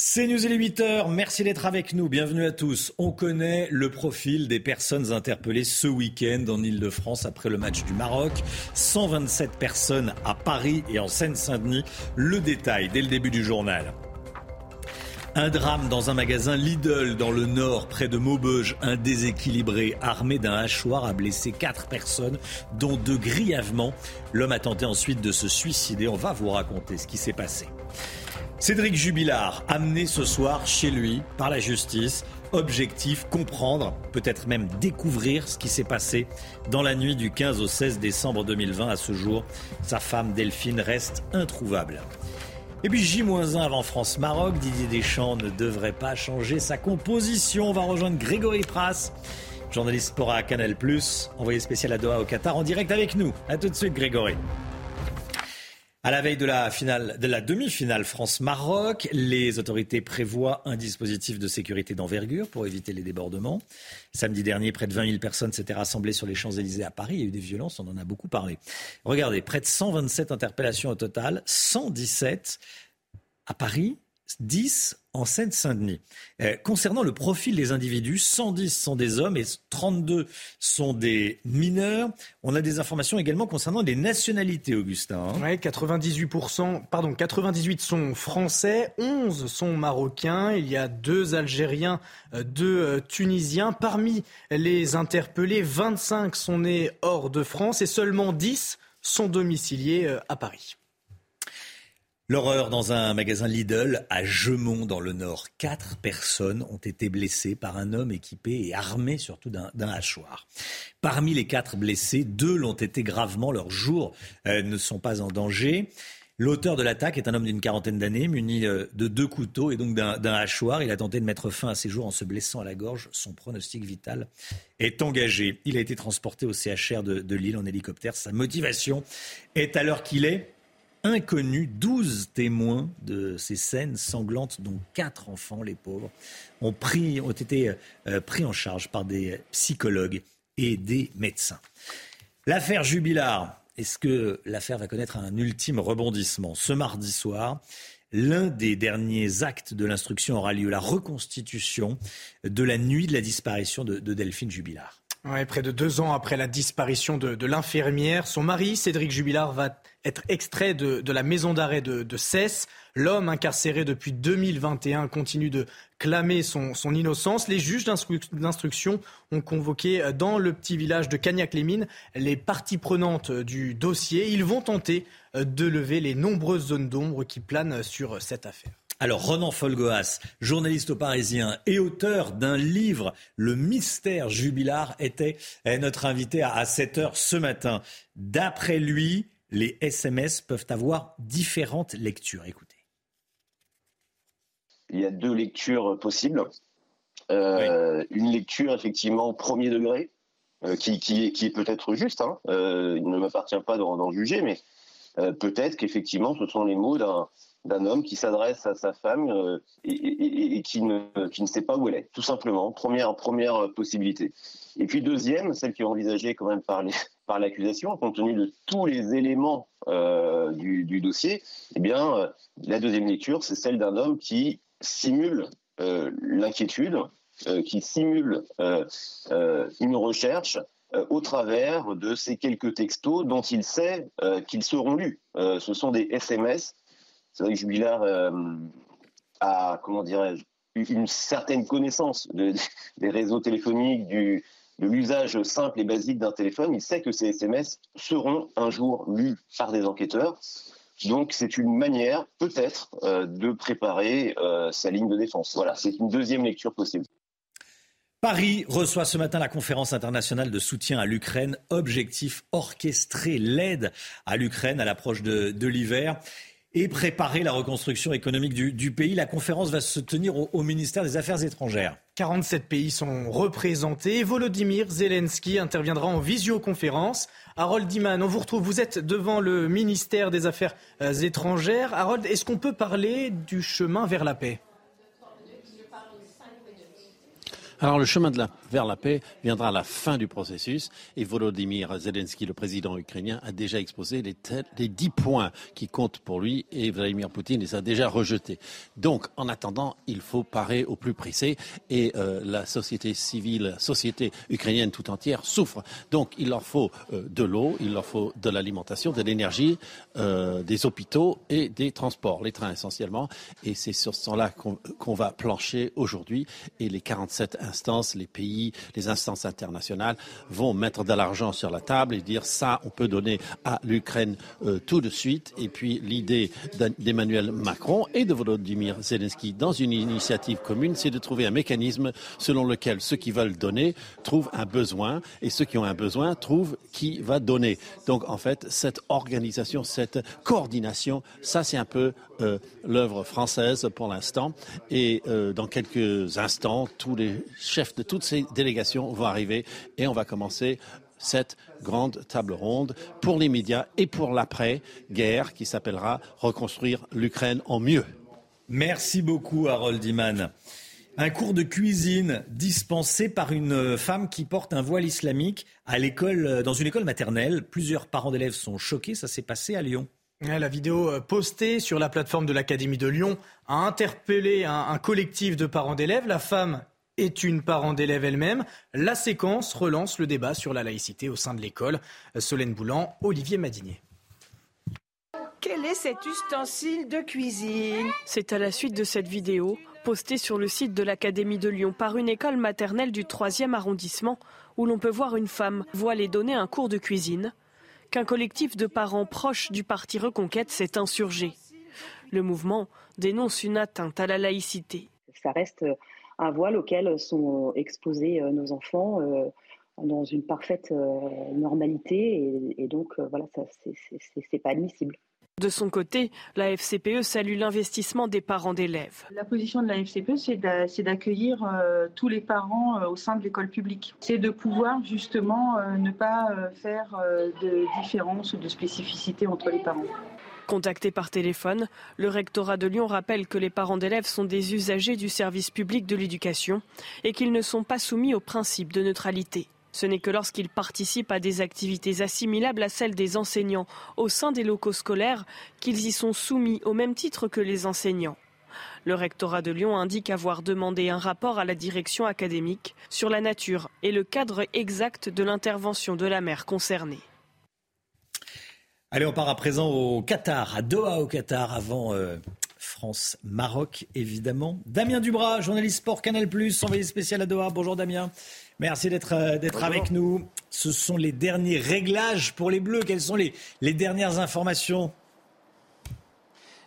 C'est News et les 8 heures. Merci d'être avec nous. Bienvenue à tous. On connaît le profil des personnes interpellées ce week-end en Ile-de-France après le match du Maroc. 127 personnes à Paris et en Seine-Saint-Denis. Le détail dès le début du journal. Un drame dans un magasin Lidl dans le nord, près de Maubeuge. Un déséquilibré armé d'un hachoir a blessé quatre personnes, dont deux grièvement. L'homme a tenté ensuite de se suicider. On va vous raconter ce qui s'est passé. Cédric Jubilard, amené ce soir chez lui par la justice. Objectif, comprendre, peut-être même découvrir ce qui s'est passé dans la nuit du 15 au 16 décembre 2020. À ce jour, sa femme Delphine reste introuvable. Et puis J-1 avant France-Maroc, Didier Deschamps ne devrait pas changer sa composition. On va rejoindre Grégory Pras, journaliste sport à Canal+, envoyé spécial à Doha au Qatar, en direct avec nous. A tout de suite Grégory. À la veille de la finale, de la demi-finale France-Maroc, les autorités prévoient un dispositif de sécurité d'envergure pour éviter les débordements. Samedi dernier, près de 20 000 personnes s'étaient rassemblées sur les Champs-Élysées à Paris. Il y a eu des violences, on en a beaucoup parlé. Regardez, près de 127 interpellations au total, 117 à Paris, 10 en Seine-Saint-Denis. Euh, concernant le profil des individus, 110 sont des hommes et 32 sont des mineurs. On a des informations également concernant les nationalités, Augustin. hein. Ouais, 98%, pardon, 98 sont français, 11 sont marocains, il y a deux Algériens, euh, deux euh, Tunisiens. Parmi les interpellés, 25 sont nés hors de France et seulement 10 sont domiciliés à Paris. L'horreur dans un magasin Lidl à Gemont dans le Nord. Quatre personnes ont été blessées par un homme équipé et armé surtout d'un hachoir. Parmi les quatre blessés, deux l'ont été gravement. Leurs jours euh, ne sont pas en danger. L'auteur de l'attaque est un homme d'une quarantaine d'années, muni euh, de deux couteaux et donc d'un d'un hachoir. Il a tenté de mettre fin à ses jours en se blessant à la gorge. Son pronostic vital est engagé. Il a été transporté au CHR de, de Lille en hélicoptère. Sa motivation est à l'heure qu'il est inconnu. 12 témoins de ces scènes sanglantes, dont quatre enfants, les pauvres, ont, pris, ont été euh, pris en charge par des psychologues et des médecins. L'affaire Jubilard, est-ce que l'affaire va connaître un ultime rebondissement? Ce mardi soir, l'un des derniers actes de l'instruction aura lieu, la reconstitution de la nuit de la disparition de, de Delphine Jubilard. Ouais, près de deux ans après la disparition de, l'infirmière, son mari, Cédric Jubilard, va être extrait de, la maison d'arrêt de, de. L'homme incarcéré depuis 2021 continue de clamer son, son innocence. Les juges d'instru- d'instruction ont convoqué dans le petit village de Cagnac-les-Mines les parties prenantes du dossier. Ils vont tenter de lever les nombreuses zones d'ombre qui planent sur cette affaire. Alors, Ronan Folgoas, journaliste au Parisien et auteur d'un livre, Le mystère jubilar, était euh, notre invité à 7 heures ce matin. D'après lui, les SMS peuvent avoir différentes lectures. Écoutez. il y a deux lectures possibles. Euh, Une lecture effectivement premier degré, euh, qui, qui, est, qui est peut-être juste. Hein. Euh, il ne m'appartient pas d'en juger, mais peut-être qu'effectivement ce sont les mots d'un d'un homme qui s'adresse à sa femme euh, et, qui, ne, qui ne sait pas où elle est, tout simplement. Première, première possibilité. Et puis deuxième, celle qui est envisagée quand même par les- par l'accusation, compte tenu de tous les éléments euh, du, dossier, eh bien, euh, la deuxième lecture, c'est celle d'un homme qui simule euh, l'inquiétude, euh, qui simule euh, euh, une recherche euh, au travers de ces quelques textos dont il sait euh, qu'ils seront lus. Euh, ce sont des SMS. C'est vrai que euh, a, comment une certaine connaissance de- des réseaux téléphoniques, de l'usage simple et basique d'un téléphone. Il sait que ces SMS seront un jour lus par des enquêteurs. Donc c'est une manière, peut-être, euh, de préparer euh, sa ligne de défense. Voilà, c'est une deuxième lecture possible. Paris reçoit ce matin la conférence internationale de soutien à l'Ukraine. Objectif orchestrer l'aide à l'Ukraine à l'approche de l'hiver et préparer la reconstruction économique du, pays. La conférence va se tenir au, au ministère des Affaires étrangères. 47 pays sont représentés. Volodymyr Zelensky interviendra en visioconférence. Harold Diman, on vous retrouve. Vous êtes devant le ministère des Affaires euh, étrangères. Harold, est-ce qu'on peut parler du chemin vers la paix? Alors le chemin de la, vers la paix viendra à la fin du processus et Volodymyr Zelensky, le président ukrainien, a déjà exposé les, les 10 points qui comptent pour lui et Vladimir Poutine les a déjà rejetés. Donc en attendant, il faut parer au plus pressé et euh, la société civile, la société ukrainienne tout entière souffre. Donc il leur faut euh, de l'eau, il leur faut de l'alimentation, de l'énergie, euh, des hôpitaux et des transports, les trains essentiellement. Et c'est sur ce temps-là qu'on qu'on va plancher aujourd'hui et les 47 les pays, les instances internationales vont mettre de l'argent sur la table et dire ça, on peut donner à l'Ukraine euh, tout de suite. Et puis l'idée d'Emmanuel Macron et de Volodymyr Zelensky dans une initiative commune, c'est de trouver un mécanisme selon lequel ceux qui veulent donner trouvent un besoin et ceux qui ont un besoin trouvent qui va donner. Donc en fait, cette organisation, cette coordination, ça c'est un peu euh, l'œuvre française pour l'instant. Et euh, dans quelques instants, tous les chefs de toutes ces délégations vont arriver et on va commencer cette grande table ronde pour les médias et pour l'après-guerre qui s'appellera Reconstruire l'Ukraine en mieux. Merci beaucoup, Harold Iman. Un cours de cuisine dispensé par une femme qui porte un voile islamique à l'école, dans une école maternelle. Plusieurs parents d'élèves sont choqués. Ça s'est passé à Lyon. La vidéo euh, postée sur la plateforme de l'Académie de Lyon a interpellé un, un collectif de parents d'élèves. La femme est une parent d'élève elle-même. La séquence relance le débat sur la laïcité au sein de l'école. Solène Boulan, Olivier Madinier. Quel est cet ustensile de cuisine? C'est à la suite de cette vidéo, postée sur le site de l'Académie de Lyon par une école maternelle du 3e arrondissement, où l'on peut voir une femme voilée donner un cours de cuisine, qu'un collectif de parents proches du parti Reconquête s'est insurgé. Le mouvement dénonce une atteinte à la laïcité. Ça reste un voile auquel sont exposés euh, nos enfants euh, dans une parfaite euh, normalité et, et donc euh, voilà, ça c'est- pas admissible. De son côté, la FCPE salue l'investissement des parents d'élèves. La position de la FCPE, c'est d'a- c'est d'accueillir euh, tous les parents euh, au sein de l'école publique. C'est de pouvoir justement euh, ne pas euh, faire euh, de différence ou de spécificité entre les parents. Contacté par téléphone, le rectorat de Lyon rappelle que les parents d'élèves sont des usagers du service public de l'éducation et qu'ils ne sont pas soumis au principe de neutralité. Ce n'est que lorsqu'ils participent à des activités assimilables à celles des enseignants au sein des locaux scolaires qu'ils y sont soumis au même titre que les enseignants. Le rectorat de Lyon indique avoir demandé un rapport à la direction académique sur la nature et le cadre exact de l'intervention de la mère concernée. Allez, on part à présent au Qatar, à Doha au Qatar, avant euh, France-Maroc, évidemment. Damien Dubras, journaliste sport Canal+, envoyé spécial à Doha. Bonjour Damien. Merci d'être euh, d'être avec nous. Ce sont les derniers réglages pour les Bleus. Quelles sont les, les dernières informations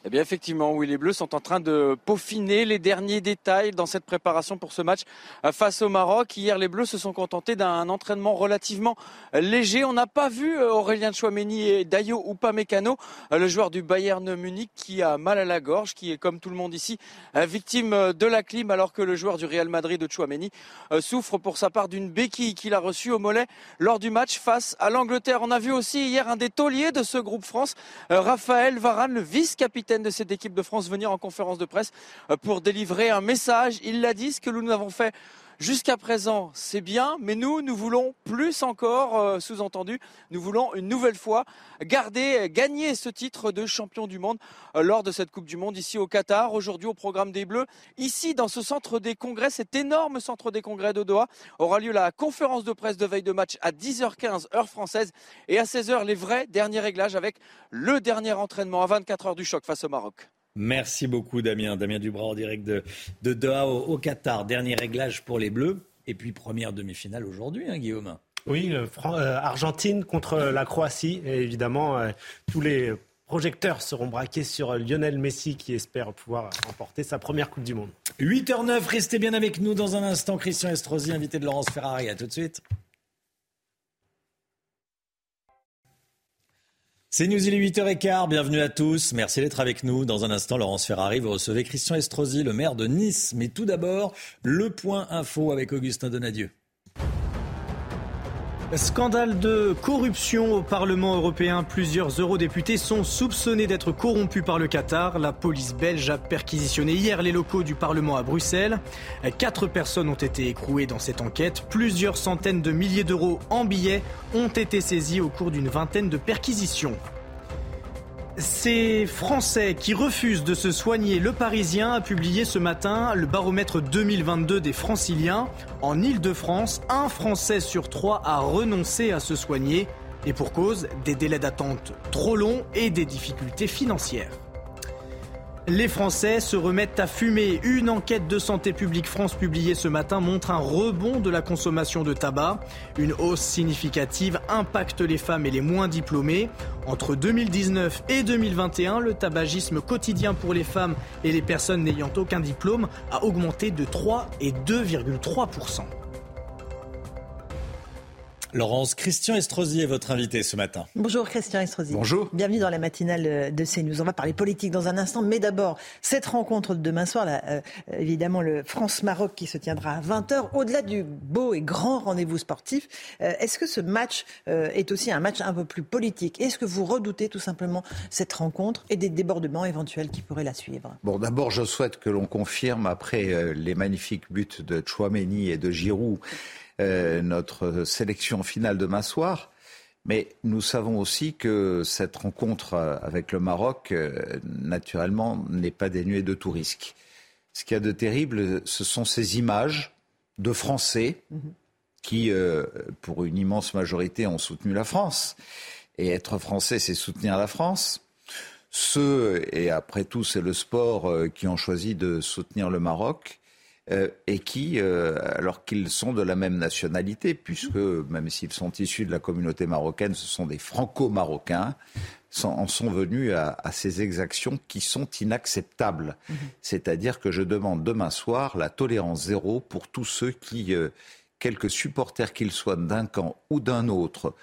Eh bien effectivement, oui, les Bleus sont en train de peaufiner les derniers détails dans cette préparation pour ce match euh, face au Maroc. Hier, les Bleus se sont contentés d'un entraînement relativement léger. On n'a pas vu euh, Aurélien Chouameni et Dayo Upamecano, euh, le joueur du Bayern Munich qui a mal à la gorge, qui est comme tout le monde ici victime de la clim, alors que le joueur du Real Madrid de Chouameni souffre pour sa part d'une béquille qu'il a reçue au mollet lors du match face à l'Angleterre. On a vu aussi hier un des tauliers de ce groupe France, Raphaël Varane, le vice-capitaine de cette équipe de France venir en conférence de presse euh, pour délivrer un message. Il l'a dit, ce que nous avons fait Jusqu'à présent, c'est bien, mais nous, nous voulons plus encore, euh, sous-entendu, nous voulons une nouvelle fois garder, gagner ce titre de champion du monde euh, lors de cette Coupe du Monde ici au Qatar. Aujourd'hui, au programme des Bleus, ici dans ce centre des congrès, cet énorme centre des congrès de Doha, aura lieu la conférence de presse de veille de match à 10h15 heure française et à 16h les vrais derniers réglages avec le dernier entraînement à 24 heures du choc face au Maroc. Merci beaucoup Damien. Damien Dubras en direct de, de Doha au, Qatar. Dernier réglage pour les Bleus. Et puis première demi-finale aujourd'hui, hein, Guillaume. Oui, euh, Argentine contre la Croatie. Et évidemment, euh, tous les projecteurs seront braqués sur Lionel Messi qui espère pouvoir remporter sa première Coupe du Monde. 8h09, restez bien avec nous dans un instant. Christian Estrosi, invité de Laurence Ferrari. À tout de suite. C'est News, il est 8h15, bienvenue à tous, merci d'être avec nous. Dans un instant, Laurence Ferrari, vous recevez Christian Estrosi, le maire de Nice. Mais tout d'abord, le point info avec Augustin Donadieu. Scandale de corruption au Parlement européen. Plusieurs eurodéputés sont soupçonnés d'être corrompus par le Qatar. La police belge a perquisitionné hier les locaux du Parlement à Bruxelles. Quatre personnes ont été écrouées dans cette enquête. Plusieurs centaines de milliers d'euros en billets ont été saisis au cours d'une vingtaine de perquisitions. Ces Français qui refusent de se soigner, le Parisien a publié ce matin le baromètre 2022 des franciliens. En Ile-de-France, un Français sur trois a renoncé à se soigner. Et pour cause, des délais d'attente trop longs et des difficultés financières. Les Français se remettent à fumer. Une enquête de Santé publique France publiée ce matin montre un rebond de la consommation de tabac. Une hausse significative impacte les femmes et les moins diplômées. Entre 2019 et 2021, le tabagisme quotidien pour les femmes et les personnes n'ayant aucun diplôme a augmenté de 3 et 2,3 Laurence, Christian Estrosi est votre invité ce matin. Bonjour Christian Estrosi. Bonjour. Bienvenue dans la matinale de CNews. On va parler politique dans un instant, mais d'abord, cette rencontre de demain soir, là, euh, évidemment le France-Maroc qui se tiendra à 20h, au-delà du beau et grand rendez-vous sportif, euh, est-ce que ce match euh, est aussi un match un peu plus politique? Est-ce que vous redoutez tout simplement cette rencontre et des débordements éventuels qui pourraient la suivre? Bon, d'abord, je souhaite que l'on confirme, après les magnifiques buts de Chouameni et de Giroud, euh, notre sélection finale demain soir. Mais nous savons aussi que cette rencontre euh, avec le Maroc, euh, naturellement, n'est pas dénuée de tout risque. Ce qu'il y a de terrible, ce sont ces images de Français qui, pour une immense majorité, ont soutenu la France. Et être Français, c'est soutenir la France. Ceux, et après tout, c'est le sport, qui ont choisi de soutenir le Maroc, euh, et qui, euh, alors qu'ils sont de la même nationalité, puisque même s'ils sont issus de la communauté marocaine, ce sont des franco-marocains, en sont venus à, ces exactions qui sont inacceptables. Mhm. C'est-à-dire que je demande demain soir la tolérance zéro pour tous ceux qui, euh, quelques supporters qu'ils soient d'un camp ou d'un autre,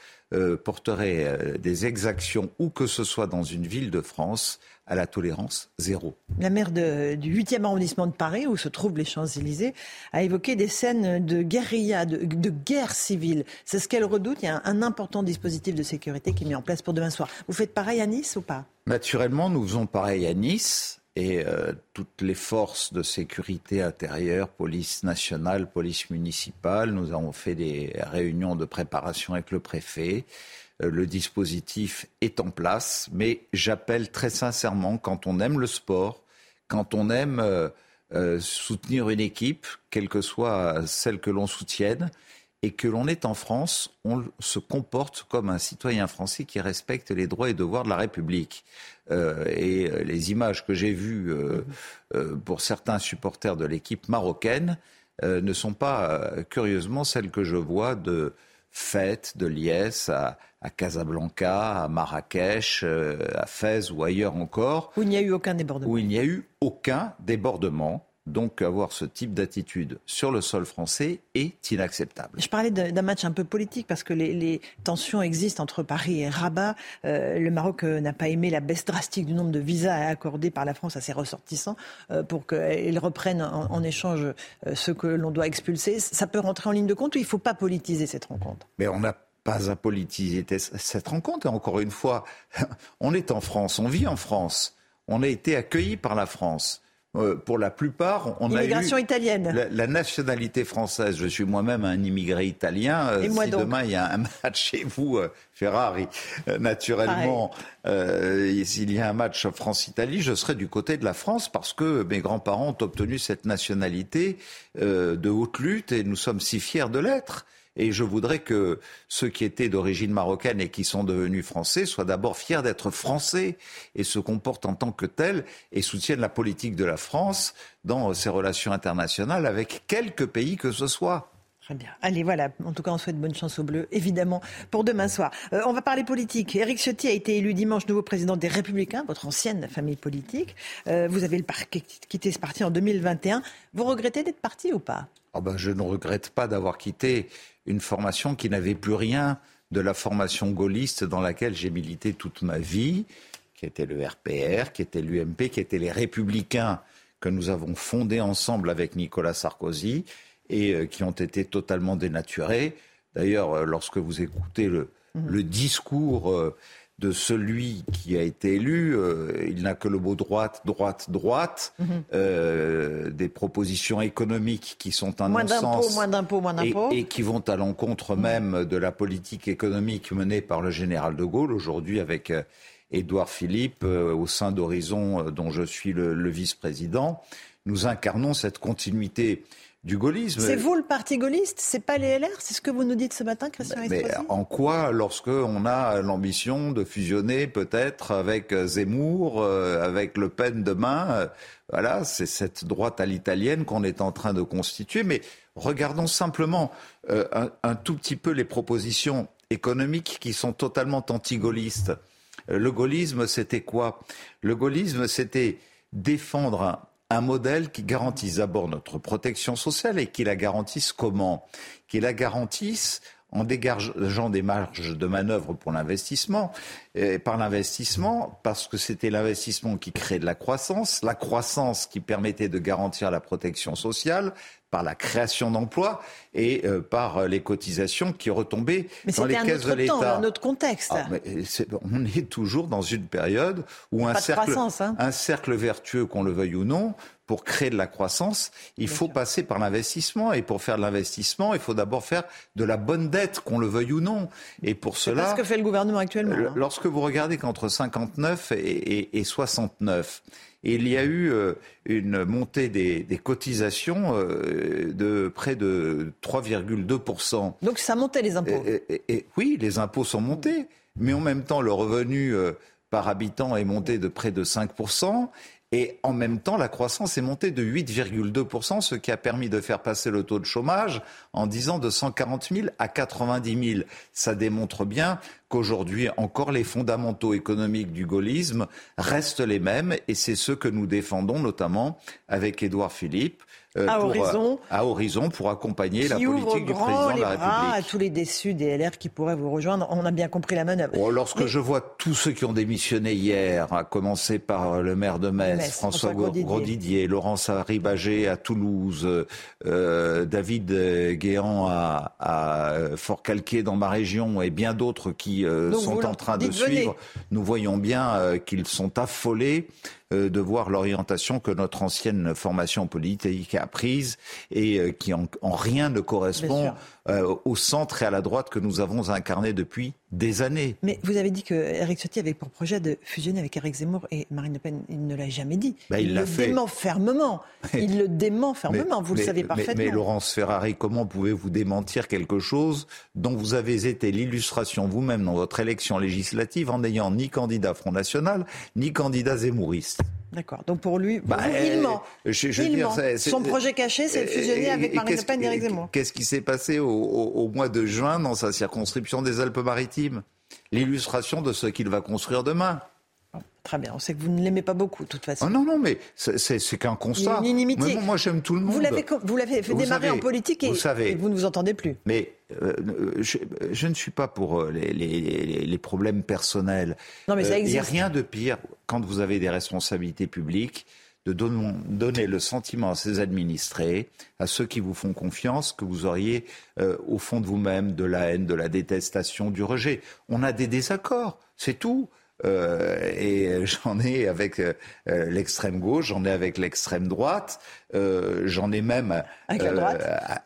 porteraient des exactions où que ce soit dans une ville de France à la tolérance zéro. La maire du 8e arrondissement de Paris, où se trouvent les Champs-Élysées, a évoqué des scènes de guérilla, de, guerre civile. C'est ce qu'elle redoute. Il y a un, important dispositif de sécurité qui est mis en place pour demain soir. Vous faites pareil à Nice ou pas? Naturellement, nous faisons pareil à Nice. Et euh, toutes les forces de sécurité intérieure, police nationale, police municipale, nous avons fait des réunions de préparation avec le préfet. Euh, le dispositif est en place, mais j'appelle très sincèrement, quand on aime le sport, quand on aime euh, euh, soutenir une équipe, quelle que soit celle que l'on soutienne, et que l'on est en France, on se comporte comme un citoyen français qui respecte les droits et devoirs de la République. et les images que j'ai vues pour certains supporters de l'équipe marocaine ne sont pas, curieusement, celles que je vois de fêtes de liesse à, à Casablanca, à Marrakech, euh, à Fès ou ailleurs encore. Où il n'y a eu aucun débordement. Où il n'y a eu aucun débordement. Donc avoir ce type d'attitude sur le sol français est inacceptable. Je parlais d'un match un peu politique parce que les, les tensions existent entre Paris et Rabat. Euh, le Maroc euh, n'a pas aimé la baisse drastique du nombre de visas accordés par la France à ses ressortissants euh, pour qu'ils reprennent en, en échange euh, ce que l'on doit expulser. Ça peut rentrer en ligne de compte ou il ne faut pas politiser cette rencontre? Mais on n'a pas à politiser cette rencontre. Et encore une fois, on est en France, on vit en France, on a été accueillis par la France. Euh, pour la plupart, on a eu italienne. La, la, nationalité française. Je suis moi-même un immigré italien. Euh, Et moi si donc. demain il y a un match chez vous, euh, Ferrari, naturellement, s'il y a un match France-Italie, je serai du côté de la France parce que mes grands-parents ont obtenu cette nationalité de haute lutte et nous sommes si fiers de l'être. Et je voudrais que ceux qui étaient d'origine marocaine et qui sont devenus français soient d'abord fiers d'être français et se comportent en tant que tels et soutiennent la politique de la France dans ses relations internationales avec quelque pays que ce soit. Très bien. Allez, voilà. En tout cas, on souhaite bonne chance aux Bleus, évidemment, pour demain soir. Euh, on va parler politique. Éric Ciotti a été élu dimanche nouveau président des Républicains, votre ancienne famille politique. Euh, vous avez le par- quitté ce parti en 2021. Vous regrettez d'être parti ou pas? Oh ben, Je ne regrette pas d'avoir quitté une formation qui n'avait plus rien de la formation gaulliste dans laquelle j'ai milité toute ma vie, qui était le RPR, qui était l'UMP, qui étaient les Républicains que nous avons fondés ensemble avec Nicolas Sarkozy et euh, qui ont été totalement dénaturés. D'ailleurs, euh, lorsque vous écoutez le, mmh. le discours euh, de celui qui a été élu, euh, il n'a que le mot droite, droite, droite, mmh. euh, des propositions économiques qui sont un moins non-sens moins d'impôts, moins d'impôts, et, et, qui vont à l'encontre même de la politique économique menée par le général de Gaulle aujourd'hui avec euh, Édouard Philippe euh, au sein d'Horizon, dont je suis le, le vice-président. Nous incarnons cette continuité du gaullisme. C'est vous le parti gaulliste, c'est pas les LR, c'est ce que vous nous dites ce matin, Christian Mais, mais en quoi, lorsque on a l'ambition de fusionner peut-être avec Zemmour, euh, avec Le Pen demain, euh, voilà, c'est cette droite à l'italienne qu'on est en train de constituer. Mais regardons simplement euh, un, un, tout petit peu les propositions économiques qui sont totalement anti-gaullistes. Le gaullisme, c'était quoi? Le gaullisme, c'était défendre un, modèle qui garantisse d'abord notre protection sociale et qui la garantisse comment? Qui la garantisse en dégageant des marges de manœuvre pour l'investissement. Et par l'investissement, parce que c'était l'investissement qui crée de la croissance, la croissance qui permettait de garantir la protection sociale, par la création d'emplois et euh, par les cotisations qui retombaient mais dans les caisses de l'État. Temps, un autre contexte. Ah, est, on est toujours dans une période où un cercle, hein. un cercle vertueux, qu'on le veuille ou non, pour créer de la croissance, il Bien faut sûr. passer par l'investissement. Et pour faire de l'investissement, il faut d'abord faire de la bonne dette, qu'on le veuille ou non. Et pour cela, c'est ce que fait le gouvernement actuellement. Hein. Lorsque vous regardez qu'entre 59 et, et, et 69, il y a eu euh, une montée des, des cotisations euh, de près de 3,2%. Donc ça montait les impôts. Et, et, oui, les impôts sont montés, mais en même temps, le revenu euh, par habitant est monté de près de 5%. Et en même temps, la croissance est montée de 8,2%, ce qui a permis de faire passer le taux de chômage en disant de 140 000 à 90 000. Ça démontre bien qu'aujourd'hui, encore, les fondamentaux économiques du gaullisme restent les mêmes, et c'est ce que nous défendons notamment avec Édouard Philippe. Euh, à, pour, horizon, à horizon pour accompagner la politique du président les de la bras République. à tous les déçus des LR qui pourraient vous rejoindre. On a bien compris la manœuvre. Oh, lorsque Mais... je vois tous ceux qui ont démissionné hier, à commencer par le maire de Metz, Metz François, François. Grosdidier, Laurence Ribagé à Toulouse, euh, David Guéant à, à Fort-Calquier dans ma région et bien d'autres qui euh, sont en train de venez. suivre, nous voyons bien euh, qu'ils sont affolés euh, de voir l'orientation que notre ancienne formation politique a prise et euh, qui en, en rien ne correspond euh, au centre et à la droite que nous avons incarné depuis des années. Mais vous avez dit que Eric Ciotti avait pour projet de fusionner avec Eric Zemmour et Marine Le Pen. Il ne l'a jamais dit. Bah, il, le fait. dément fermement. Il le dément fermement. Mais, vous mais, le savez parfaitement. Mais, mais, Laurence Ferrari, comment pouvez-vous démentir quelque chose dont vous avez été l'illustration vous-même dans votre élection législative en n'ayant ni candidat Front National ni candidat Zemmouriste? D'accord. Donc pour lui, Bah, il euh, ment. je- je veux Il dire, ment. Son projet caché, c'est fusionner avec Marine Le Pen et Éric Zemmour. Qu'est-ce qui s'est passé au, au- au mois de juin dans sa circonscription des Alpes-Maritimes? L'illustration de ce qu'il va construire demain. Très bien. On sait que vous ne l'aimez pas beaucoup, de toute façon. Oh non, non, mais c'est- qu'un constat. Une inimitié. Mais bon, moi, j'aime tout le monde. Vous l'avez vous l'avez fait Vous démarrer savez, en politique et vous savez. et vous ne vous entendez plus. Mais euh, je, je ne suis pas pour euh, les, les- les- les problèmes personnels. Non, mais ça Euh, Il n'y a existe. rien de pire quand vous avez des responsabilités publiques de don- donner le sentiment à ses administrés, à ceux qui vous font confiance, que vous auriez euh, au fond de vous-même de la haine, de la détestation, du rejet. On a des désaccords, c'est tout. Euh, et j'en ai avec euh, euh, l'extrême gauche, j'en ai avec l'extrême droite, euh, j'en ai même à,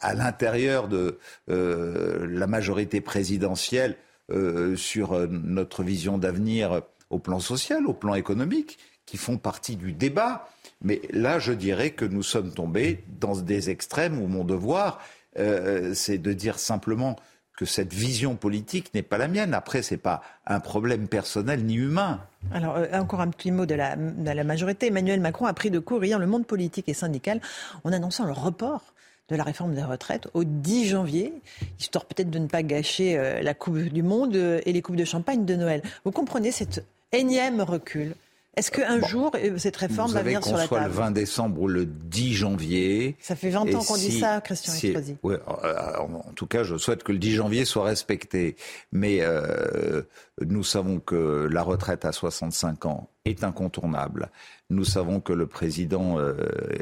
à l'intérieur de euh, la majorité présidentielle euh, sur euh, notre vision d'avenir au plan social, au plan économique, qui font partie du débat. Mais là, je dirais que nous sommes tombés dans des extrêmes où mon devoir, euh, c'est de dire simplement que cette vision politique n'est pas la mienne. Après, c'est pas un problème personnel ni humain. Alors, euh, encore un petit mot de la, de la majorité. Emmanuel Macron a pris de court hier le monde politique et syndical en annonçant le report de la réforme des retraites au 10 janvier, histoire peut-être de ne pas gâcher euh, la Coupe du Monde euh, et les coupes de champagne de Noël. Vous comprenez cet énième recul Est-ce qu'un jour, euh, cette réforme va venir sur la soit le table 20 décembre ou le 10 janvier. Ça fait 20 Et ans qu'on dit si- ça, Christian si- ouais, euh, en tout cas, je souhaite que le 10 janvier soit respecté. Mais euh, nous savons que la retraite à 65 ans est incontournable. Nous savons que le président euh,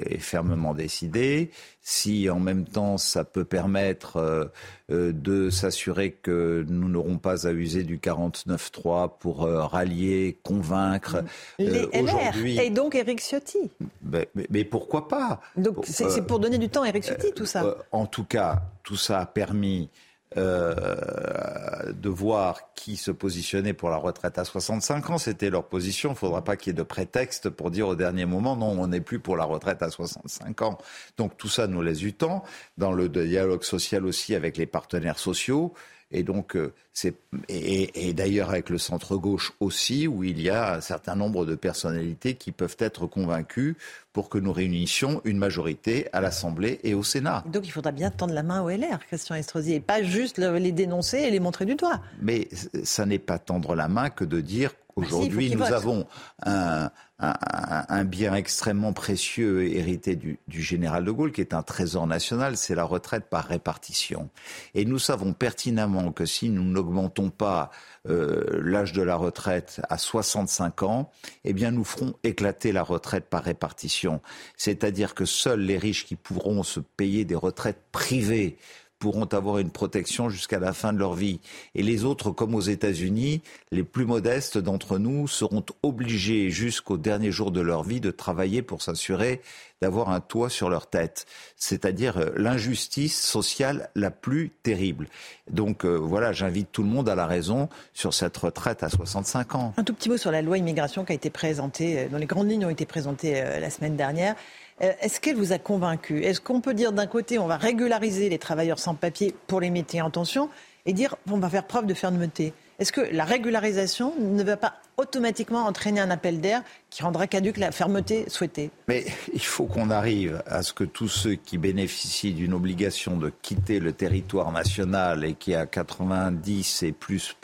est fermement décidé. Si en même temps ça peut permettre euh, euh, de s'assurer que nous n'aurons pas à user du 49.3 pour rallier, convaincre. Les LR aujourd'hui- et donc Éric Ciotti. mais, mais- mais pourquoi pas? Donc c'est pour donner du temps à Éric Ciotti, tout ça. en tout cas, tout ça a permis euh, de voir qui se positionnait pour la retraite à 65 ans. C'était leur position. Il ne faudra pas qu'il y ait de prétexte pour dire au dernier moment non, on n'est plus pour la retraite à 65 ans. Donc tout ça nous du temps dans le dialogue social aussi avec les partenaires sociaux. Et donc, euh, c'est et, et d'ailleurs avec le centre gauche aussi, où il y a un certain nombre de personnalités qui peuvent être convaincues pour que nous réunissions une majorité à l'Assemblée et au Sénat. Donc il faudra bien tendre la main au LR, Christian Estrosi, et pas juste le- les dénoncer et les montrer du doigt. Mais ça n'est pas tendre la main que de dire qu'aujourd'hui il faut nous avons un, un- bien extrêmement précieux hérité du, du général de Gaulle, qui est un trésor national, c'est la retraite par répartition. Et nous savons pertinemment que si nous n'augmentons pas euh, l'âge de la retraite à 65 ans, eh bien nous ferons éclater la retraite par répartition. C'est-à-dire que seuls les riches qui pourront se payer des retraites privées pourront avoir une protection jusqu'à la fin de leur vie. Et les autres, comme aux États-Unis, les plus modestes d'entre nous seront obligés jusqu'au dernier jour de leur vie de travailler pour s'assurer d'avoir un toit sur leur tête. C'est-à-dire euh, l'injustice sociale la plus terrible. Donc euh, voilà, j'invite tout le monde à la raison sur cette retraite à 65 ans. Un tout petit mot sur la loi immigration qui a été présentée, euh, dont les grandes lignes ont été présentées la semaine dernière. Euh, Est-ce qu'elle vous a convaincu? Est-ce qu'on peut dire d'un côté, on va régulariser les travailleurs sans papier pour les métiers en tension et dire on va faire preuve de fermeté? Est-ce que la régularisation ne va pas automatiquement entraîner un appel d'air qui rendra caduque la fermeté souhaitée? Mais il faut qu'on arrive à ce que tous ceux qui bénéficient d'une obligation de quitter le territoire national et qui a 90 et plus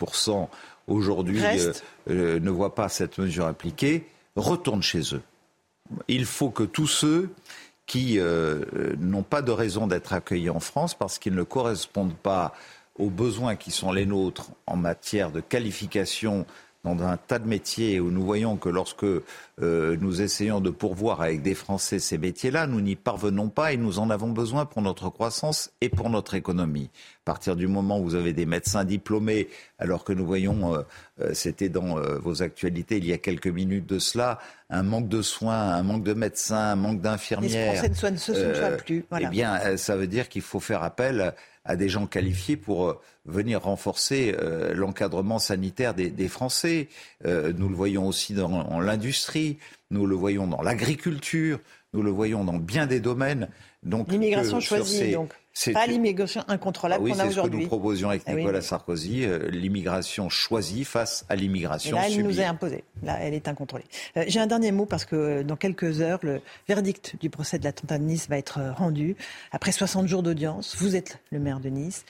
aujourd'hui euh, euh, ne voient pas cette mesure appliquée, retournent chez eux. Il faut que tous ceux qui euh, n'ont pas de raison d'être accueillis en France parce qu'ils ne correspondent pas aux besoins qui sont les nôtres en matière de qualification dans un tas de métiers où nous voyons que lorsque euh, nous essayons de pourvoir avec des Français ces métiers-là, nous n'y parvenons pas et nous en avons besoin pour notre croissance et pour notre économie. À partir du moment où vous avez des médecins diplômés, alors que nous voyons, euh, euh, c'était dans euh, vos actualités il y a quelques minutes de cela, un manque de soins, un manque de médecins, un manque d'infirmières. Les Français ne soignent- se soignent plus, voilà. Eh bien, euh, ça veut dire qu'il faut faire appel à des gens qualifiés pour euh, venir renforcer euh, l'encadrement sanitaire des, des Français. Euh, nous le voyons aussi dans l'industrie, nous le voyons dans l'agriculture, nous le voyons dans bien des domaines. Donc, L'immigration choisie, ces- donc. Pas l'immigration incontrôlable Ah oui, qu'on a c'est ce que nous aujourd'hui. proposions avec Ah oui. Nicolas Sarkozy, euh, l'immigration choisie face à l'immigration là, elle subie. nous est imposée. Là, elle est incontrôlée. Euh, J'ai un dernier mot parce que euh, dans quelques heures, le verdict du procès de l'attentat de Nice va être rendu. Après 60 jours d'audience, vous êtes le maire de Nice.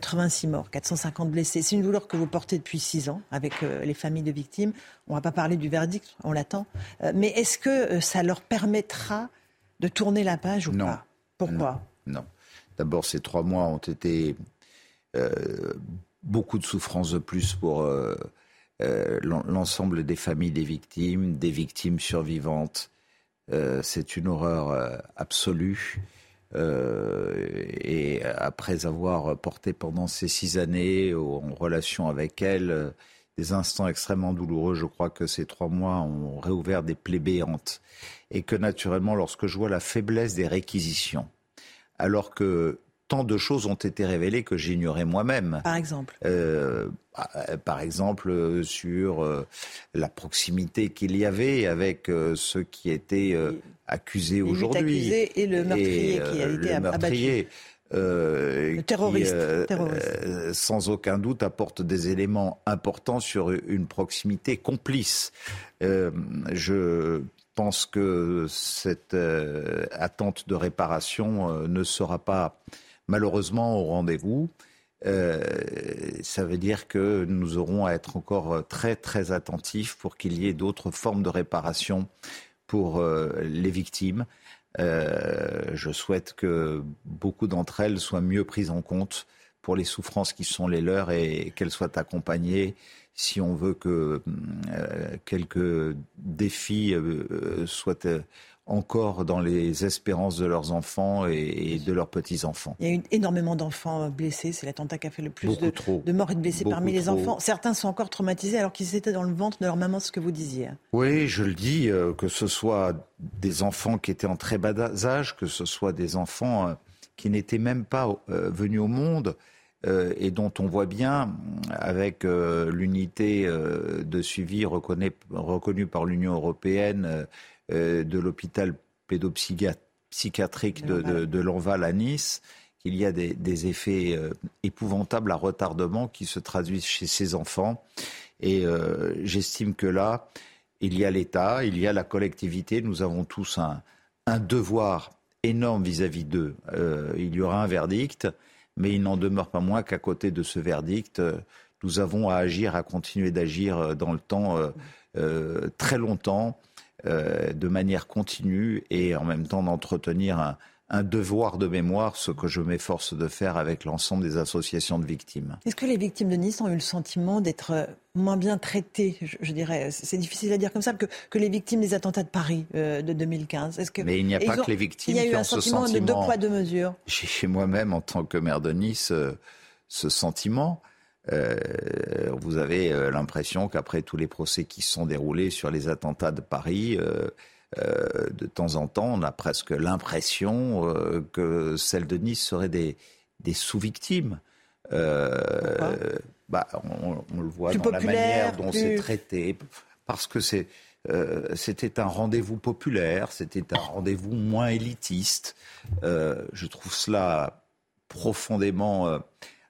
86 morts, 450 blessés. C'est une douleur que vous portez depuis 6 ans avec euh, les familles de victimes. On ne va pas parler du verdict, on l'attend. Euh, mais est-ce que euh, ça leur permettra de tourner la page ou Non. pas? Pourquoi? Non. D'abord, ces trois mois ont été beaucoup de souffrances de plus pour l'en- l'ensemble des familles des victimes, des victimes survivantes. Euh, C'est une horreur euh, absolue. Euh, et après avoir porté pendant ces six années en relation avec elle euh, des instants extrêmement douloureux, je crois que ces trois mois ont réouvert des plaies béantes. Et que naturellement, lorsque je vois la faiblesse des réquisitions, alors que tant de choses ont été révélées que j'ignorais moi-même. Par exemple Euh, euh, par exemple, euh, sur euh, la proximité qu'il y avait avec ceux qui étaient accusés aujourd'hui. et le meurtrier qui a été le ab- meurtrier, euh, Le terroriste, qui, euh, terroriste. euh, sans aucun doute, apporte des éléments importants sur une proximité complice. Je pense que cette attente de réparation ne sera pas malheureusement au rendez-vous. Euh, ça veut dire que nous aurons à être encore très très attentifs pour qu'il y ait d'autres formes de réparation pour euh, les victimes. Euh, je souhaite que beaucoup d'entre elles soient mieux prises en compte pour les souffrances qui sont les leurs et qu'elles soient accompagnées si on veut que quelques défis soient encore dans les espérances de leurs enfants et, et de leurs petits-enfants. Il y a eu énormément d'enfants blessés. C'est l'attentat qui a fait le plus de, trop. de morts et de blessés Beaucoup parmi les trop. enfants. Certains sont encore traumatisés alors qu'ils étaient dans le ventre de leur maman, ce que vous disiez. Oui, je le dis, euh, que ce soit des enfants qui étaient en très bas âge, que ce soit des enfants euh, qui n'étaient même pas euh, venus au monde euh, et dont on voit bien, avec euh, l'unité euh, de suivi reconnue, par l'Union européenne euh, euh, de l'hôpital pédopsychiatrique de, de, de Lanval à Nice, qu'il y a des, des effets euh, épouvantables à retardement qui se traduisent chez ces enfants. Et euh, j'estime que là, il y a l'État, il y a la collectivité, nous avons tous un, un devoir énorme vis-à-vis d'eux. Euh, il y aura un verdict, mais il n'en demeure pas moins qu'à côté de ce verdict, euh, nous avons à agir, à continuer d'agir euh, dans le temps euh, euh, très longtemps, euh, de manière continue et en même temps d'entretenir un, un devoir de mémoire, ce que je m'efforce de faire avec l'ensemble des associations de victimes. Est-ce que les victimes de Nice ont eu le sentiment d'être moins bien traitées je, je dirais, c'est difficile à dire comme ça, que, que les victimes des attentats de Paris euh, de 2015 Est-ce que, Mais il n'y a pas ont- que les victimes Il y a eu un sentiment, de deux poids, deux mesures. J'ai chez moi-même, en tant que maire de Nice, euh, ce sentiment. Euh, vous avez euh, l'impression qu'après tous les procès qui se sont déroulés sur les attentats de Paris, euh, de temps en temps, on a presque l'impression que celles de Nice seraient des, des sous-victimes. Bah, on, on le voit Plus dans la manière dont plus- c'est traité, parce que c'est c'était un rendez-vous populaire, c'était un rendez-vous moins élitiste. Je trouve cela profondément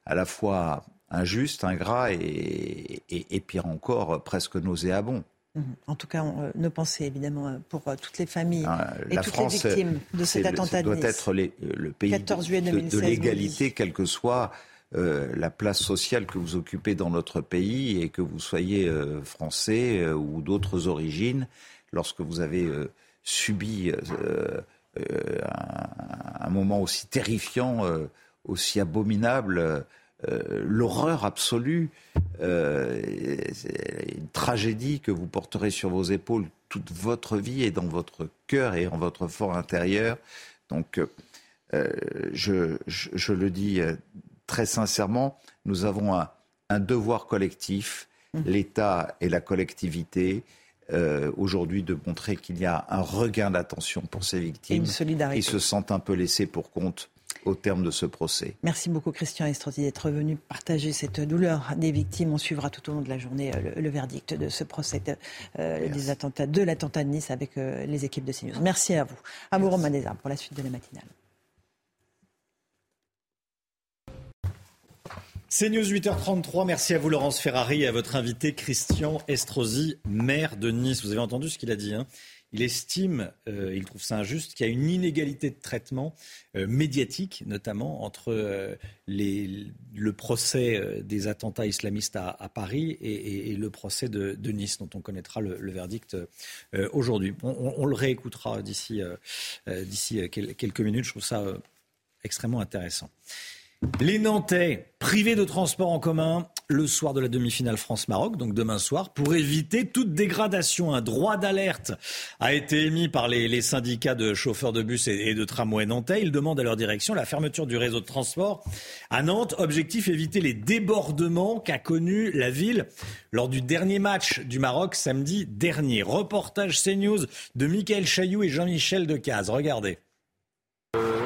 à la fois injuste, ingrat et, et, et pire encore, presque nauséabond. Mhm. En tout cas, on, euh, nos pensées, évidemment, euh, pour euh, toutes les familles Hein, et la toutes France, les victimes de cet le- attentat ça de doit Nice. être les- le pays 14 juillet de- de, 2016, vous l'égalité, quelle que soit euh, la place sociale que vous occupez dans notre pays et que vous soyez euh, français euh, ou d'autres origines, lorsque vous avez subi un, un moment aussi terrifiant, aussi abominable, euh, l'horreur absolue, euh, une tragédie que vous porterez sur vos épaules toute votre vie et dans votre cœur et en votre fort intérieur. Donc, euh, je, je, je le dis euh, très sincèrement, nous avons un, un devoir collectif, l'État et la collectivité, euh, aujourd'hui de montrer qu'il y a un regain d'attention pour ces victimes. Qui se sentent un peu laissés pour compte au terme de ce procès. Merci beaucoup Christian Estrosi d'être venu partager cette douleur des victimes. On suivra tout au long de la journée euh, le, le verdict de ce procès de, euh, des attentats, de l'attentat de Nice avec euh, les équipes de CNews. Merci à vous. Amour Manesa pour la suite de la matinale. C'est News 8h33. Merci à vous, Laurence Ferrari, et à votre invité, Christian Estrosi, maire de Nice. Vous avez entendu ce qu'il a dit. Hein? Il estime, euh, il trouve ça injuste, qu'il y a une inégalité de traitement euh, médiatique, notamment entre euh, le procès des attentats islamistes à, Paris et, le procès de, Nice, dont on connaîtra le, verdict aujourd'hui. On, on, le réécoutera d'ici d'ici quelques minutes. Je trouve ça extrêmement intéressant. Les Nantais privés de transport en commun le soir de la demi-finale France-Maroc, donc demain soir, pour éviter toute dégradation. Un droit d'alerte a été émis par les, syndicats de chauffeurs de bus et, de tramway nantais. Ils demandent à leur direction la fermeture du réseau de transport à Nantes. Objectif éviter les débordements qu'a connu la ville lors du dernier match du Maroc samedi dernier. Reportage CNews de Michael Chailloux et Jean-Michel Decaze. Regardez.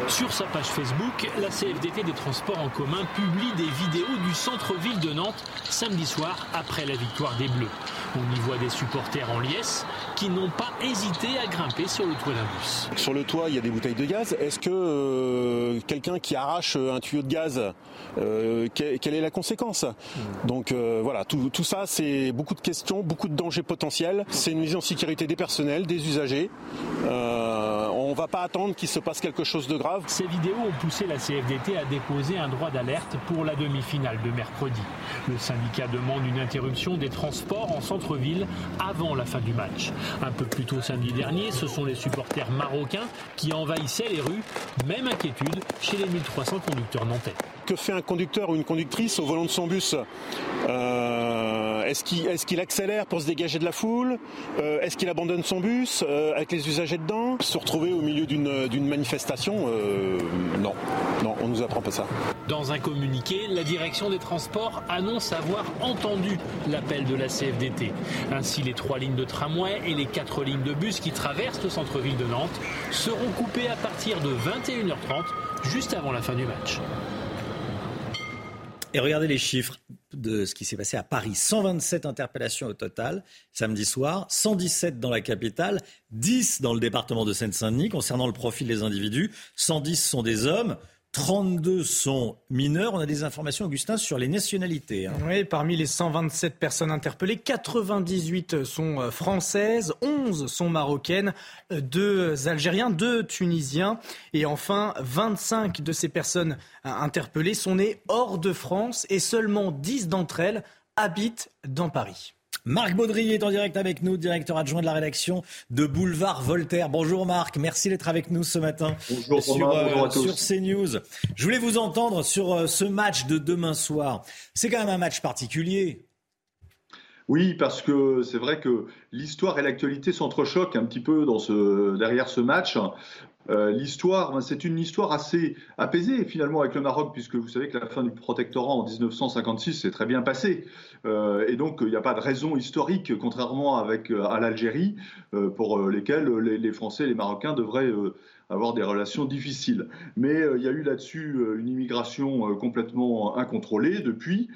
Sur sa page Facebook, la CFDT des transports en commun publie des vidéos du centre-ville de Nantes samedi soir après la victoire des Bleus. On y voit des supporters en liesse qui n'ont pas hésité à grimper sur le toit d'un bus. Sur le toit, il y a des bouteilles de gaz. Est-ce que euh, quelqu'un qui arrache un tuyau de gaz, euh, quelle est la conséquence? Donc euh, voilà, tout, tout ça, c'est beaucoup de questions, beaucoup de dangers potentiels. C'est une mise en sécurité des personnels, des usagers. on ne va pas attendre qu'il se passe quelque chose de grave. Ces vidéos ont poussé la CFDT à déposer un droit d'alerte pour la demi-finale de mercredi. Le syndicat demande une interruption des transports en centre-ville avant la fin du match. Un peu plus tôt samedi dernier, ce sont les supporters marocains qui envahissaient les rues. Même inquiétude chez les 1300 conducteurs nantais. Que fait un conducteur ou une conductrice au volant de son bus? Euh, Est-ce qu'il accélère pour se dégager de la foule? Euh, Est-ce qu'il abandonne son bus euh, avec les usagers dedans? Se retrouver au milieu d'une manifestation Non, non, on nous apprend pas ça. Dans un communiqué, la direction des transports annonce avoir entendu l'appel de la CFDT. Ainsi, les trois lignes de tramway et les quatre lignes de bus qui traversent le centre-ville de Nantes seront coupées à partir de 21h30, juste avant la fin du match. Et regardez les chiffres de ce qui s'est passé à Paris. 127 interpellations au total samedi soir, 117 dans la capitale, 10 dans le département de Seine-Saint-Denis concernant le profil des individus. 110 sont des hommes. 32 sont mineurs. On a des informations, Augustin, sur les nationalités. Hein. Oui, parmi les 127 personnes interpellées, 98 sont euh, françaises, 11 sont marocaines, 2 euh, algériens, 2 tunisiens. Et enfin, 25 de ces personnes euh, interpellées sont nées hors de France et seulement 10 d'entre elles habitent dans Paris. Marc Baudry est en direct avec nous, directeur adjoint de la rédaction de Boulevard Voltaire. Bonjour Marc, merci d'être avec nous ce matin bonjour, sur, bonjour à tous. sur CNews. Je voulais vous entendre sur euh, ce match de demain soir. C'est quand même un match particulier. Oui, parce que c'est vrai que l'histoire et l'actualité s'entrechoquent un petit peu dans ce, derrière ce match. Euh, l'histoire, ben, c'est une histoire assez apaisée finalement avec le Maroc, puisque vous savez que la fin du protectorat en 1956 s'est très bien passée. Euh, et donc il n'y a pas de raison historique, contrairement avec, euh, à l'Algérie, pour lesquelles les, Français et les Marocains devraient avoir des relations difficiles. Mais il y a eu là-dessus une immigration complètement incontrôlée depuis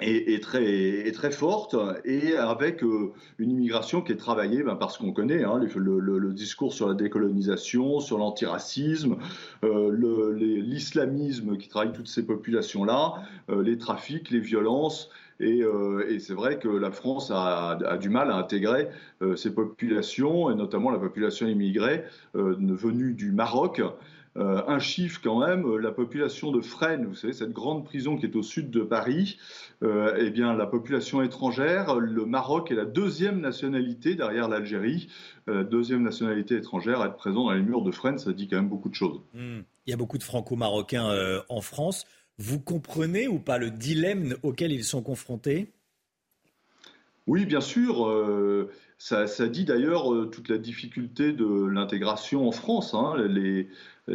est, très, forte et avec euh, une immigration qui est travaillée ben, parce qu'on connaît hein, le, discours sur la décolonisation, sur l'antiracisme, euh, l'islamisme qui travaille toutes ces populations-là, euh, les trafics, les violences. Et, c'est vrai que la France a, du mal à intégrer ces populations, et notamment la population immigrée venue du Maroc. Un chiffre quand même, la population de Fresnes, vous savez, cette grande prison qui est au sud de Paris, euh, eh bien, la population étrangère, le Maroc est la deuxième nationalité derrière l'Algérie, deuxième nationalité étrangère à être présent dans les murs de Fresnes, ça dit quand même beaucoup de choses. Hmm. Il y a beaucoup de franco-marocains en France. Vous comprenez ou pas le dilemme auquel ils sont confrontés? Oui, bien sûr. ça, dit d'ailleurs toute la difficulté de l'intégration en France. Hein. Les,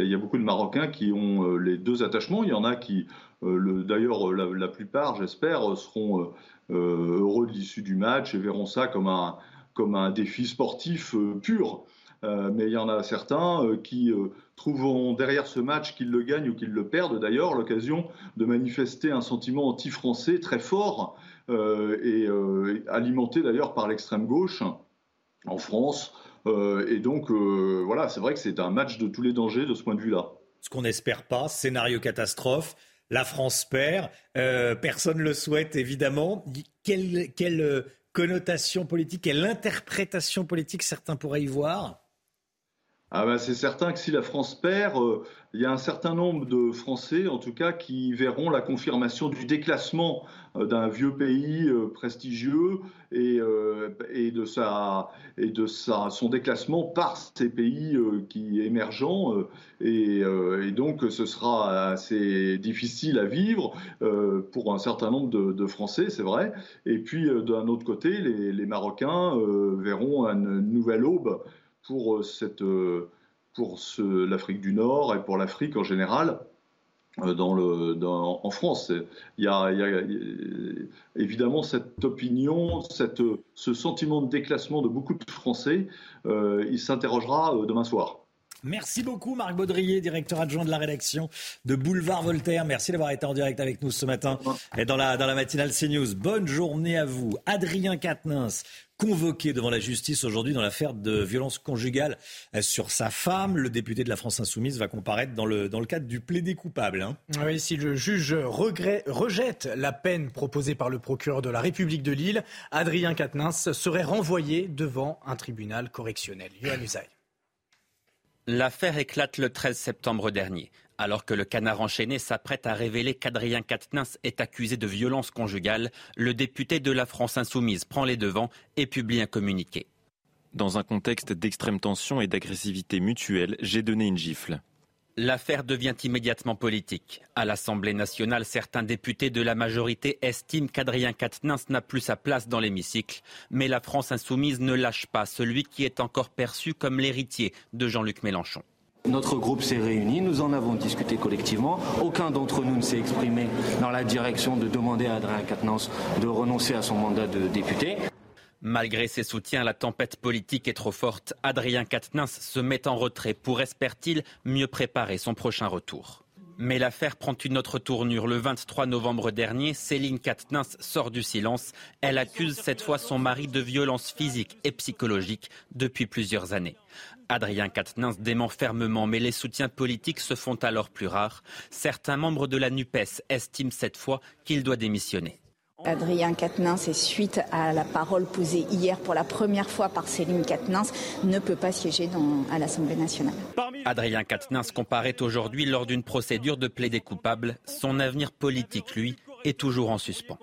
il y a beaucoup de Marocains qui ont euh, les deux attachements. Il y en a qui, euh, d'ailleurs, la, plupart, j'espère, seront euh, heureux de l'issue du match et verront ça comme un, défi sportif pur. mais il y en a certains qui trouveront derrière ce match, qu'ils le gagnent ou qu'ils le perdent d'ailleurs, l'occasion de manifester un sentiment anti-français très fort et alimenté d'ailleurs par l'extrême gauche en France, euh, et donc, euh, voilà, c'est vrai que c'est un match de tous les dangers de ce point de vue-là. Ce qu'on n'espère pas, scénario catastrophe. La France perd. personne ne le souhaite, évidemment. Quelle, quelle connotation politique, quelle interprétation politique certains pourraient y voir? Ah ben c'est certain que si la France perd, euh, il y a un certain nombre de Français, en tout cas, qui verront la confirmation du déclassement euh, d'un vieux pays euh, prestigieux et, de, son déclassement par ces pays qui émergents. Et, donc, ce sera assez difficile à vivre pour un certain nombre de, Français, c'est vrai. Et puis, d'un autre côté, les Marocains verront une nouvelle aube pour, euh, cette, euh, pour l'Afrique du Nord et pour l'Afrique en général. Euh, dans le, en France, il y, a, évidemment cette opinion, cette, ce sentiment de déclassement de beaucoup de Français. il s'interrogera demain soir. Merci beaucoup Marc Baudrier, directeur adjoint de la rédaction de Boulevard Voltaire. Merci d'avoir été en direct avec nous ce matin et dans la, dans la matinale CNews. Bonne journée à vous. Adrien Quatennens, convoqué devant la justice aujourd'hui dans l'affaire de violence conjugale sur sa femme. Le député de la France Insoumise va comparaître dans le, cadre du plaidé coupable. Hein. Si le juge rejette la peine proposée par le procureur de la République de Lille, Adrien Quatennens serait renvoyé devant un tribunal correctionnel. Yohann Usaï. L'affaire éclate le 13 septembre dernier. Alors que le canard enchaîné s'apprête à révéler qu'Adrien Quatennens est accusé de violence conjugale, le député de la France insoumise prend les devants et publie un communiqué. Dans un contexte d'extrême tension et d'agressivité mutuelle, j'ai donné une gifle. L'affaire devient immédiatement politique. À l'Assemblée nationale, certains députés de la majorité estiment qu'Adrien Quatennens n'a plus sa place dans l'hémicycle. Mais la France insoumise ne lâche pas celui qui est encore perçu comme l'héritier de Jean-Luc Mélenchon. Notre groupe s'est réuni, nous en avons discuté collectivement. Aucun d'entre nous ne s'est exprimé dans la direction de demander à Adrien Quatennens de renoncer à son mandat de député. Malgré ses soutiens, la tempête politique est trop forte. Adrien Quatennens se met en retrait pour, espère-t-il, mieux préparer son prochain retour. Mais l'affaire prend une autre tournure. Le 23 novembre dernier, Céline Quatennens sort du silence. Elle accuse cette fois son mari de violence physique et psychologique depuis plusieurs années. Adrien Quatennens dément fermement, mais les soutiens politiques se font alors plus rares. Certains membres de la NUPES estiment cette fois qu'il doit démissionner. Adrien Quatennens, et suite à la parole posée hier pour la première fois par Céline Quatennens, ne peut pas siéger à l'Assemblée nationale. Adrien Quatennens comparaît aujourd'hui lors d'une procédure de plaidé coupable. Son avenir politique, lui, est toujours en suspens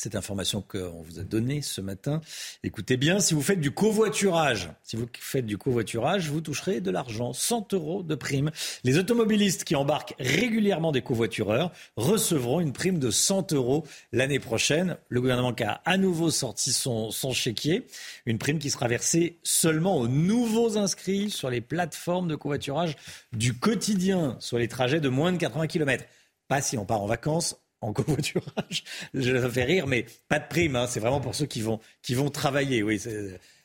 cette information qu'on vous a donnée ce matin. Écoutez bien, si vous faites du covoiturage, si vous faites du covoiturage, vous toucherez de l'argent, 100 euros de prime. Les automobilistes qui embarquent régulièrement des covoitureurs recevront une prime de 100 euros l'année prochaine. Le gouvernement qui a à nouveau sorti son, son chéquier, une prime qui sera versée seulement aux nouveaux inscrits sur les plateformes de covoiturage du quotidien, sur les trajets de moins de 80 km. Pas si on part en vacances, en covoiturage. Je le fais rire, mais pas de prime. Hein. C'est vraiment pour ceux qui vont, qui vont travailler. Oui,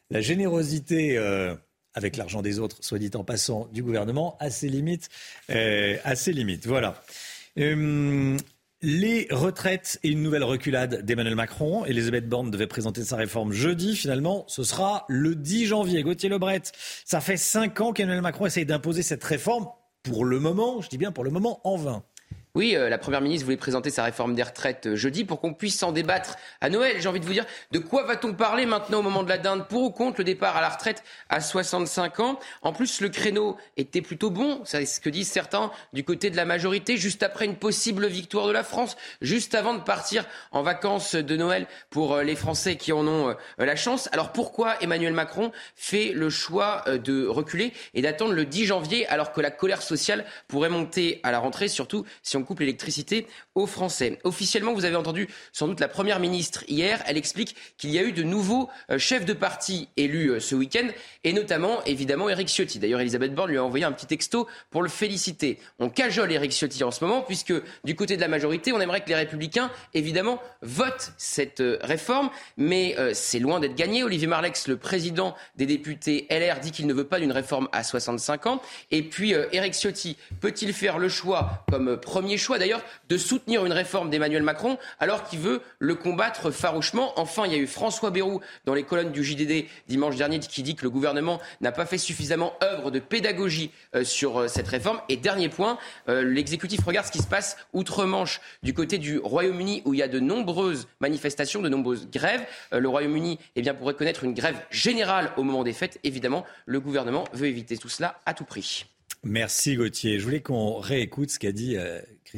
la générosité euh, avec l'argent des autres, soit dit en passant, du gouvernement, à ses limites. Euh, ses limites. Voilà. Les retraites et une nouvelle reculade d'Emmanuel Macron. Elisabeth Borne devait présenter sa réforme jeudi. Finalement, ce sera le 10 janvier. Gauthier Lebret, ça fait cinq ans qu'Emmanuel Macron essaye d'imposer cette réforme. Pour le moment, je dis bien pour le moment, en vain. Oui, euh, la Première ministre voulait présenter sa réforme des retraites euh, jeudi pour qu'on puisse s'en débattre à Noël. J'ai envie de vous dire, de quoi va-t-on parler maintenant au moment de la dinde? Pour ou contre le départ à la retraite à 65 ans? En plus, le créneau était plutôt bon, c'est ce que disent certains du côté de la majorité, juste après une possible victoire de la France, juste avant de partir en vacances de Noël pour euh, les Français qui en ont la chance. Alors pourquoi Emmanuel Macron fait le choix de reculer et d'attendre le 10 janvier alors que la colère sociale pourrait monter à la rentrée, surtout si on coupe l'électricité aux Français. Officiellement, vous avez entendu sans doute la Première ministre hier. Elle explique qu'il y a eu de nouveaux euh, chefs de parti élus euh, ce week-end, et notamment, évidemment, Éric Ciotti. D'ailleurs, Elisabeth Borne lui a envoyé un petit texto pour le féliciter. On cajole Éric Ciotti en ce moment, puisque du côté de la majorité, on aimerait que les Républicains, évidemment, votent cette euh, réforme, mais c'est loin d'être gagné. Olivier Marlex, le président des députés LR, dit qu'il ne veut pas d'une réforme à 65 ans. Et puis, Éric Ciotti peut-il faire le choix, comme premier choix d'ailleurs de soutenir une réforme d'Emmanuel Macron alors qu'il veut le combattre farouchement. Enfin, il y a eu François Bayrou dans les colonnes du JDD dimanche dernier qui dit que le gouvernement n'a pas fait suffisamment œuvre de pédagogie euh, sur euh, cette réforme. Et dernier point, euh, l'exécutif regarde ce qui se passe outre-Manche du côté du Royaume-Uni où il y a de nombreuses manifestations, de nombreuses grèves. le Royaume-Uni eh bien, pourrait connaître une grève générale au moment des fêtes. Évidemment, le gouvernement veut éviter tout cela à tout prix. Merci Gauthier. Je voulais qu'on réécoute ce qu'a dit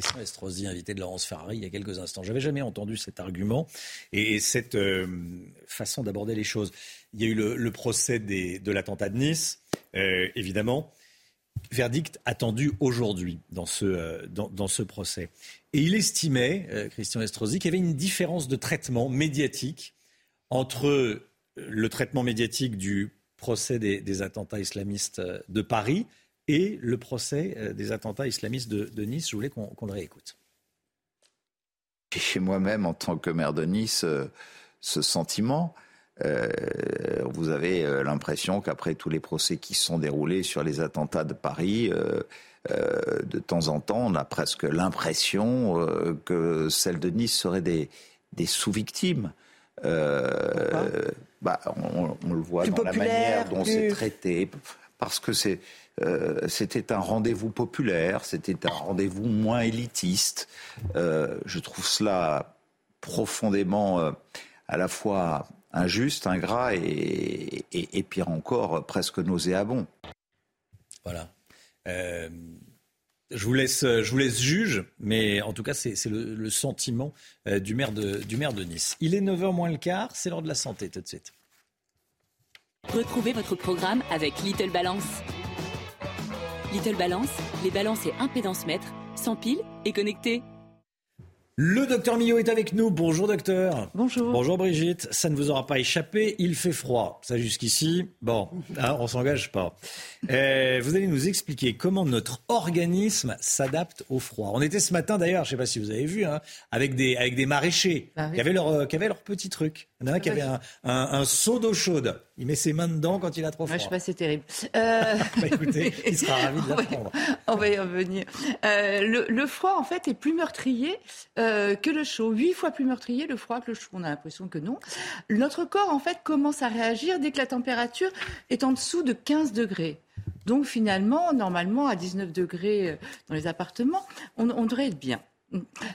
Christian Estrosi, invité de Laurence Ferrari, il y a quelques instants. J'avais jamais entendu cet argument et cette euh, façon d'aborder les choses. Il y a eu le, procès de l'attentat de Nice, euh, évidemment. Verdict attendu aujourd'hui dans ce, dans, ce procès. Et il estimait, Christian Estrosi, qu'il y avait une différence de traitement médiatique entre le traitement médiatique du procès des attentats islamistes de Paris et le procès euh, des attentats islamistes de, Nice. Je voulais qu'on le réécoute. Chez moi-même, en tant que maire de Nice, euh, ce sentiment, euh, vous avez l'impression qu'après tous les procès qui se sont déroulés sur les attentats de Paris, de temps en temps, on a presque l'impression que celles de Nice seraient des, sous-victimes. Bah, on, le voit dans la manière dont c'est traité, parce que euh, c'était un rendez-vous populaire, c'était un rendez-vous moins élitiste. Euh, je trouve cela profondément euh, à la fois injuste, ingrat et, et, pire encore, presque nauséabond. Voilà. je vous laisse, je vous laisse juge, mais en tout cas, c'est le, sentiment du, maire de, du maire de Nice. Il est 9h moins le quart, c'est l'heure de la santé tout de suite. Retrouvez votre programme avec Little Balance. Little Balance, les balances et impédance mètres, sans pile et connectés. Le docteur Millot est avec nous. Bonjour docteur. Bonjour. Bonjour Brigitte. Ça ne vous aura pas échappé. Il fait froid. Ça jusqu'ici. Bon, hein, on s'engage pas. Euh, vous allez nous expliquer comment notre organisme s'adapte au froid. On était ce matin d'ailleurs, je ne sais pas si vous avez vu, hein, avec des avec des maraîchers ah qui avaient leur euh, qui avaient leur petit truc. Il y en a un qui avait un, un seau d'eau chaude. Il met ses mains dedans quand il a trop froid. Je sais pas, c'est terrible. Euh... bah, écoutez, il sera ravi de l'apprendre. On va y revenir. Euh, le, froid, en fait, est plus meurtrier euh, que le chaud. Huit fois plus meurtrier le froid que le chaud. On a l'impression que non. Notre corps, en fait, commence à réagir dès que la température est en dessous de 15 degrés. Donc finalement, normalement, à 19 degrés dans les appartements, on, on devrait être bien.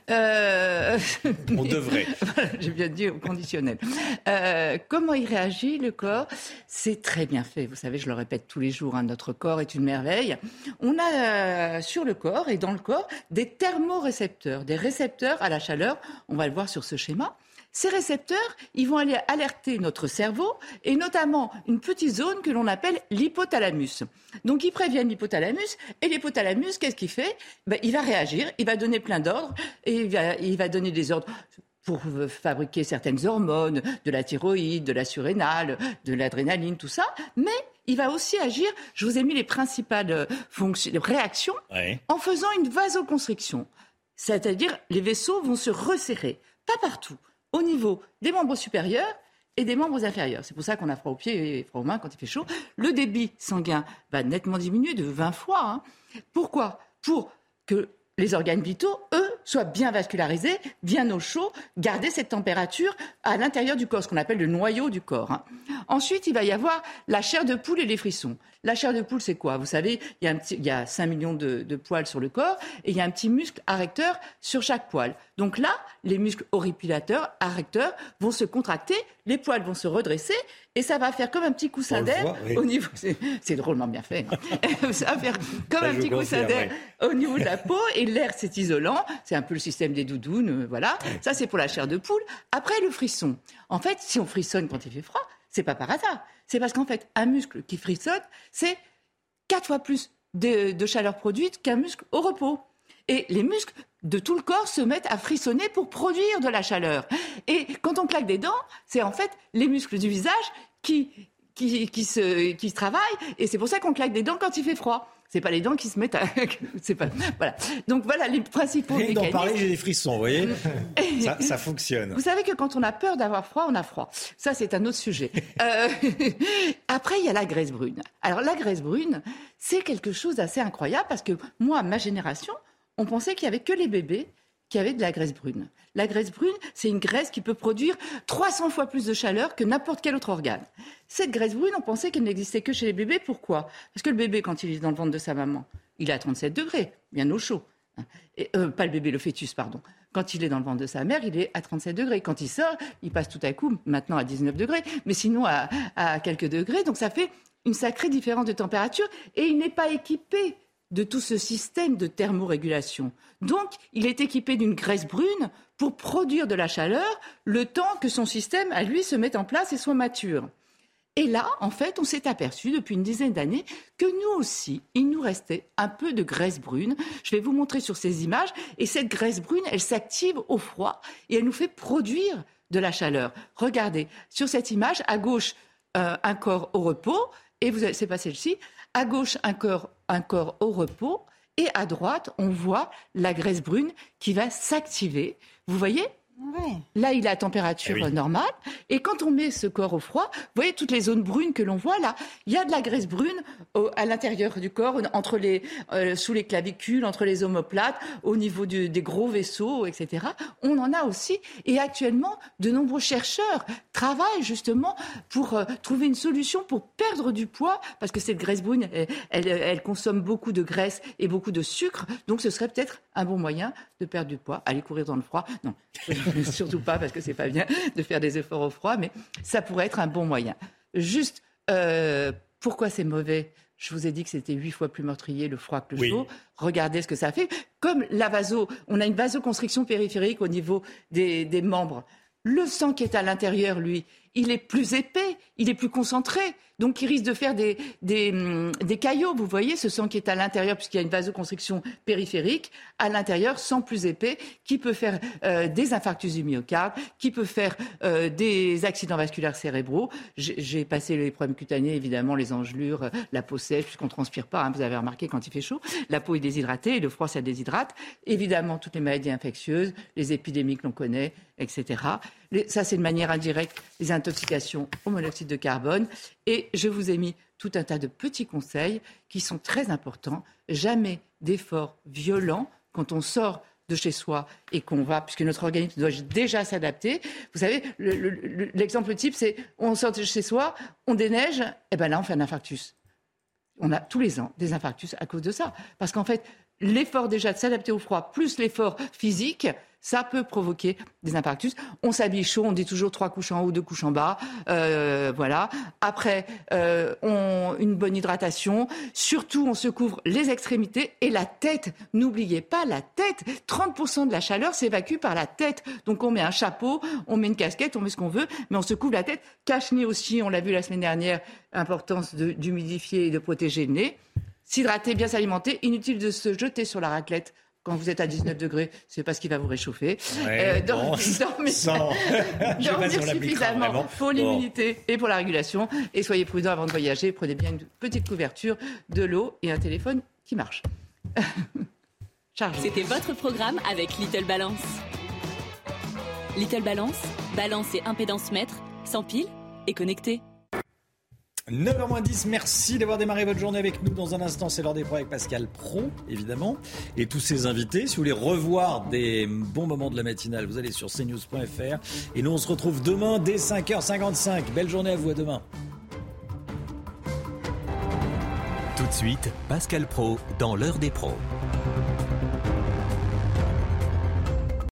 Euh... On devrait. J'ai bien dit au conditionnel. Euh, comment il réagit, le corps? C'est très bien fait. Vous savez, je le répète tous les jours, hein, notre corps est une merveille. On a euh, sur le corps et dans le corps des thermorécepteurs, des récepteurs à la chaleur. On va le voir sur ce schéma. Ces récepteurs, ils vont aller alerter notre cerveau et notamment une petite zone que l'on appelle l'hypothalamus. Donc ils préviennent l'hypothalamus et l'hypothalamus, qu'est-ce qu'il fait? Ben, Il va réagir, il va donner plein d'ordres et il va, il va donner des ordres pour fabriquer certaines hormones, de la thyroïde, de la surrénale, de l'adrénaline, tout ça. Mais il va aussi agir, je vous ai mis les principales euh, réactions, en faisant une vasoconstriction. C'est-à-dire, les vaisseaux vont se resserrer. Pas partout au niveau des membres supérieurs et des membres inférieurs. C'est pour ça qu'on a froid aux pieds et froid aux mains quand il fait chaud. Le débit sanguin va nettement diminuer de 20 fois. Hein. Pourquoi? Pour que les organes vitaux, eux, soient bien vascularisés, bien au chaud, garder cette température à l'intérieur du corps, ce qu'on appelle le noyau du corps. Hein. Ensuite, il va y avoir la chair de poule et les frissons. La chair de poule, c'est quoi? Vous savez, il y, a un petit, il y a 5 millions de, poils sur le corps et il y a un petit muscle arrecteur sur chaque poil. Donc là, les muscles horripilateurs, arrecteurs, vont se contracter, les poils vont se redresser et ça va faire comme un petit coussin d'air au niveau. C'est drôlement bien fait. Hein. ça va faire comme un petit coussin d'air au niveau de la peau et l'air, c'est isolant. C'est un peu le système des doudounes, euh, voilà. Ça, c'est pour la chair de poule. Après, le frisson. En fait, si on frissonne quand il fait froid, c'est pas par hasard. C'est parce qu'en fait, un muscle qui frissonne, c'est quatre fois plus de, chaleur produite qu'un muscle au repos. Et les muscles de tout le corps se mettent à frissonner pour produire de la chaleur. Et quand on claque des dents, c'est en fait les muscles du visage qui, qui, qui, se, qui se travaillent. Et c'est pour ça qu'on claque des dents quand il fait froid. C'est pas les dents qui se mettent à. c'est pas. Voilà. Donc voilà les principaux Rien d'en parler, j'ai des frissons, vous voyez ça, ça, fonctionne. Vous savez que quand on a peur d'avoir froid, on a froid. Ça, c'est un autre sujet. Euh... Après, il y a la graisse brune. Alors, la graisse brune, c'est quelque chose d'assez incroyable parce que moi, ma génération, on pensait qu'il y avait que les bébés qui avaient de la graisse brune. La graisse brune, c'est une graisse qui peut produire 300 fois plus de chaleur que n'importe quel autre organe. Cette graisse brune, on pensait qu'elle n'existait que chez les bébés. Pourquoi? Parce que le bébé, quand il est dans le ventre de sa maman, il est à 37 degrés, bien au chaud. Et, euh, pas le bébé, le fœtus, pardon. Quand il est dans le ventre de sa mère, il est à 37 degrés. Quand il sort, il passe tout à coup, maintenant à 19 degrés, mais sinon à, à quelques degrés. Donc ça fait une sacrée différence de température et il n'est pas équipé de tout ce système de thermorégulation. Donc, il est équipé d'une graisse brune pour produire de la chaleur le temps que son système, à lui, se mette en place et soit mature. Et là, en fait, on s'est aperçu depuis une dizaine d'années que nous aussi, il nous restait un peu de graisse brune. Je vais vous montrer sur ces images. Et cette graisse brune, elle s'active au froid et elle nous fait produire de la chaleur. Regardez, sur cette image, à gauche, euh, un corps au repos, et vous c'est pas celle-ci, à gauche, un corps, un corps au repos. Et à droite, on voit la graisse brune qui va s'activer. Vous voyez? Là, il est à température Eh normale. Et quand on met ce corps au froid, vous voyez toutes les zones brunes que l'on voit là, il y a de la graisse brune au- à l'intérieur du corps, entre les, euh, sous les clavicules, entre les omoplates, au niveau du- des gros vaisseaux, etc. On en a aussi. Et actuellement, de nombreux chercheurs travaillent justement pour euh, trouver une solution pour perdre du poids, parce que cette graisse brune, elle, elle- elle consomme beaucoup de graisse et beaucoup de sucre. Donc, ce serait peut-être un bon moyen de perdre du poids. Aller courir dans le froid, non, surtout pas, parce que c'est pas bien de faire des efforts au froid, mais ça pourrait être un bon moyen. Juste, euh, pourquoi c'est mauvais? Je vous ai dit que c'était huit fois plus meurtrier le froid que le Oui. chaud. Regardez ce que ça fait. Comme la vaso, on a une vasoconstriction périphérique au niveau des, des membres. Le sang qui est à l'intérieur, lui, il est plus épais, il est plus concentré, donc il risque de faire hum, des caillots. Vous voyez, ce sang qui est à l'intérieur, puisqu'il y a une vasoconstriction périphérique, à l'intérieur, sang plus épais, qui peut faire euh, des infarctus du myocarde, qui peut faire euh, des accidents vasculaires cérébraux. J'ai j'ai passé les problèmes cutanés, évidemment, les engelures, euh, la peau sèche, puisqu'on ne transpire pas, hein, vous avez remarqué quand il fait chaud, la peau est déshydratée, et le froid, ça déshydrate. Évidemment, toutes les maladies infectieuses, les épidémies que l'on connaît, etc. Ça, c'est de manière indirecte, les intoxications au monoxyde de carbone. Et je vous ai mis tout un tas de petits conseils qui sont très importants. Jamais d'efforts violents quand on sort de chez soi et qu'on va, puisque notre organisme doit déjà s'adapter. Vous savez, le- le- le- l'exemple type, c'est on sort de chez soi, on déneige, et ben là, on fait un infarctus. On a tous les ans des infarctus à cause de ça. Parce qu'en fait, l'effort déjà de s'adapter au froid, plus l'effort physique, ça peut provoquer des infarctus. On s'habille chaud, on dit toujours trois couches en haut, deux couches en bas. Euh, voilà. Après, euh, on, une bonne hydratation. Surtout, on se couvre les extrémités et la tête. N'oubliez pas la tête. 30% de la chaleur s'évacue par la tête. Donc, on met un chapeau, on met une casquette, on met ce qu'on veut, mais on se couvre la tête. Cache-nez aussi, on l'a vu la semaine dernière, importance d'humidifier et de protéger le nez. S'hydrater, bien s'alimenter. Inutile de se jeter sur la raclette. Quand vous êtes à 19 degrés, c'est pas ce qui va vous réchauffer. Ouais, bon, sans- si dormir suffisamment vraiment. pour Bon. l'immunité et pour la régulation. Et soyez prudents avant de voyager. Prenez bien une petite couverture, de l'eau et un téléphone qui marche. Chargé. C'était votre programme avec Little Balance. Little Balance, balance et impédance mètre, sans pile et connecté. 9h10, merci d'avoir démarré votre journée avec nous. Dans un instant, c'est l'heure des pros avec Pascal Pro, évidemment, et tous ses invités. Si vous voulez revoir des bons moments de la matinale, vous allez sur cnews.fr. Et nous, on se retrouve demain dès 5h55. Belle journée à vous, à demain. Tout de suite, Pascal Pro dans l'heure des pros.